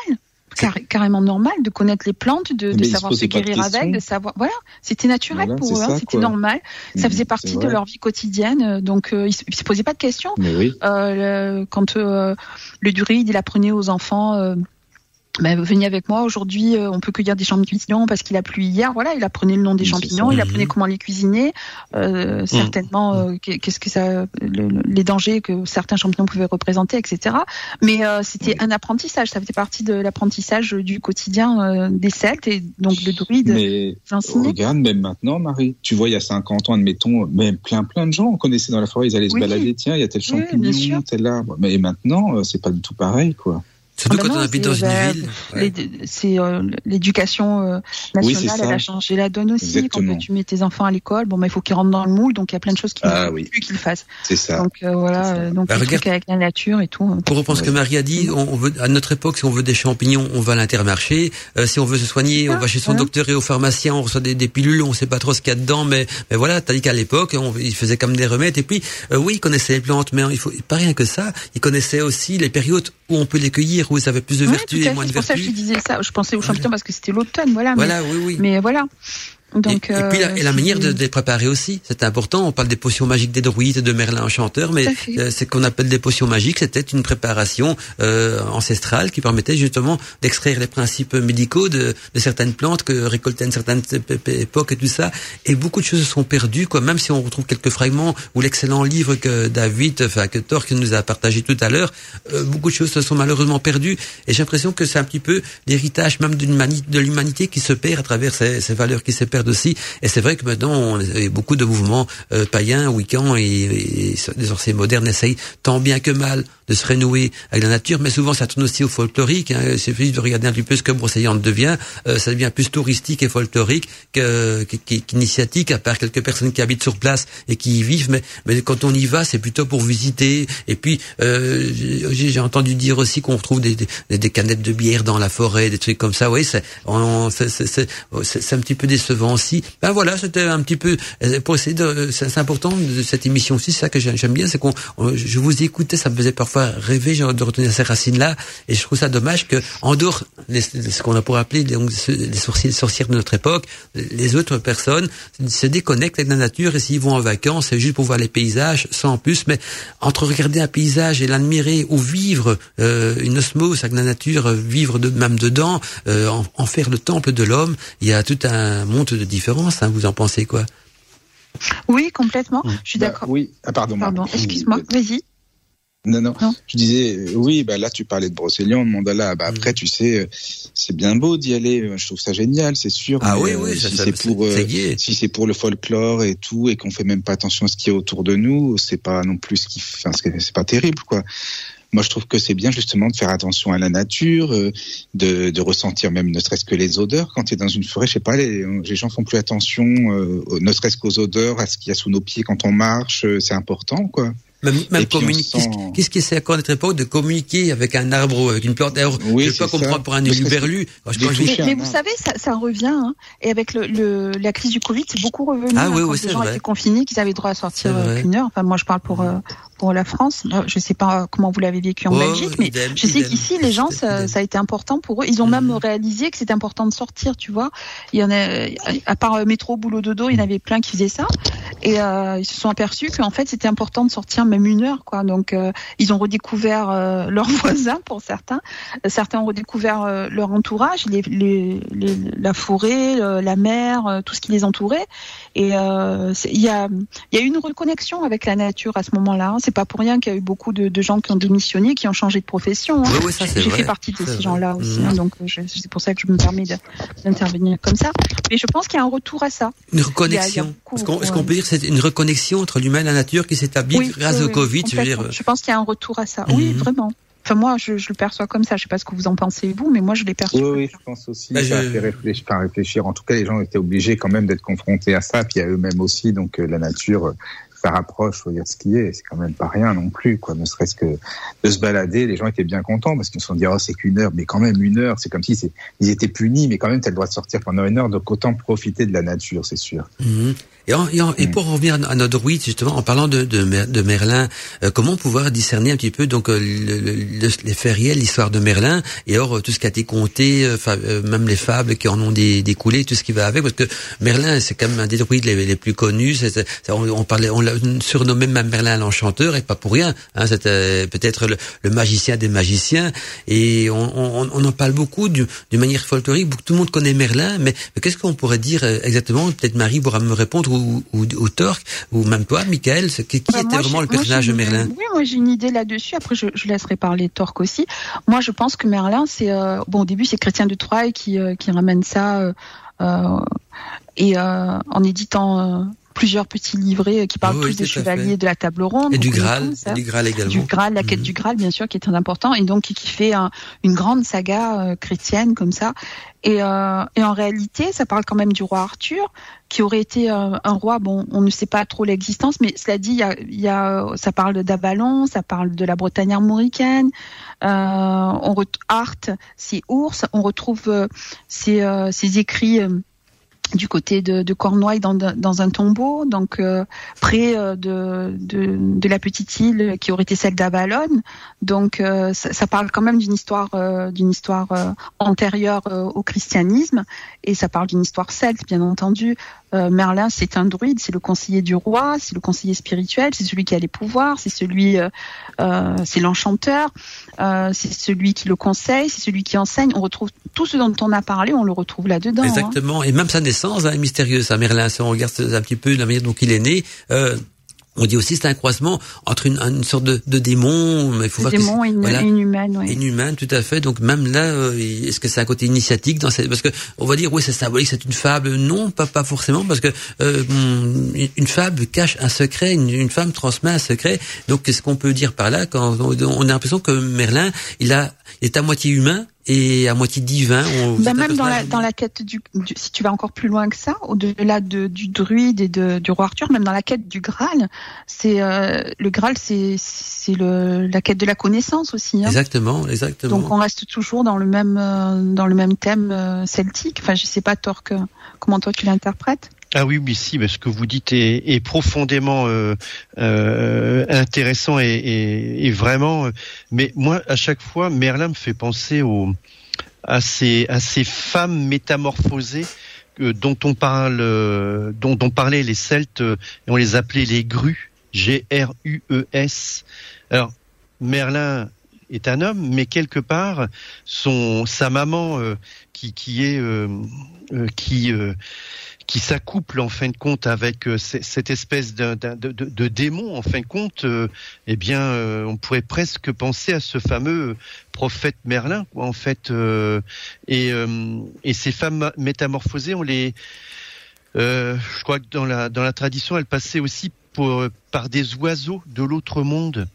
carré- carrément normal de connaître les plantes, de, ils se savoir se de guérir avec, de savoir. Voilà, c'était naturel Voilà, pour eux, hein, c'était normal. Ça Mhm, faisait partie de leur vie quotidienne. euh, Donc euh, ils, ils se posaient pas de questions. Oui. Euh, le- quand euh, le druide il apprenait aux enfants ben, venez avec moi. Aujourd'hui euh, on peut cueillir des champignons parce qu'il a plu hier. Voilà il apprenait le nom des champignons. Il apprenait comment les cuisiner. Euh, certainement euh, qu'est- qu'est-ce que ça le- le- les dangers que certains champignons pouvaient représenter etc mais euh, c'était un apprentissage. Ça faisait partie de l'apprentissage du quotidien euh, des Celtes et donc le druide Mais regarde, même maintenant, Marie, tu vois, il y a 50 ans, admettons, même plein, plein de gens on connaissait dans la forêt, ils allaient se balader, tiens, il y a tel champignon, tel arbre. Mais maintenant, c'est pas du tout pareil, quoi. Surtout Ah ben quand non, on habite c'est- dans une bah, ville. Ouais. C'est euh, l'éducation euh, Oui, nationale, ça. elle a changé la donne aussi. Exactement. Quand tu mets tes enfants à l'école, bon, bah, il faut qu'ils rentrent dans le moule, donc il y a plein de choses qui Ah ne faut oui. plus qu'ils fassent. C'est ça. Donc euh, voilà, C'est ça. donc Bah, regarde- avec la nature et tout. Pour reprendre ce que. Marie a dit, on, veut, à notre époque, si on veut des champignons, on va à l'intermarché. Euh, si on veut se soigner, on va chez son docteur et au pharmacien, on reçoit des, des pilules, on sait pas trop ce qu'il y a dedans, mais, mais voilà, tandis qu'à l'époque, ils faisaient comme des remèdes. Et puis, euh, oui, ils connaissaient les plantes, mais il faut pas rien que ça. Ils connaissaient aussi les périodes où on peut les cueillir, où ils avaient plus de vertus et moins de C'est pour ça que je vertus. te disais ça. Je pensais aux champignons parce que c'était l'automne, voilà. mais- Voilà, oui, oui. Mais, voilà. Donc, et, et puis la, euh, et la manière de, de les préparer aussi, c'est important. On parle des potions magiques des druides, de Merlin enchanteur, mais euh, ce qu'on appelle des potions magiques, c'était une préparation euh, ancestrale qui permettait justement d'extraire les principes médicaux de, de certaines plantes que récoltaient à une certaine époque et tout ça. Et beaucoup de choses se sont perdues, quoi. Même si on retrouve quelques fragments ou l'excellent livre que David, enfin que Thor qui nous a partagé tout à l'heure, euh, beaucoup de choses se sont malheureusement perdues. Et j'ai l'impression que c'est un petit peu l'héritage même d'une de l'humanité qui se perd à travers ces, ces valeurs qui se perdent Et c'est vrai que maintenant, beaucoup de mouvements euh, païens, wiccans et, et des sorciers modernes essayent tant bien que mal de se renouer avec la nature, mais souvent ça tourne aussi au folklorique. Hein. Il suffit de regarder un petit peu ce que Brocéliande devient. Euh, ça devient plus touristique et folklorique que- que- que- qu'initiatique, à part quelques personnes qui habitent sur place et qui y vivent. Mais, mais quand on y va, c'est plutôt pour visiter. Et puis, euh, j'ai entendu dire aussi qu'on retrouve des, des, des canettes de bière dans la forêt, des trucs comme ça. Oui, c'est un petit peu décevant aussi. Ben voilà, c'était un petit peu euh, pour essayer. C'est important de cette émission aussi. C'est ça que j'ai- j'aime bien, c'est qu'on. on- Je vous écoutais, ça me faisait parfois rêver genre, de retenir ces racines-là, et je trouve ça dommage que en dehors de ce qu'on a pour appeler donc, les sorcières de notre époque, les autres personnes se déconnectent avec la nature et s'ils vont en vacances, c'est juste pour voir les paysages, sans plus. Mais entre regarder un paysage et l'admirer ou vivre euh, une osmose avec la nature, vivre de, même dedans, euh, en, en faire le temple de l'homme, il y a tout un monde de différence. Hein, vous en pensez quoi? Oui, complètement. Je suis Bah, d'accord. oui, ah, pardon. Excuse-moi, vas-y. Non, non, Non. Je disais, euh, oui, bah là, tu parlais de Brocéliande, Mandala. Bah après, tu sais, euh, c'est bien beau d'y aller. euh, Je trouve ça génial, c'est sûr. Ah oui, oui, si c'est pour, euh, si c'est pour le folklore et tout, et qu'on fait même pas attention à ce qui est autour de nous, c'est pas non plus ce qui, enfin, c'est pas terrible, quoi. Moi, je trouve que c'est bien justement de faire attention à la nature, euh, de, de ressentir même ne serait-ce que les odeurs. Quand tu es dans une forêt, je sais pas, les, les gens font plus attention, euh, ne serait-ce qu'aux odeurs, à ce qu'il y a sous nos pieds quand on marche. C'est important, quoi. Même, communiquer. sent- Qu'est-ce qui c'est encore à notre époque de communiquer avec un arbre ou avec une plante? Alors, Oui, je peux pas comprendre pour un Ne touches. Mais, un vous savez, ça, ça revient. hein. Et avec le, le, la crise du Covid, c'est beaucoup revenu. Ah hein, oui, quand oui, les c'est gens vrai. étaient confinés, qu'ils avaient droit à sortir euh, qu'une heure. Enfin, moi, je parle pour euh, pour la France. Euh, Je sais pas comment vous l'avez vécu en Oh, Belgique, mais idem, je sais qu'ici, les gens, ça, ça a été important pour eux. Ils ont même Mhm. réalisé que c'était important de sortir, tu vois. Il y en a, à part euh, métro, boulot, dodo, il y en avait plein qui faisaient ça. Et euh, ils se sont aperçus qu'en fait, c'était important de sortir même une heure, quoi. Donc, euh, ils ont redécouvert euh, (laughs) leurs voisins pour certains. Certains ont redécouvert euh, leur entourage, les, les, les- la forêt, la mer, euh, tout ce qui les entourait. Et euh, il y a, y a eu une reconnexion avec la nature à ce moment-là. hein. C'est pas pour rien qu'il y a eu beaucoup de, de gens qui ont démissionné, qui ont changé de profession. hein. Oui, oui, J'ai fait partie de ces gens-là aussi, hein, donc euh, c'est pour ça que je me permets d'intervenir comme ça. Mais je pense qu'il y a un retour à ça. Une reconnexion. Est-ce qu'on qu'on peut dire que c'est une reconnexion entre l'humain et la nature qui s'établit Oui, grâce au Covid Je veux dire, complètement. Je pense qu'il y a un retour à ça. Oui, Mhm. vraiment. Enfin, moi, je, je le perçois comme ça. Je sais pas ce que vous en pensez, vous, mais moi, je l'ai perçu. Oui, oui, je pense aussi. Bah, ça a je- fait réfléchir, enfin, réfléchir. En tout cas, les gens étaient obligés quand même d'être confrontés à ça, puis à eux-mêmes aussi. Donc, euh, la nature, euh, ça rapproche, faut dire ce qui est. C'est quand même pas rien non plus, quoi. Ne serait-ce que de se balader, les gens étaient bien contents parce qu'ils se sont dit, oh, c'est qu'une heure, mais quand même une heure. C'est comme si c'est, ils étaient punis, mais quand même, t'as le droit de sortir pendant une heure. Donc, autant profiter de la nature, c'est sûr. Mhm. Et, en- et, en- et pour revenir à notre druide, justement, en parlant de, de, Mer- de Merlin, euh, comment pouvoir discerner un petit peu donc euh, le- le- le- les faits réels, l'histoire de Merlin, et or euh, tout ce qui a été conté, euh, même les fables qui en ont dé- découlé, tout ce qui va avec, parce que Merlin, c'est quand même un des druides les, les plus connus. on, on parlait, on l'a surnommé même Merlin l'enchanteur, et pas pour rien. Hein, C'était peut-être le, le magicien des magiciens, et on, on, on en parle beaucoup du- d'une manière folklorique. Tout le monde connaît Merlin, mais, mais qu'est-ce qu'on pourrait dire exactement? Peut-être Marie pourra me répondre, ou, ou, ou Torque, ou même toi, Michael. Qui, qui Bah, était vraiment le personnage de Merlin Oui, moi j'ai une idée là-dessus. Après, je, je laisserai parler Torque aussi. Moi, je pense que Merlin, c'est euh, bon. Au début, c'est Chrétien de Troyes qui euh, qui ramène ça euh, et euh, en éditant plusieurs petits livrets euh, qui parlent Oui, tous des chevaliers de la table ronde. Et du Graal, et du Graal également. du Graal, la quête Mhm. du Graal, bien sûr, qui est très important, et donc qui fait un- une grande saga euh, chrétienne comme ça. Et, euh, et en réalité, ça parle quand même du roi Arthur, qui aurait été euh, un roi. Bon, on ne sait pas trop l'existence, mais cela dit, il y a, y a, ça parle d'Avalon, ça parle de la Bretagne armoricaine. Euh, on Art, c'est ours. On retrouve ces écrits. Du côté de, de Cornouailles dans, un tombeau, donc euh, près euh, de, la petite île qui aurait été celle d'Avalon. Donc euh, ça, ça, parle quand même d'une histoire d'une histoire antérieure au christianisme et ça parle d'une histoire celte, bien entendu. Merlin, c'est un druide, c'est le conseiller du roi, c'est le conseiller spirituel, c'est celui qui a les pouvoirs, c'est celui, c'est l'enchanteur, c'est celui qui le conseille, c'est celui qui enseigne. On retrouve tout ce dont on a parlé, on le retrouve là-dedans. Hein. Exactement, et même sa naissance hein, mystérieuse, à Merlin. Si on regarde un petit peu la manière dont il est né, euh, on dit aussi c'est un croisement entre une, une sorte de, de démon, mais il faut démon et une, voilà, une humaine, ouais. une humaine, tout à fait. Donc même là, euh, est-ce que c'est un côté initiatique dans cette, parce que on va dire oui c'est symbolique, c'est une fable. Non, pas pas forcément, parce que euh, une fable cache un secret, une, une femme transmet un secret. Donc qu'est-ce qu'on peut dire par là quand on, a l'impression que Merlin, il a est à moitié humain, et à moitié divin. Ben même dans la, dans la quête du, si tu vas encore plus loin que ça, au-delà de, du druide et de, du roi Arthur, même dans la quête du Graal, c'est euh, le Graal, c'est c'est le la quête de la connaissance aussi. Hein. Exactement, exactement. Donc on reste toujours dans le même euh, dans le même thème euh, celtique. Enfin, je sais pas Torque, comment toi tu l'interprètes? Ah oui, oui, si, mais ce que vous dites est, est profondément euh, euh, intéressant et, et, et, vraiment. Euh, mais moi, à chaque fois, Merlin me fait penser au, à ces, à ces femmes métamorphosées dont on parle, dont on parlait les Celtes, et on les appelait les grues, G-R-U-E-S. Alors, Merlin est un homme, mais quelque part, son, sa maman, qui, qui est, qui qui s'accouple en fin de compte avec euh, cette espèce de, démon en fin de compte, euh, eh bien, euh, on pourrait presque penser à ce fameux prophète Merlin, quoi, en fait. et, et ces femmes métamorphosées, on les, je crois que dans la dans la tradition, elles passaient aussi pour, par des oiseaux de l'autre monde.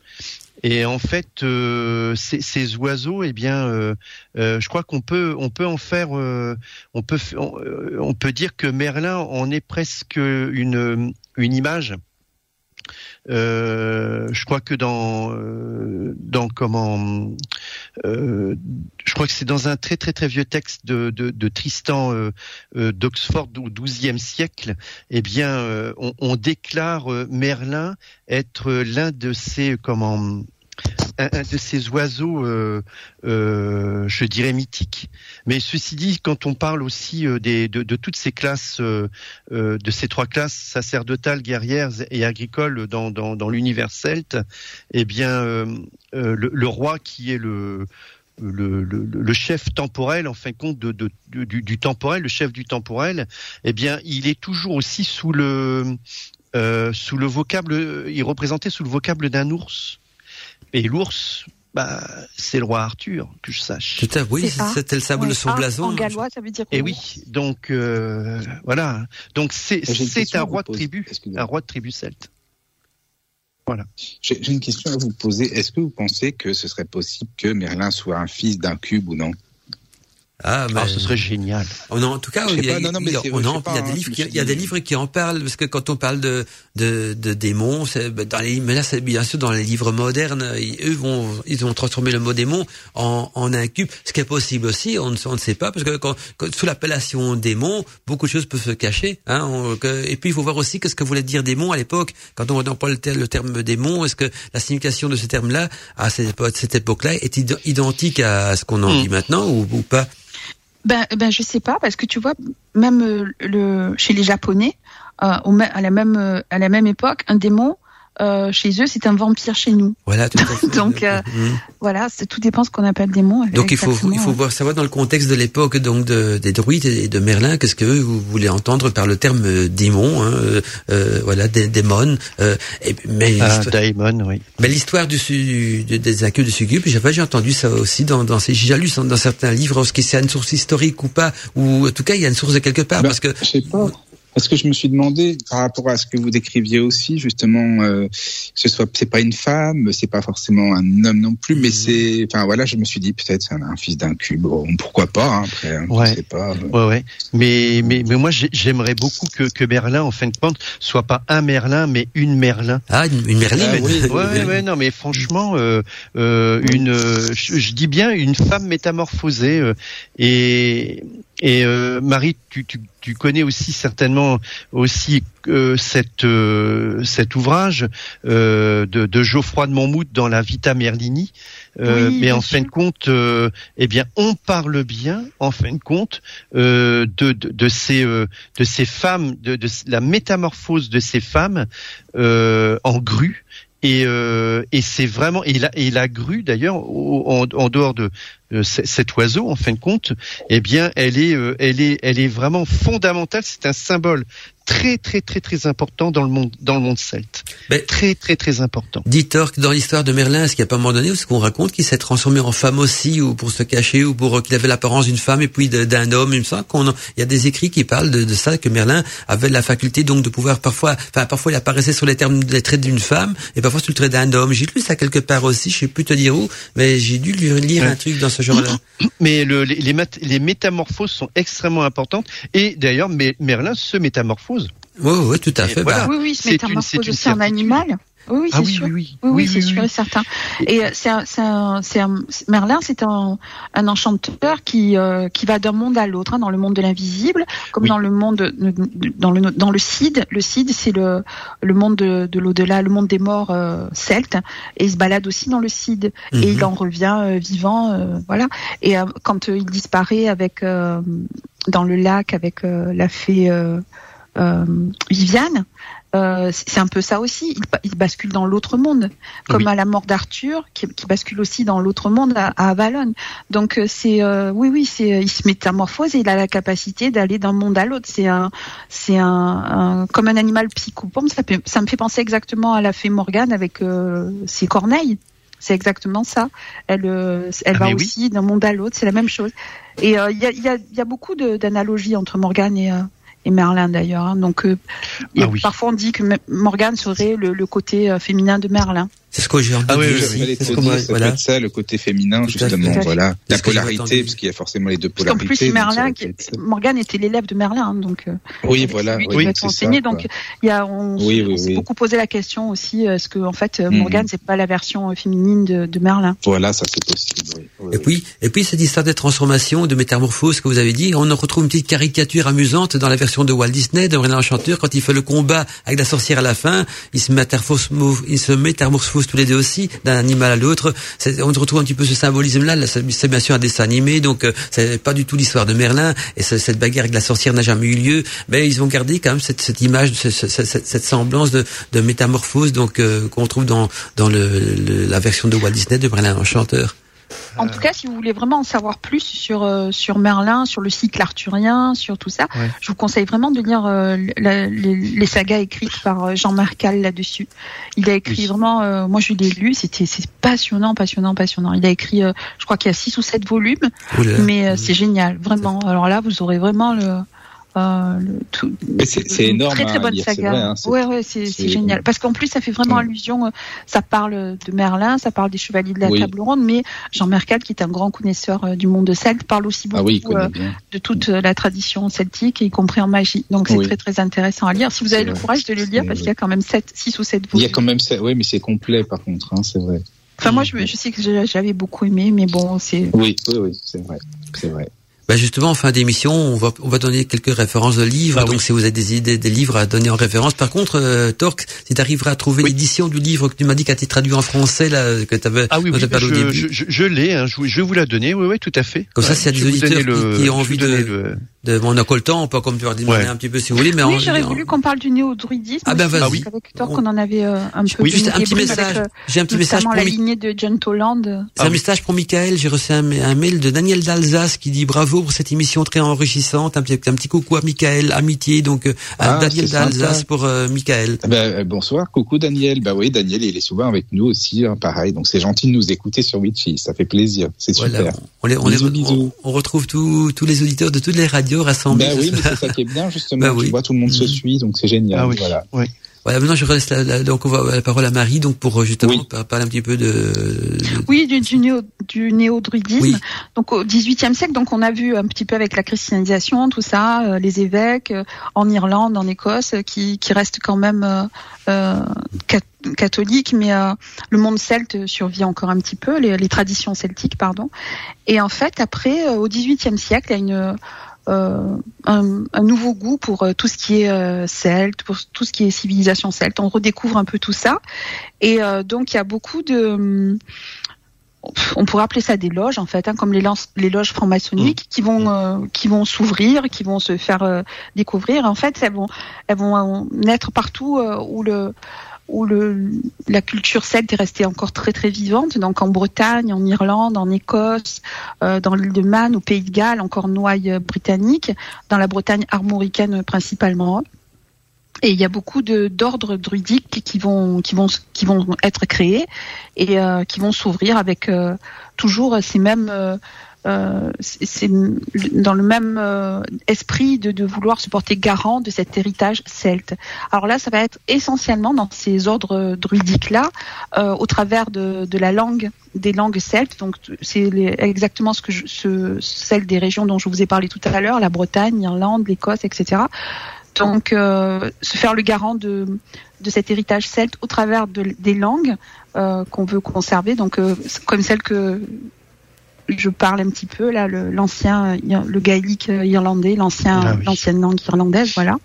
Et en fait, euh, ces, oiseaux, eh bien, euh, euh, je crois qu'on peut, on peut en faire, on peut, on, peut dire que Merlin en est presque une, une image. je crois que dans, dans comment, je crois que c'est dans un très très très vieux texte de, de, Tristan d'Oxford au XIIe siècle. Eh bien, on, on déclare Merlin être l'un de ces comment un, de ces oiseaux, euh, euh, je dirais mythiques. Mais ceci dit, quand on parle aussi euh, des, de, toutes ces classes, de ces trois classes sacerdotales, guerrières et agricoles dans, l'univers celte, eh bien, le, roi qui est le le, chef temporel, en fin de compte, de, du, temporel, le chef du temporel, eh bien, il est toujours aussi sous le sous le vocable, il est représenté sous le vocable d'un ours. Et l'ours, bah, c'est le roi Arthur, que je sache. Tout à oui, c'était le symbole de son blason. En gallois, ça veut dire. Et oui, donc euh, voilà. Donc c'est c'est un roi de tribu, un roi de tribu celte. Voilà. J'ai une question à vous poser. Est-ce que vous pensez que ce serait possible que Merlin soit un fils d'un cube ou non? Ah, mais... ce serait génial. Oh non, en tout cas, il y a, des livres, qui, il y a des livres qui en parlent parce que quand on parle de de, de démons, ben, dans les, mais là, c'est bien sûr dans les livres modernes, eux vont, ils ont transformé le mot démon en, en un cube, ce qui est possible aussi. On ne, on ne sait pas parce que quand, sous l'appellation démon, beaucoup de choses peuvent se cacher. Hein, et puis il faut voir aussi qu'est-ce que voulait dire démon à l'époque. Quand on emploie le, le terme démon, est-ce que la signification de ce terme-là à cette, époque-là est identique à ce qu'on en hmm. dit maintenant ou, ou pas? Ben, ben je sais pas parce que tu vois même euh, le chez les Japonais euh, à la même euh, à la même époque un démon euh, chez eux, c'est un vampire chez nous. Voilà, tout à (laughs) fait. donc euh, mmh. voilà, c'est tout dépend ce qu'on appelle démon. Donc il faut il faut voir savoir dans le contexte de l'époque donc de, des druides et de Merlin, qu'est-ce que vous voulez entendre par le terme euh, démon, hein, euh, voilà, des, démon. Et, mais ah, oui. Mais l'histoire du, du, des accueils de Succube, j'ai entendu ça aussi dans dans ces j'ai lu dans certains livres, est-ce que c'est une source historique ou pas, ou en tout cas il y a une source de quelque part, ben, parce que. Je sais pas. Parce que je me suis demandé par rapport à ce que vous décriviez aussi, justement, euh, ce soit c'est pas une femme, c'est pas forcément un homme non plus, mais mmh. c'est, enfin voilà, je me suis dit peut-être c'est un, fils d'un cube, pourquoi pas hein, après, hein, ouais. je sais pas. Ouais ouais. Mais mais mais moi j'aimerais beaucoup que que Merlin en fin de compte soit pas un Merlin mais une Merlin. Ah une, Merlin. Ah, oui, ouais, ouais non mais franchement euh, euh, une je, dis bien une femme métamorphosée euh, et Et euh, Marie, tu, tu, tu, connais aussi certainement aussi euh, cette, euh, cet ouvrage de, de, Geoffroy de Monmouth dans la Vita Merlini. mais en fin de compte, eh bien, on parle bien, en fin de compte, de, de, de, ces de ces femmes, de, de la métamorphose de ces femmes en grue et, euh, et c'est vraiment et la, grue d'ailleurs en, dehors de cet oiseau en fin de compte eh bien elle est euh, elle est elle est vraiment fondamentale. C'est un symbole très très très très important dans le monde dans le monde celte. Mais très très très important. Dit Torque dans l'histoire de Merlin, est-ce qu'il n'y a pas un moment donné où ce qu'on raconte qu'il s'est transformé en femme aussi ou pour se cacher ou pour qu'il avait l'apparence d'une femme et puis d'un homme, il me semble qu'on il y a des écrits qui parlent de, de, ça que Merlin avait la faculté donc de pouvoir parfois enfin parfois il apparaissait sur les termes des traits d'une femme et parfois sur le trait d'un homme. J'ai lu ça quelque part aussi, je sais plus te dire où, mais j'ai dû lire un truc dans ce genre-là. (coughs) Mais le, les, les, les métamorphoses sont extrêmement importantes et d'ailleurs Merlin se métamorphose oui, oui, tout à fait. Bah, oui, oui, se métamorphose aussi en animal. Oui, oui, c'est ah sûr. Oui, oui, oui, c'est sûr et certain. Et euh, c'est un, c'est un, Merlin, c'est un, un enchanteur qui euh, qui va d'un monde à l'autre, hein, dans le monde de l'invisible, comme dans le monde dans le dans le Cid. Le Cid, c'est le le monde de, de l'au-delà, le monde des morts euh, celtes, et il se balade aussi dans le Cid, et mhm. il en revient vivant, voilà. Et quand il disparaît avec dans le lac avec la fée euh, Viviane, euh, c'est un peu ça aussi. Il, bascule dans l'autre monde, comme à la mort d'Arthur, qui, bascule aussi dans l'autre monde à, Avalon. Donc euh, c'est oui, oui, c'est il se métamorphose et il a la capacité d'aller d'un monde à l'autre. C'est un, c'est un, comme un animal psychopompe. Ça, ça me fait penser exactement à la fée Morgane avec ses corneilles. C'est exactement ça. Elle, elle ah, va aussi d'un monde à l'autre. C'est la même chose. Et il y, a, y, a, y, a, beaucoup d'analogies entre Morgane et, et Merlin d'ailleurs. Hein. Donc euh, ah parfois on dit que Morgane serait le, côté euh, féminin de Merlin. C'est ce que j'ai entendu. Ah oui, C'est voilà. ça, le côté féminin, justement, voilà. La polarité, parce qu'il y a forcément les deux polarités. En plus, Merlin, Morgane était l'élève de Merlin, hein, donc. Euh, oui, voilà. Lui oui, enseigné, donc il y a, on, s'est beaucoup posé la question aussi, est-ce que en fait mm. Morgane c'est pas la version féminine de, de Merlin? Voilà, ça c'est possible. Oui. et puis, et puis cette histoire de transformation, de métamorphose que vous avez dit, on en retrouve une petite caricature amusante dans la version de Walt Disney, de Merlin Enchanteur, quand il fait le combat avec la sorcière à la fin, il se métamorphose, il se métamorphose tous les deux aussi d'un animal à l'autre. On retrouve un petit peu ce symbolisme-là. C'est bien sûr un dessin animé, donc euh, c'est pas du tout l'histoire de Merlin. Et cette bagarre avec la sorcière n'a jamais eu lieu. Mais ils ont gardé quand même cette, cette image, cette, cette, semblance de, de métamorphose, donc euh, qu'on trouve dans dans le, la version de Walt Disney de Merlin Enchanteur. En tout cas, si vous voulez vraiment en savoir plus sur euh, sur Merlin, sur le cycle arthurien, sur tout ça, je vous conseille vraiment de lire euh, les, sagas écrites par euh, Jean Marcal là-dessus. Il a écrit vraiment, moi je l'ai lu, c'était c'est passionnant, passionnant, passionnant. Il a écrit, je crois qu'il y a six ou sept volumes, mais c'est génial, vraiment. Alors là, vous aurez vraiment le c'est énorme. Très très hein, bonne saga. Vrai, hein, ouais ouais c'est génial parce qu'en plus ça fait vraiment allusion. Euh, ça parle de Merlin, ça parle des chevaliers de la table ronde, mais Jean Mercal qui est un grand connaisseur euh, du monde celte parle aussi ah beaucoup euh, de toute la tradition celtique, y compris en magie. Donc c'est très très intéressant à lire si vous avez le courage de le lire parce qu'il y a quand même 7, 6 ou 7 volumes. Il y a quand même oui mais c'est complet par contre, hein, c'est vrai. Enfin moi je, je sais que j'avais beaucoup aimé, mais bon c'est. Oui oui oui c'est vrai c'est vrai. Bah justement, en fin d'émission, on va, on va donner quelques références de livres. Ah donc, si vous avez des idées, des livres à donner en référence. Par contre, euh, Torque, si tu arriveras à trouver l'édition du livre que tu m'as dit qu'a été traduit en français, là, que tu avais ah oui, oui je, je, je, l'ai, hein, je, vais vous la donner. Oui, oui, tout à fait. Comme ça, s'il y a des auditeurs qui, ont envie de, de, on a le temps, on peut comme tu as dit, un petit peu si vous voulez. Mais oui, j'aurais voulu qu'on parle du néo-druidisme. Ah ben vas-y. Avec Torque, on en avait euh, un peu. Oui, juste un petit message. Euh, J'ai un petit message pour la lignée de John Toland. C'est un message pour Michael. J'ai reçu un mail de Daniel d'Alsace qui dit bravo pour cette émission très enrichissante. Un petit, un petit coucou à Michael, amitié, donc euh, à ah, Daniel d'Alsace pour euh, Michael. Ah ben, euh, bonsoir, coucou Daniel. Bah oui, Daniel, il est souvent avec nous aussi, hein, pareil. Donc c'est gentil de nous écouter sur Witchy, ça fait plaisir, c'est super. On, les, on, on, retrouve tous tous les auditeurs de toutes les radios rassemblés. Bah oui, mais c'est ça qui est bien (laughs) justement. Bah tu vois, tout le monde se mm. suit, donc c'est génial. Ah oui. Voilà. Oui. Voilà, maintenant je reste la, donc on va la parole à Marie donc pour justement parler un petit peu de, oui du, du néo du néo-druidisme. Donc au XVIIIe siècle, donc on a vu un petit peu avec la christianisation, tout ça, euh, les évêques euh, en Irlande, en Écosse, qui, qui restent quand même euh, euh catholiques, mais le monde celte survit encore un petit peu, les, les, traditions celtiques, pardon. Et en fait, après, au XVIIIe siècle, il y a une un, un, nouveau goût pour tout ce qui est celte, pour tout ce qui est civilisation celte. On redécouvre un peu tout ça. Et donc il y a beaucoup de on pourrait appeler ça des loges en fait, hein, comme les, les loges franc-maçonniques mmh. qui vont mmh. euh, qui vont s'ouvrir, qui vont se faire euh, découvrir. En fait, elles vont elles vont euh, naître partout où le où le la culture celte est restée encore très très vivante. Donc en Bretagne, en Irlande, en Écosse, dans l'île de Man, au Pays de Galles, encore Noailles britannique, dans la Bretagne armoricaine principalement. Et il y a beaucoup d'ordres druidiques qui vont qui vont qui vont être créés et euh, qui vont s'ouvrir avec euh, toujours ces mêmes euh, euh c'est dans le même esprit de, vouloir se porter garant de cet héritage celte. Alors là, ça va être essentiellement dans ces ordres druidiques là, au travers de, la langue, des langues celtes. Donc c'est exactement ce que je, ce, celle des régions dont je vous ai parlé tout à l'heure, la Bretagne, l'Irlande, l'Écosse, etc. Donc, euh, se faire le garant de, cet héritage celte au travers de, des langues euh, qu'on veut conserver, donc euh, comme celle que je parle un petit peu là, l'ancien, le, le, gaélique irlandais, l'ancien, ah l'ancienne langue irlandaise, voilà,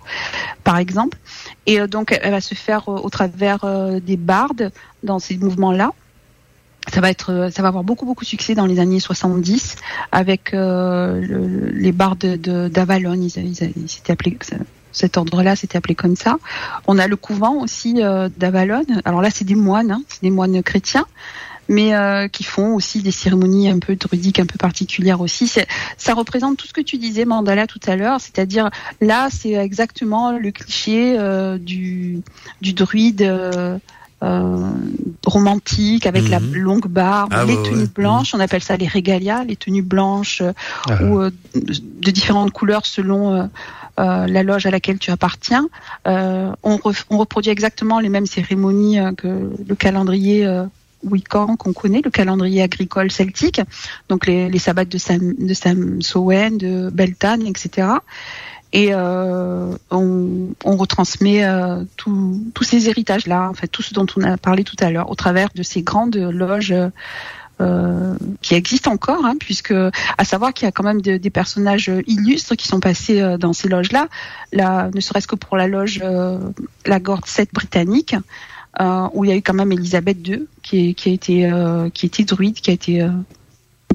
par exemple. Et donc, elle va se faire au travers des bardes dans ces mouvements-là ça va être, ça va avoir beaucoup beaucoup de succès dans les années 70 avec euh, le, les bardes de d'Avalon. Ils, ils, ils s'étaient appelés cet ordre-là, c'était appelé comme ça. On a le couvent aussi euh, d'Avalon. Alors là, c'est des moines, hein, c'est des moines chrétiens, mais euh, qui font aussi des cérémonies un peu druidiques, un peu particulières aussi. Ça représente tout ce que tu disais, Mandala, tout à l'heure, c'est-à-dire là, c'est exactement le cliché euh, du, du druide. Euh, romantique avec la mhm. longue barbe, ah les tenues blanches, on appelle ça les régalias, les tenues blanches ah ou de différentes couleurs selon euh, la loge à laquelle tu appartiens. On, reproduit exactement les mêmes cérémonies que le calendrier Wiccan qu'on connaît, le calendrier agricole celtique, donc les, les sabbats de Sam, de Samsoen, de Beltane, etc. Et on, on, retransmet tous ces héritages-là, en fait, tout ce dont on a parlé tout à l'heure, au travers de ces grandes loges euh, qui existe encore, hein, puisque à savoir qu'il y a quand même des personnages illustres qui sont passés euh, dans ces loges-là, là, ne serait-ce que pour la loge euh, la Gorde 7 britannique, où il y a eu quand même Elisabeth II qui, qui a été qui était druide, qui a été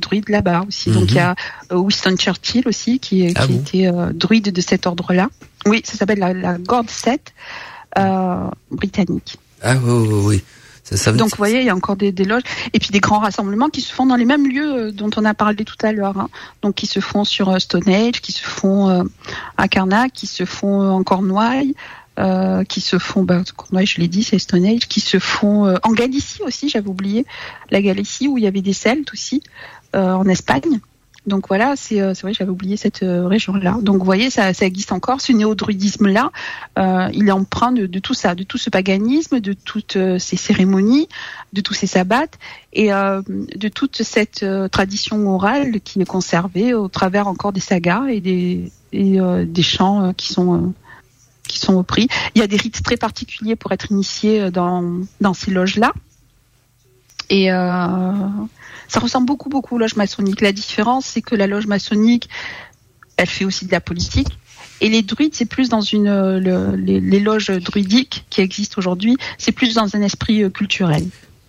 druide là-bas aussi. Donc il y a mhm. Winston Churchill aussi qui, ah qui était druide de cet ordre-là. Oui, ça s'appelle la, la Gorde 7 britannique. Ah oui, oui, oui. Donc, vous voyez, il y a encore des, des, loges et puis des grands rassemblements qui se font dans les mêmes lieux euh, dont on a parlé tout à l'heure. Hein. Donc, qui se font sur euh, Stonehenge, qui se font euh, à Karnak, qui se font en Cornouailles, euh, qui se font, bah, je l'ai dit, c'est Stonehenge, qui se font en Galicie aussi, j'avais oublié, la Galicie où il y avait des Celtes aussi, en Espagne. Donc voilà, c'est euh, vrai, j'avais oublié cette euh, région-là. Donc vous voyez, ça, existe encore. Ce néo-druidisme-là, euh, il est empreint de, tout ça, de tout ce paganisme, de toutes euh, ces cérémonies, de tous ces sabbats et de toute cette tradition orale qui est conservée au travers encore des sagas et des, et, des chants qui sont qui sont repris. Il y a des rites très particuliers pour être initié dans, dans ces loges-là. Et euh, ça ressemble beaucoup, beaucoup aux loges maçonniques. La différence, c'est que la loge maçonnique, elle fait aussi de la politique. Et les druides, c'est plus dans une les, les, loges druidiques qui existent aujourd'hui, c'est plus dans un esprit euh, culturel.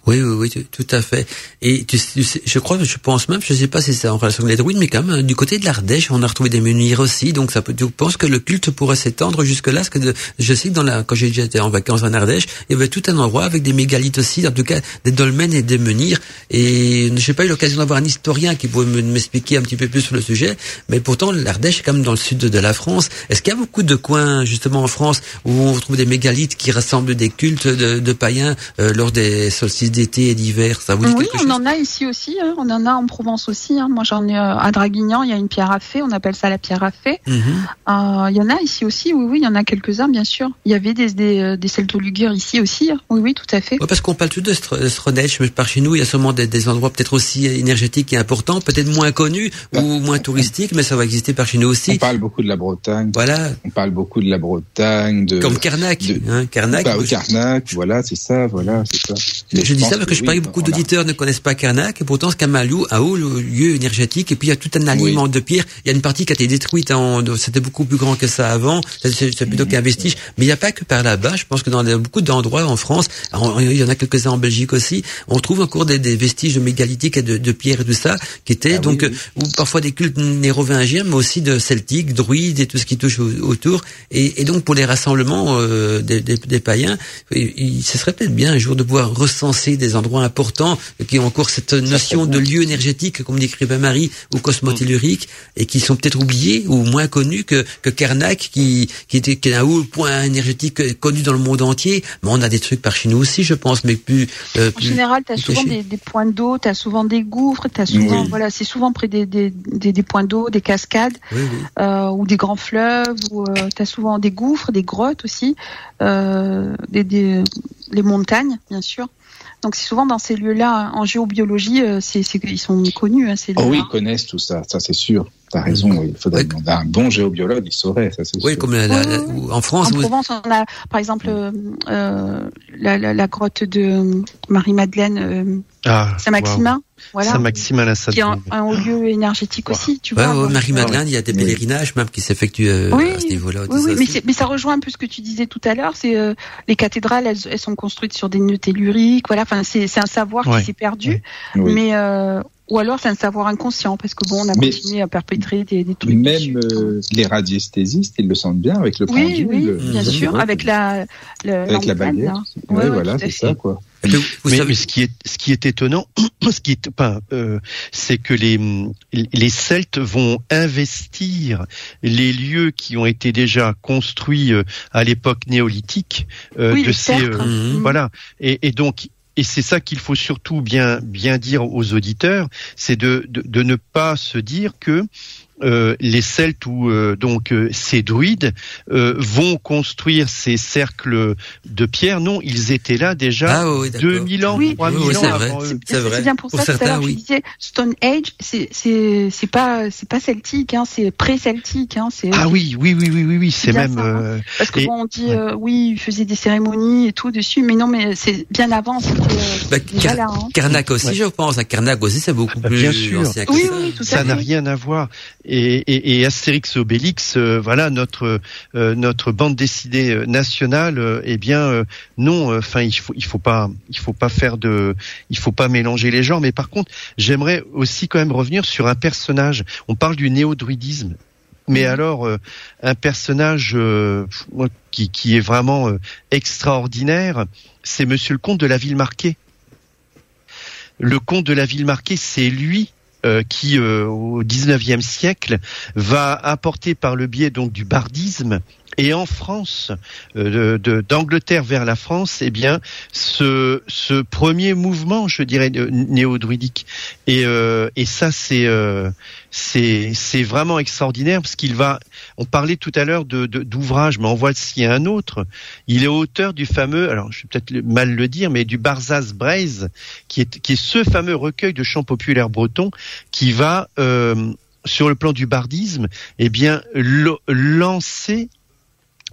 Oui, oui, oui, tout à fait. Et tu, sais, je crois, je pense même, je sais pas si c'est en relation avec les druides, mais quand même, du côté de l'Ardèche, on a retrouvé des menhirs aussi, donc ça peut, je pense que le culte pourrait s'étendre jusque-là, parce que je sais que dans la, quand été en vacances en Ardèche, il y avait tout un endroit avec des mégalithes aussi, en tout cas, des dolmens et des menhirs, et je n'ai pas eu l'occasion d'avoir un historien qui pouvait m'expliquer un petit peu plus sur le sujet, mais pourtant, l'Ardèche est quand même dans le sud de la France. Est-ce qu'il y a beaucoup de coins, justement, en France, où on retrouve des mégalithes qui rassemblent des cultes de, de païens euh, lors des solstices d'été et d'hiver. Ça vous dit Oui, on en a ici aussi. Hein. On en a en Provence aussi. Hein. Moi, j'en ai euh, à Draguignan. Il y a une pierre à fée. On appelle ça la pierre à fée. Mhm. Euh, il y en a ici aussi. Oui, oui, il y en a quelques-uns, bien sûr. Il y avait des des, euh, des celtolugures ici aussi. Hein. Oui, oui, tout à fait. Parce qu'on parle tout de Stronech, mais par chez nous, il y a sûrement des, des endroits peut-être aussi énergétiques et importants, peut-être moins connus ou moins touristiques, mais ça va exister par chez nous aussi. On parle beaucoup de la Bretagne. Voilà. On parle beaucoup de la Bretagne. De, Comme Carnac. De, hein, Carnac. Bah, Carnac, voilà, c'est ça, voilà, c'est ça. Je dis ça parce que je parie beaucoup d'auditeurs ne connaissent pas Karnak et pourtant ce Kamalou a haut le lieu énergétique et puis il y a tout un aliment de pierre. Il y a une partie qui a été détruite, c'était beaucoup plus grand que ça avant, c'est plutôt qu'un vestige. Mais il n'y a pas que par là-bas. Je pense que dans beaucoup d'endroits en France, il y en a quelques-uns en Belgique aussi, on trouve encore des, des vestiges de mégalithiques et de, de pierre et tout ça qui étaient ah donc ou parfois des cultes nérovingiens, mais aussi de celtiques, druides et tout ce qui touche autour. Et, et donc pour les rassemblements euh, des, des, des, païens, il, ce serait peut-être bien un jour de pouvoir recenser des endroits importants qui ont encore cette notion de lieu énergétique, comme décrivait Marie, ou cosmotellurique, et qui sont peut-être oubliés ou moins connus que, que Karnak, qui, qui était qui a un haut point énergétique connu dans le monde entier. Mais on a des trucs par chez nous aussi, je pense, mais plus. Euh, en général, tu as souvent des, des, points d'eau, tu as souvent des gouffres, as souvent, voilà, c'est souvent près des, des, des, des points d'eau, des cascades, euh, ou des grands fleuves, ou euh, tu as souvent des gouffres, des grottes aussi, euh, des, des, les montagnes, bien sûr. Donc c'est souvent dans ces lieux-là, en géobiologie, euh, c'est, ils sont connus. Hein, ces oh oui, ils connaissent tout ça, ça c'est sûr. T'as raison, il faudrait demander à un bon géobiologue, il saurait, ça c'est Oui, sûr. comme la, la, en France. En Provence, on a par exemple euh, la, la, la, grotte de Marie-Madeleine euh, ah, Saint-Maximin. Wow. Voilà. Saint-Maximin, la Qui est un, un haut lieu énergétique aussi, tu ouais, vois. Ouais, Marie-Madeleine, il y a des pèlerinages même qui s'effectuent euh, oui, à ce niveau-là. Oui, oui, mais, mais, ça rejoint un peu ce que tu disais tout à l'heure. C'est euh, les cathédrales, elles, elles, sont construites sur des nœuds telluriques. Voilà, enfin, c'est un savoir qui s'est perdu, mais euh, ou alors c'est un savoir inconscient parce que bon on a mais, continué à perpétrer des, des trucs même euh, les radiesthésistes ils le sentent bien avec le oui, pendule oui le, bien sûr avec la le, avec la baguette. ouais, ouais, voilà c'est ça quoi mais, mais, ce qui est ce qui est étonnant, (clears throat) ce qui est enfin, euh, c'est que les les Celtes vont investir les lieux qui ont été déjà construits euh, à l'époque néolithique euh, oui, de ces mmh. voilà et, et donc et c'est ça qu'il faut surtout bien bien dire aux auditeurs, c'est de, de, de ne pas se dire que euh, les Celtes ou euh, donc euh, ces druides euh, vont construire ces cercles de pierre. Non, ils étaient là déjà ah, oui, 2000 ans, oui, 3000 oui, ans vrai. avant eux. C'est bien pour, pour ça que oui. je disais Stone Age, c'est c'est c'est pas c'est pas celtique, hein, c'est pré-celtique. Hein, ah oui oui oui oui oui, oui c'est même ça, hein. parce que et, bon, on dit ouais. oui, ils faisaient des cérémonies et tout dessus, mais non, mais c'est bien avant. Bah, Car là, hein. Karnak aussi, ouais. je pense. À Karnak aussi, c'est beaucoup bah, plus bien sûr. ancien que oui, ça. oui, tout ça n'a rien à voir. Et, et, et Astérix Obélix, euh, voilà notre euh, notre bande dessinée euh, nationale. eh bien, non. Enfin, il faut il faut pas il faut pas faire de il faut pas mélanger les genres. Mais par contre, j'aimerais aussi quand même revenir sur un personnage. On parle du néo-druidisme. Mais alors, euh, un personnage euh, qui, qui, est vraiment euh, extraordinaire, c'est Monsieur le comte de la ville marquée. Le comte de la ville marquée, c'est lui euh, qui, euh, au XIXe siècle, va apporter par le biais donc du bardisme et en France, euh, d'Angleterre vers la France, eh bien, ce, ce premier mouvement, je dirais, néo-druidique. Et, euh, et ça, c'est euh, c'est vraiment extraordinaire parce qu'il va. On parlait tout à l'heure de d'ouvrage, mais en voici un autre. Il est auteur du fameux, alors je vais peut-être mal le dire, mais du Barzaz Braise, qui est qui est ce fameux recueil de chants populaires bretons qui va euh, sur le plan du bardisme, eh bien, lancer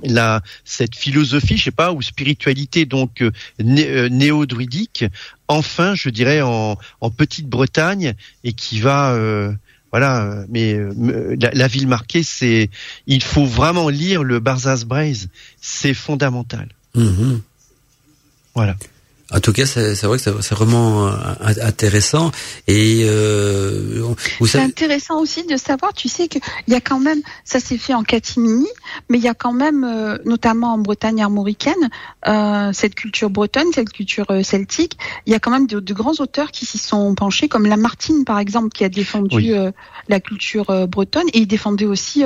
la cette philosophie, je sais pas, ou spiritualité donc euh, né, euh, néo-druidique, enfin, je dirais en, en Petite-Bretagne et qui va euh, voilà, mais euh, la, la, ville marquée, c'est il faut vraiment lire le Barzaz Braise, c'est fondamental. Mmh. Voilà. En tout cas, c'est vrai que c'est vraiment intéressant. Et euh, c'est savez... intéressant aussi de savoir, tu sais qu'il y a quand même, ça s'est fait en catimini, mais il y a quand même, euh, notamment en Bretagne armoricaine, euh, cette culture bretonne, cette culture euh, celtique. Il y a quand même de, de grands auteurs qui s'y sont penchés, comme Lamartine par exemple, qui a défendu oui. Euh, la culture bretonne, et il défendait aussi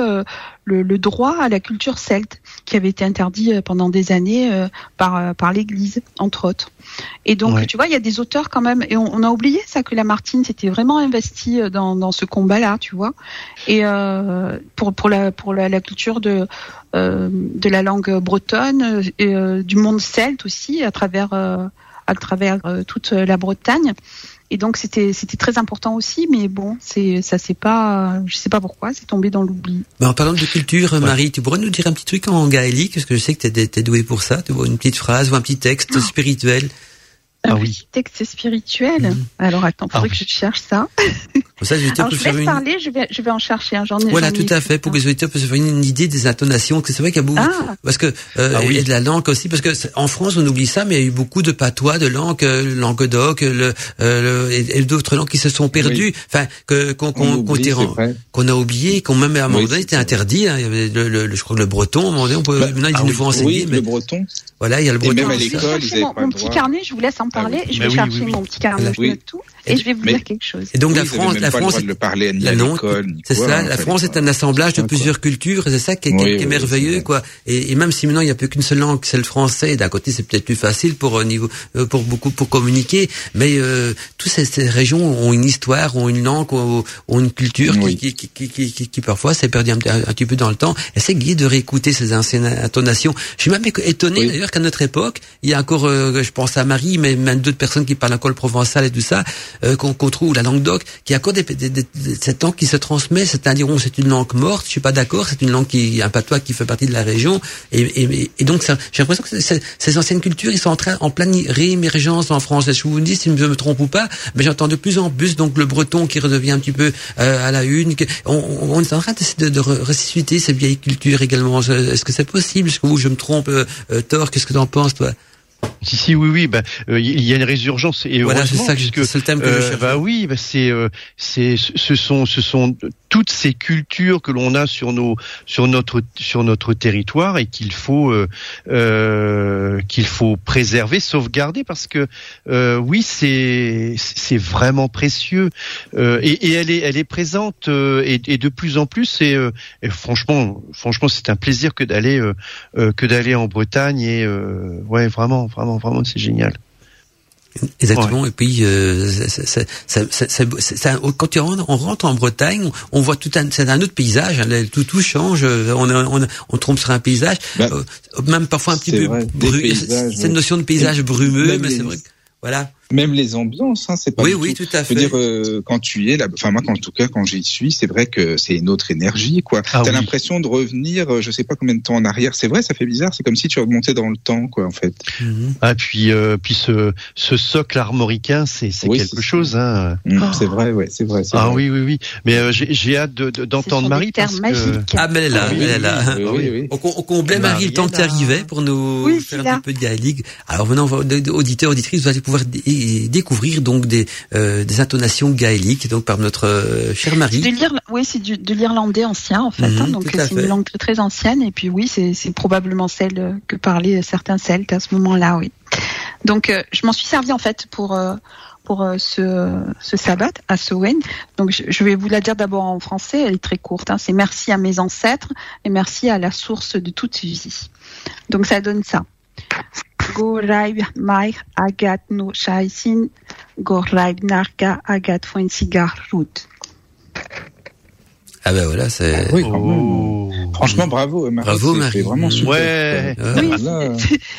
le, le, droit à la culture celte, qui avait été interdit pendant des années par par l'Église, entre autres. Et donc, ouais. tu vois, il y a des auteurs quand même, et on, on a oublié ça que Lamartine s'était vraiment investi dans, dans ce combat-là, tu vois, et euh, pour pour la pour la, la culture de euh, de la langue bretonne et euh, du monde celte aussi à travers à travers toute la Bretagne. Et donc c'était c'était très important aussi, mais bon, c'est ça c'est pas, je sais pas pourquoi, c'est tombé dans l'oubli. Ben, en parlant de culture, ouais. Marie, tu pourrais nous dire un petit truc en gaélique, parce que je sais que tu es, douée pour ça. Tu vois une petite phrase ou un petit texte ah. spirituel. Un ah oui. texte spirituel. Alors attends, faudrait ah que je cherche ça. ça je, Alors, je laisse parler, je vais, je vais en chercher. un. J'en ai. Voilà, tout à fait, pour que les auditeurs puissent se faire une, idée des intonations. Que c'est vrai qu'il y a beaucoup, ah. parce que euh, ah, oui. et de la langue aussi, parce que en France on oublie ça, mais il y a eu beaucoup de patois, de langues, euh, languedoc, le, euh, le et, d'autres langues qui se sont perdues, enfin que qu'on qu'on qu'on a oublié, qu'on même à un moment donné était interdit. Hein. Il y avait le, le, je crois que le breton, à un moment donné, on peut, bah, maintenant ils nous font enseigner. Oui, mais le breton. Voilà, il y a le breton. Et même à l'école, ils mon, mon petit carnet, je vous laisse en parler. Je vais chercher mon petit carnet, je note tout. Et, je vais vous dire quelque chose. Et donc la France, la France, le parler l'école, c'est ça. La France est un assemblage de plusieurs cultures, et c'est ça qui est, merveilleux, quoi. Et, même si maintenant il n'y a plus qu'une seule langue, c'est le français. D'un côté, c'est peut-être plus facile pour euh, niveau, euh, pour beaucoup pour communiquer, mais euh, toutes ces, régions ont une histoire, ont une langue, ont, une culture qui, qui, qui, qui, qui, parfois s'est perdu un, petit peu dans le temps. c'est guide de réécouter ces anciennes intonations. Je suis même étonné d'ailleurs qu'à notre époque, il y a encore, je pense à Marie, mais même d'autres personnes qui parlent encore le provençal et tout ça, euh, qu'on trouve la langue d'oc, qui a encore des, cette langue qui se transmet, c'est-à-dire c'est une langue morte, je suis pas d'accord, c'est une langue qui un patois qui fait partie de la région, et, et, et donc j'ai l'impression que ces anciennes cultures, ils sont en train en pleine réémergence en France. Je vous dis si je me trompe ou pas, mais j'entends de plus en plus donc le breton qui redevient un petit peu euh, à la une. On, on, est en train de, de ressusciter ces vieilles cultures également. Est-ce que c'est possible? Est-ce que je me trompe, euh, euh Thor Qu'est-ce que tu en penses, toi? Si, si, oui, oui, bah, euh, il y a une résurgence et voilà, c'est ça que c'est le thème que euh, Bah oui, bah c'est, euh, c'est, ce sont, ce sont toutes ces cultures que l'on a sur nos, sur notre, sur notre territoire et qu'il faut, euh, euh qu'il faut préserver, sauvegarder parce que oui, c'est, c'est vraiment précieux. Et, et, elle est, elle est présente et, et de plus en plus et, et franchement, franchement, c'est un plaisir que d'aller, que d'aller en Bretagne et ouais, vraiment Vraiment, vraiment, c'est génial. Exactement. Et puis, euh, ça, ça, quand on rentre en Bretagne, on, voit tout un, c'est un autre paysage. Hein, tout, tout change. On, on, on trompe sur un paysage, bah, euh, même parfois un petit peu. brumeux. Cette notion de paysage brumeux, mais c'est vrai. Voilà même les ambiances, hein, c'est pas. Oui, oui, tout, à fait. Je veux dire, euh, quand tu y es là, enfin moi, en tout cas, quand j'y suis, c'est vrai que c'est une autre énergie, quoi. Ah, T'as l'impression de revenir, euh, je sais pas combien de temps en arrière. C'est vrai, ça fait bizarre. C'est comme si tu remontais dans le temps, quoi, en fait. Mhm. Ah, puis, euh, puis ce, ce socle armoricain, c'est quelque chose, hein. Mm, c'est vrai, ouais, c'est vrai. Ah oui, oui, oui. Mais euh, j'ai hâte d'entendre de, Marie parce que. Ah, mais elle est là, elle est là. On, comblait Marie le temps que tu arrivais pour nous faire un peu de gaélique. Alors maintenant, auditeurs, auditrices, vous allez pouvoir découvrir donc des, euh, des intonations gaéliques donc par notre euh, chère Marie. oui, c'est de l'irlandais ancien en fait. hein, mhm, donc c'est une langue très, ancienne et puis oui, c'est probablement celle que parlaient certains Celtes à ce moment-là, oui. Donc euh, je m'en suis servi en fait pour pour ce, ce sabbat à Sowen. Donc je, vais vous la dire d'abord en français, elle est très courte. Hein. C'est merci à mes ancêtres et merci à la source de toute vie. Donc ça donne ça. Gorayb mai agat no shaisin gorayb narka agat foinsigar route. Ah ben voilà, c'est. Ah oui, oh. Franchement, bravo, Marie. Bravo, Marie. vraiment super. Ouais. Oui,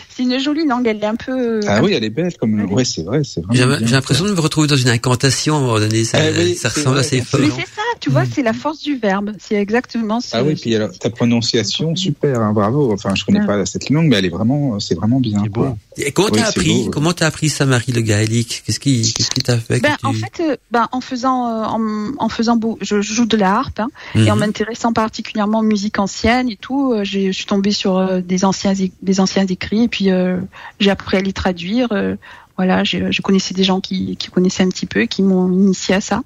c'est une jolie langue. Elle est un peu. Ah oui, elle est belle. Comme. Ouais, c'est vrai, c'est J'ai l'impression de me retrouver dans une incantation à un moment donné. Ça, eh ça ressemble assez fort. Mais c'est ça, tu vois, c'est la force du verbe. C'est exactement ça. Ah oui, puis alors, ta prononciation, super, hein, bravo. Enfin, je connais pas cette langue, mais elle est vraiment, c'est vraiment bien. Quoi. Et comment t'as appris, comment t'as appris ça, Marie, le gaélique? Qu'est-ce qui, qu'est-ce qui t'a fait ben, En fait, euh, ben, en faisant, euh, en, en, faisant, beau, je joue de la harpe, hein, et en mhm. m'intéressant particulièrement aux musiques anciennes et tout, euh, je suis tombée sur des anciens, des anciens écrits, et puis j'ai appris à les traduire. voilà, je, je, connaissais des gens qui, qui connaissaient un petit peu, qui m'ont initié à ça.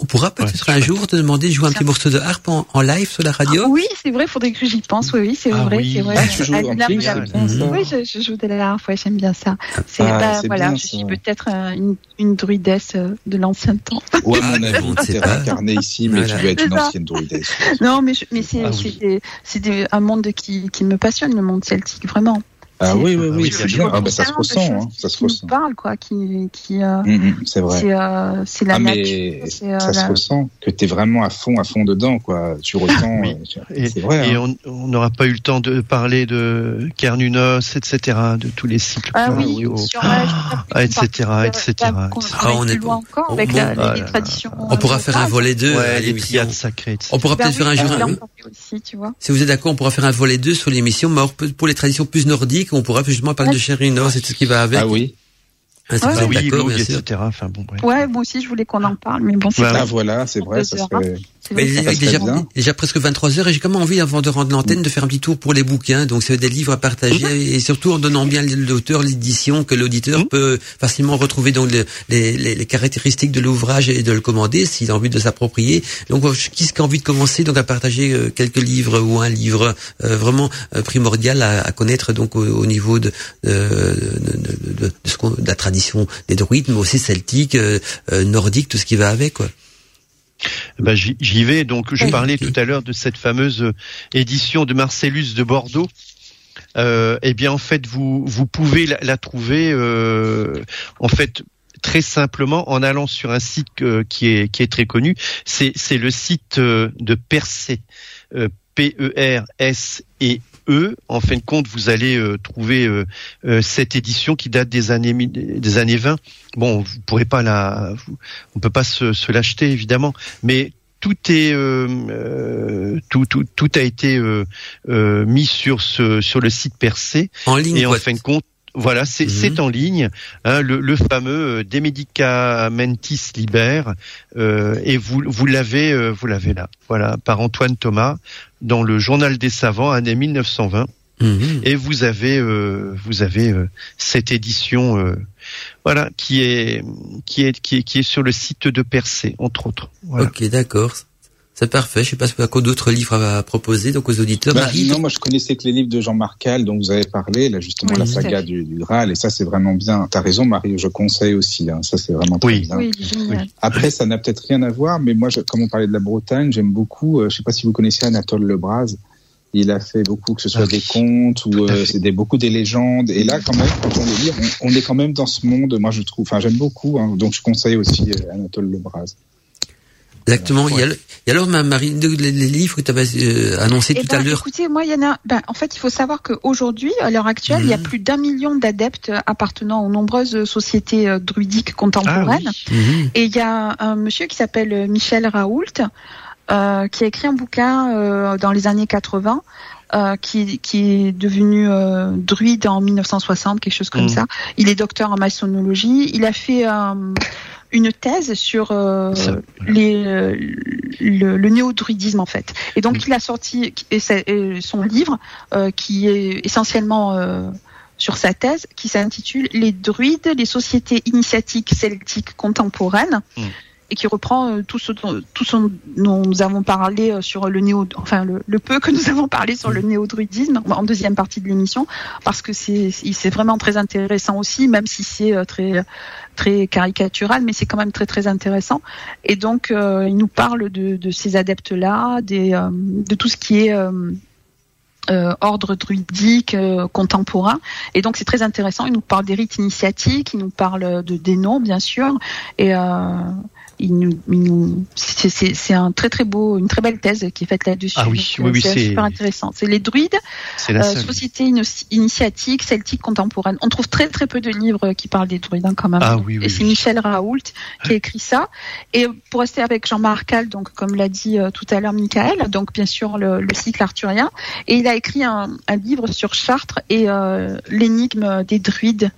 On pourra peut-être un jour te demander de jouer un petit morceau de harpe en, live sur la radio. oui, c'est vrai, il faudrait que j'y pense. Oui, oui, c'est ah vrai, c'est vrai. Ah, tu joues en Oui, je, joue de la harpe. Ouais, j'aime bien ça. C'est ah, bah, voilà, je suis peut-être une, une, druidesse euh, de l'ancien temps. Ouais, mon avis, t'es réincarné ici, mais tu veux être une ancienne druidesse. Non, mais mais c'est c'est un monde qui qui me passionne, le monde celtique, vraiment. Ah oui, oui, oui, c'est bien. Ah, bah, ça se ressent, hein, ça se ressent. parle, quoi, qui, qui, euh, mm, mm, c'est vrai. C'est, euh, c'est la ah, nature. Euh, ça se ressent, que tu es vraiment à fond, à fond dedans, quoi. Tu ressens, euh, c'est vrai. Et hein. on n'aura pas eu le temps de parler de Kernunos, etc., de tous les cycles ah, oui, sur, ah, etc., etc. Ah, on est loin encore avec les traditions. On pourra faire un volet 2. Ouais, les triades sacrées. On pourra peut-être faire un jour. Si vous êtes d'accord, on pourra faire un volet 2 sur l'émission, mais pour les traditions plus nordiques, on pourra justement parler de Chérinos et tout ce qui va avec. Ah oui. Ah, c'est Ouais, vrai, Bah oui, bien etc. Enfin bon, bref. Ouais, moi aussi je voulais qu'on en parle, mais bon, c'est vrai. Ah voilà, c'est vrai, ça serait. Il est déjà, déjà presque 23 heures et j'ai quand même envie, avant de rendre l'antenne, de faire un petit tour pour les bouquins. Donc, c'est des livres à partager et surtout en donnant bien l'auteur, l'édition, que l'auditeur Mhm. peut facilement retrouver donc le- les, les, les caractéristiques de l'ouvrage et de le commander s'il a envie de s'approprier. Donc, euh, qui est-ce qui a envie de commencer donc à partager euh, quelques livres ou un livre euh, vraiment primordial à, à connaître donc au, au niveau de, de, de, de- de ce qu'on- de la tradition des druides, mais aussi celtique, euh, nordique, tout ce qui va avec. Quoi. Bah, j'y j'y vais. Donc, je parlais tout à l'heure de cette fameuse euh, édition de Marcellus de Bordeaux. Euh, eh bien, en fait, vous vous pouvez la, la trouver, euh, en fait, très simplement en allant sur un site euh, qui est qui est très connu. C'est c'est le site euh, de Percé, euh, P E. En fin de compte, vous allez euh, trouver euh, euh, cette édition qui date des années des années 20. Bon, vous pourrez pas la, vous- on peut pas se, se l'acheter évidemment, mais tout est euh, euh, tout, tout tout a été euh, euh, mis sur ce sur le site Percé En ligne, et en fin de compte voilà, c'est Mhm. c'est en ligne, hein, le, le fameux euh, De Medicamentis Liber, euh, et vous vous l'avez euh, vous l'avez là, voilà, par Antoine Thomas dans le Journal des Savants, année 1920 Mhm. et vous avez euh, vous avez euh, cette édition euh, voilà qui est qui est qui est qui est sur le site de Percé entre autres voilà. Ok, d'accord. C'est parfait. Je sais pas si vous avez encore d'autres livres à, proposer donc aux auditeurs. Bah, Marie, non, moi je connaissais que les livres de Jean-Marc Cal dont vous avez parlé, là justement Oui, la saga du, du Graal, et ça c'est vraiment bien. T'as raison Marie, je conseille aussi, hein. ça c'est vraiment très Oui. bien. Oui. Après, ça n'a peut-être rien à voir, mais moi, je, comme on parlait de la Bretagne, j'aime beaucoup. Euh, je sais pas si vous connaissez Anatole Lebras. Il a fait beaucoup, que ce soit Ah des contes ou euh, fait. c'est des beaucoup des légendes. Et là, quand même, quand on les lit, on, on est quand même dans ce monde. Moi, je trouve. Enfin, j'aime beaucoup. Hein, donc, je conseille aussi euh, Anatole Lebras. Exactement. Il y a, le- et alors, ma Marie, de- les, les livres que tu avais euh, annoncés Eh tout ben, à l'heure. Écoutez, moi, il y en a. Ben, en fait, il faut savoir qu'aujourd'hui, à l'heure actuelle, il y a Mhm. plus d'un million d'adeptes appartenant aux nombreuses sociétés euh, druidiques Ah contemporaines. oui. Mhm. Et il y a un monsieur qui s'appelle euh, Michel Raoult, euh, qui a écrit un bouquin euh, dans les années 80, euh, qui, qui est devenu euh, druide en 1960, quelque chose comme Mhm. ça. Il est docteur en maçonnologie. Il a fait euh, une thèse sur euh, les, euh, le, le néo-druidisme en fait. Et donc Mhm. il a sorti et et son livre euh, qui est essentiellement euh, sur sa thèse qui s'intitule Les druides, les sociétés initiatiques celtiques contemporaines. Mm. Et qui reprend euh, tout ce tout dont nous avons parlé euh, sur le néo, enfin le, peu que nous avons parlé sur le néo-druidisme en deuxième partie de l'émission, parce que c'est vraiment très intéressant aussi, même si c'est euh, très très caricatural, mais c'est quand même très très intéressant. Et donc il nous parle de, ces adeptes là, des euh, de tout ce qui est ordre druidique contemporain. Et donc c'est très intéressant. Il nous parle des rites initiatiques, il nous parle de des noms bien sûr, et il nous, il nous c'est- c'est c'est un très très beau, une très belle thèse qui est faite là-dessus. Ah oui, oui, oui, c'est super intéressant. C'est les druides, la euh, société ini- initiatique celtique contemporaine. On trouve très très peu de livres qui parlent des druides hein, quand même. Ah oui, oui, Et c'est. Michel Raoult qui a écrit ça. Et pour rester avec Jean-Marc Cal, donc comme l'a dit euh, tout à l'heure Michael, donc bien sûr le, le cycle arthurien, et il a écrit un, un livre sur Chartres et euh, l'énigme des druides,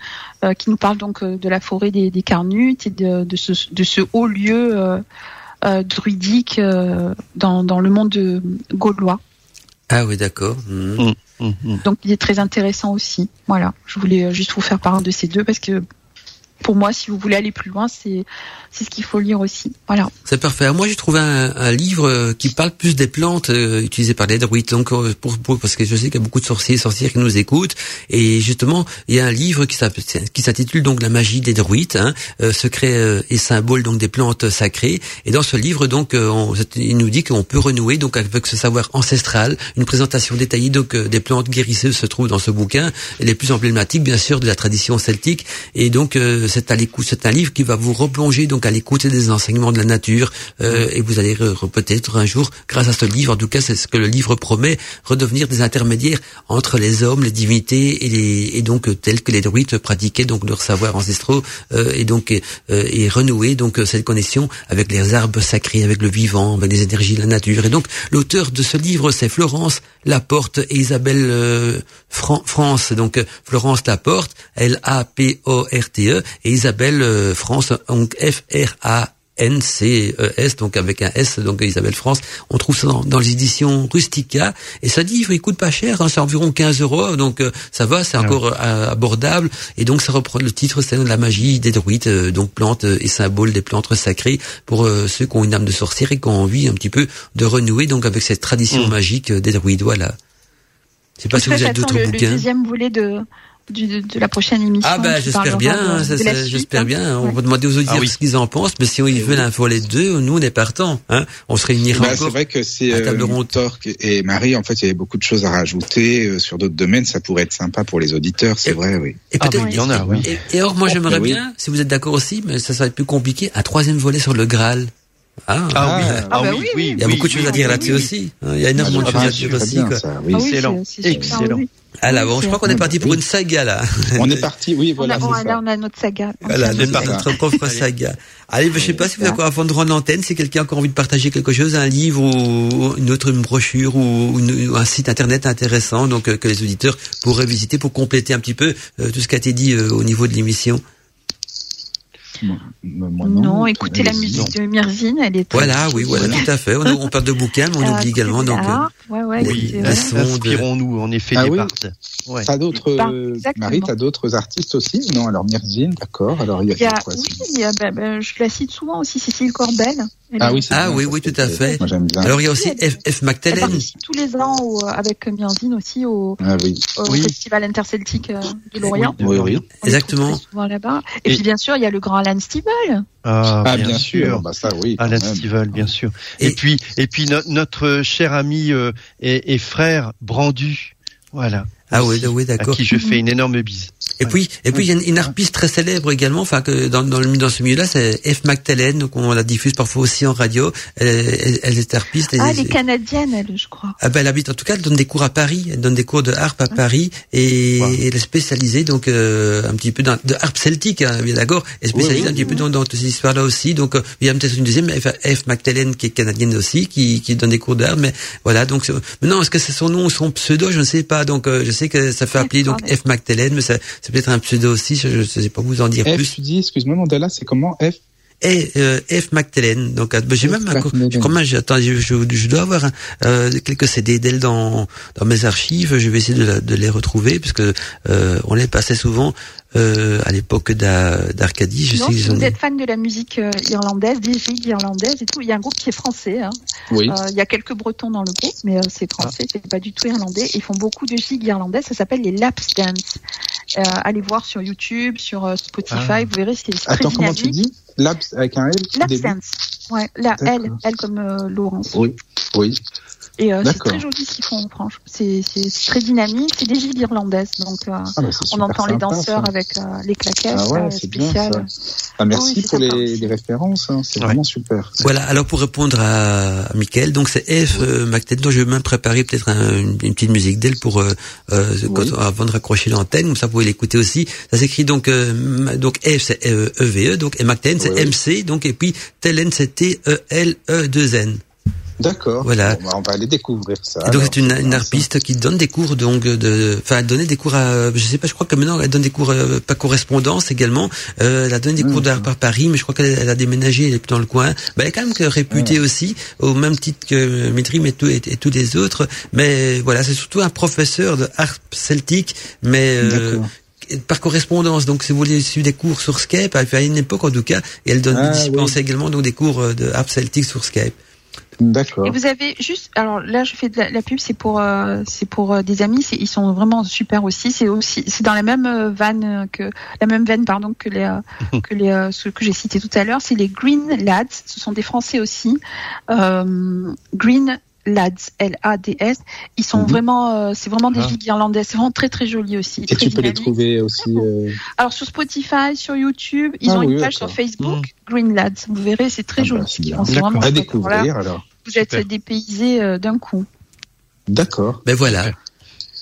euh, qui nous parle donc euh, de la forêt des, des Carnutes et de, de, ce, de ce haut lieu euh, euh, druidique euh, dans, dans le monde de- gaulois. Ah oui, d'accord. Mhm. Hum, hum. Donc il est très intéressant aussi. Voilà, je voulais juste vous faire part de ces deux parce que pour moi, si vous voulez aller plus loin, c'est c'est ce qu'il faut lire aussi. Voilà. C'est parfait. Moi, j'ai trouvé un, un livre euh, qui parle plus des plantes euh, utilisées par les druides. Donc, euh, pour, pour- parce que je sais qu'il y a beaucoup de sorciers et sorcières qui nous écoutent. Et justement, il y a un livre qui s'intitule donc La magie des druides, hein, euh, secrets euh, et symboles donc des plantes sacrées. Et dans ce livre, donc, on- il nous dit qu'on peut renouer donc avec ce savoir ancestral. Une présentation détaillée donc des plantes guérisseuses se trouve dans ce bouquin. Les plus emblématiques, bien sûr, de la tradition celtique. Et donc, euh, c'est à l'écoute, c'est un livre qui va vous replonger donc à l'écoute des enseignements de la nature. euh, et vous allez re- re- peut-être un jour, grâce à ce livre, en tout cas, c'est ce que le livre promet, redevenir des intermédiaires entre les hommes, les divinités et, les, et donc euh, tels que les druides pratiquaient donc leurs savoirs ancestraux euh, et donc euh, et renouer donc euh, cette connexion avec les arbres sacrés, avec le vivant, avec les énergies de la nature. Et donc l'auteur de ce livre, c'est Florence Laporte et Isabelle euh, Fran- France. Donc Florence Laporte, L A P O R T E et Isabelle euh, France, donc F-R-A. N-C-E-S, donc avec un S, donc Isabelle France. On trouve ça dans, dans les éditions Rustica. Et ça dit, il coûte pas cher, hein, c'est environ 15 euros, donc euh, ça va, c'est Ah encore euh, abordable. Et donc ça reprend le titre, c'est la magie des druides, euh, donc plantes et symboles des plantes sacrées pour euh, ceux qui ont une âme de sorcière et qui ont envie un petit peu de renouer donc avec cette tradition Mm. magique euh, des druides. Voilà. Je sais pas si vous avez d'autres j'attends le, bouquins. deuxième volet de, du- de, de la prochaine émission. Ah ben j'espère bien, hein, j'espère hein. bien. On Ouais. va demander aux auditeurs Ah oui. ce qu'ils en pensent, mais si ils veulent un volet 2, nous on est partants. Hein. On se réunira Bah, c'est vrai que c'est euh. Torque et Marie. En fait, il y avait beaucoup de choses à rajouter euh, sur d'autres domaines. Ça pourrait être sympa pour les auditeurs, c'est vrai, oui. Et Ah, peut-être il y en a, oui. Et, et or, moi j'aimerais oui. bien, si vous êtes d'accord aussi, mais ça, ça va être plus compliqué, un troisième volet sur le Graal. Ah, Ah oui, Ah, ah bah oui, oui, oui, il y a beaucoup de choses à dire là-dessus aussi. Il y a énormément de Ah, choses à dire aussi. quoi. ça. Ah Excellent, excellent. Ah là, bon, je crois qu'on est parti pour une saga là. On est parti, oui, voilà, on a, là, on a notre saga. Voilà, C'est notre, ça. notre propre saga. Allez, ben, je sais pas si vous avez encore avant de rendre l'antenne, si quelqu'un a encore envie de partager quelque chose, un livre ou une autre brochure ou, une- ou un site internet intéressant, donc euh, que les auditeurs pourraient visiter pour compléter un petit peu euh, tout ce qui a été dit euh, au niveau de l'émission. Moi, moi, Non, écoutez la musique de Mirzine, elle est très Voilà, oui, voilà, tout à fait. On, on parle de bouquins, mais on Euh, oublie également donc. euh, ah, ouais, ouais, oui, la ouais. son- de- Inspirons-nous, en effet, Ah des oui. bardes. Ouais. T'as d'autres, Bah, euh, exactement. Marie, t'as d'autres artistes aussi Non, alors Myrdine, d'accord. Alors il y a, Il y a, quoi oui, sinon il y a, bah, bah, je la cite souvent aussi, Cécile Corbel. Ah oui, Ah oui, oui, tout à fait. Moi j'aime bien. Alors il y a aussi F, F participe tous les ans au- avec Mirzine aussi au, Ah oui. au Oui. Festival interceltique euh, de Lorient. Exactement. souvent là-bas. Et, Et- puis bien sûr, il y a le grand Alan Stivell. Ah, Ah bien, sûr. Bah ça oui. Alan. Stivell, bien sûr. Et, Et- puis, et puis no- notre cher ami euh, et, et frère Brandu, voilà. Ah oui, oui, À d'accord. qui je fais une énorme bise. Et puis, et puis il y a une, une harpiste très célèbre également, enfin que dans, dans, le, dans ce milieu-là, c'est F Magdalene, donc on la diffuse parfois aussi en radio. Elle, elle, elle est harpiste. Ah, et- les Canadiennes, elle, je crois. Ah ben, elle habite en tout cas, elle donne des cours à Paris, elle donne des cours de harpe à Paris et Wow. elle est spécialisée donc euh, un petit peu dans de harpe celtique, hein, bien d'accord, elle est spécialisée Oui, oui, un petit peu dans, dans toutes ces histoires-là aussi. Donc euh, il y a peut-être une deuxième F, F Magdalene qui est canadienne aussi, qui, qui donne des cours d'harpe, mais voilà donc maintenant est-ce que c'est son nom ou son pseudo, je ne sais pas. Donc euh, je sais que ça fait appeler donc F Magdalene, mais ça- c'est peut-être un pseudo aussi, je ne sais pas vous en dire F, plus. tu dis, excuse-moi Mandela, c'est comment F Et euh, F Magdalene. Donc euh, j'ai même un, co- Magdalene. je je, je, je dois avoir un, euh, quelques CD d'elle dans dans mes archives. Je vais essayer de, la- de les retrouver parce que euh, on les passait souvent euh, à l'époque d'A- d'Arcadie. Je Non, sais si qu'ils ont vous êtes fan de la musique euh, irlandaise, des gigs irlandaises et tout, il y a un groupe qui est français. Hein. Oui. Euh, il y a quelques Bretons dans le groupe, mais euh, c'est français, c'est pas du tout irlandais. Ils font beaucoup de gigs irlandaises. Ça s'appelle les Laps Dance. Euh, allez voir sur YouTube, sur euh, Spotify, Ah. vous verrez, c'est très Attends, comment tu dynamique. dis? Labs avec un L Dance. Ouais, la. L, L comme euh, Laurence. Oui. Oui. Et euh, c'est très joli ce qu'ils font, franchement. C'est c'est- c'est très dynamique. C'est des gigs irlandaises, donc euh, Ah, bah, on entend les danseurs ça. avec euh, les claquettes Ah ouais, euh, c'est bien spéciales. Ah, merci Oui, pour les, les références, hein, c'est Ouais. vraiment super. Voilà, alors pour répondre à, à Mickaël, donc c'est F euh, Magdalene, dont je vais même préparer peut-être un- une, une petite musique d'elle pour euh, euh, quand- avant de raccrocher l'antenne, comme ça vous pouvez l'écouter aussi. Ça s'écrit donc euh, donc F c'est EVE, donc et Magdalene c'est Oui, oui. MC, donc et puis Telen c'est T E L E 2 N. D'accord. Voilà. Bon, bah, on va aller découvrir ça. Et donc c'est une, une harpiste qui donne des cours donc de, enfin elle donnait des cours à, je sais pas, je crois que maintenant elle donne des cours euh, pas correspondance également. Euh, elle a donné des Mmh. cours d'art par Paris, mais je crois qu'elle elle a déménagé, elle est plus dans le coin. Ben, elle est quand même réputée aussi au même titre que Mitrim et, tout- et, et tous les autres. Mais voilà, c'est surtout un professeur de harpe celtique, mais euh, par correspondance. Donc, si vous voulez suivre des cours sur Skype, à une époque en tout cas, et elle donne, Ah, dispensait oui. également donc des cours euh, de harpe celtique sur Skype. D'accord. Et vous avez juste, alors là, je fais de la, la pub, c'est pour, euh, c'est pour euh, des amis, c'est- ils sont vraiment super aussi. C'est aussi, c'est dans la même euh, vanne que la même veine, pardon, que les, euh, (laughs) que les, euh, ceux que j'ai cités tout à l'heure. C'est les Green Lads. Ce sont des Français aussi. Euh, Green Lads, L-A-D-S. Ils sont Mhm. vraiment, euh, c'est vraiment des Ah. gigs irlandais. C'est vraiment très très joli aussi. Et tu peux les trouver aussi. euh, Alors sur Spotify, sur YouTube, ils Ah ont oui, une page sur. Facebook, Green Lads. Vous verrez, c'est très ah bah, joli. Ils sont vraiment À découvrir alors. Vous êtes Super. dépaysés euh, d'un coup. D'accord. Ben voilà.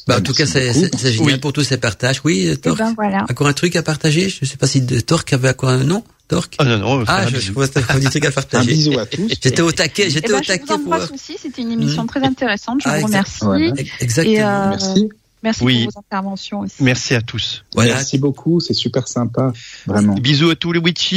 Bah, en Ah, tout cas, c'est beaucoup. c'est- c'est génial Oui. pour tous ces partages. Oui, Et Torque. ben voilà. Encore un truc à partager? Je ne sais pas si Torque avait quoi Non Torque? Ah non, non, Ah, un je, je crois que c'était un petit truc à Un partager. bisou à tous. (laughs) J'étais au taquet, Eh j'étais ben, au je taquet vous pour... embrasse aussi. C'était une émission Mm. très intéressante. Je Ah, vous exact- remercie. Voilà. Exactement. Et, euh, Merci. Merci Oui. pour vos interventions aussi. Merci à tous. Voilà. Merci beaucoup, c'est super sympa, vraiment. Bisous à tous les witches.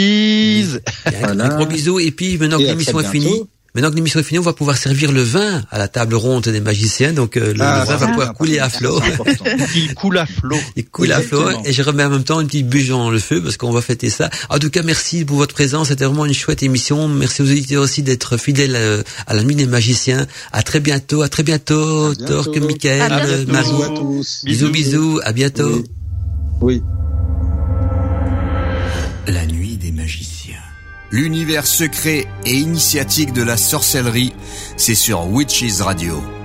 Un Voilà. gros bisou. Et puis maintenant que l'émission est finie. Maintenant que l'émission est finie, on va pouvoir servir le vin à la table ronde des magiciens. Donc euh, le, Ah, le vin va pouvoir couler à flot. (laughs) Il coule à flot. Il coule à flot et je remets en même temps une petite bûche dans le feu parce qu'on va fêter ça. En tout cas, merci pour votre présence. C'était vraiment une chouette émission. Merci aux auditeurs aussi d'être fidèles euh, à la nuit des magiciens. À très bientôt. À très bientôt. Torque, À bientôt. Marie. Bisous à tous. Bisous, bisous. À bientôt. Oui. Oui. La nuit. L'univers secret et initiatique de la sorcellerie, c'est sur Witches Radio.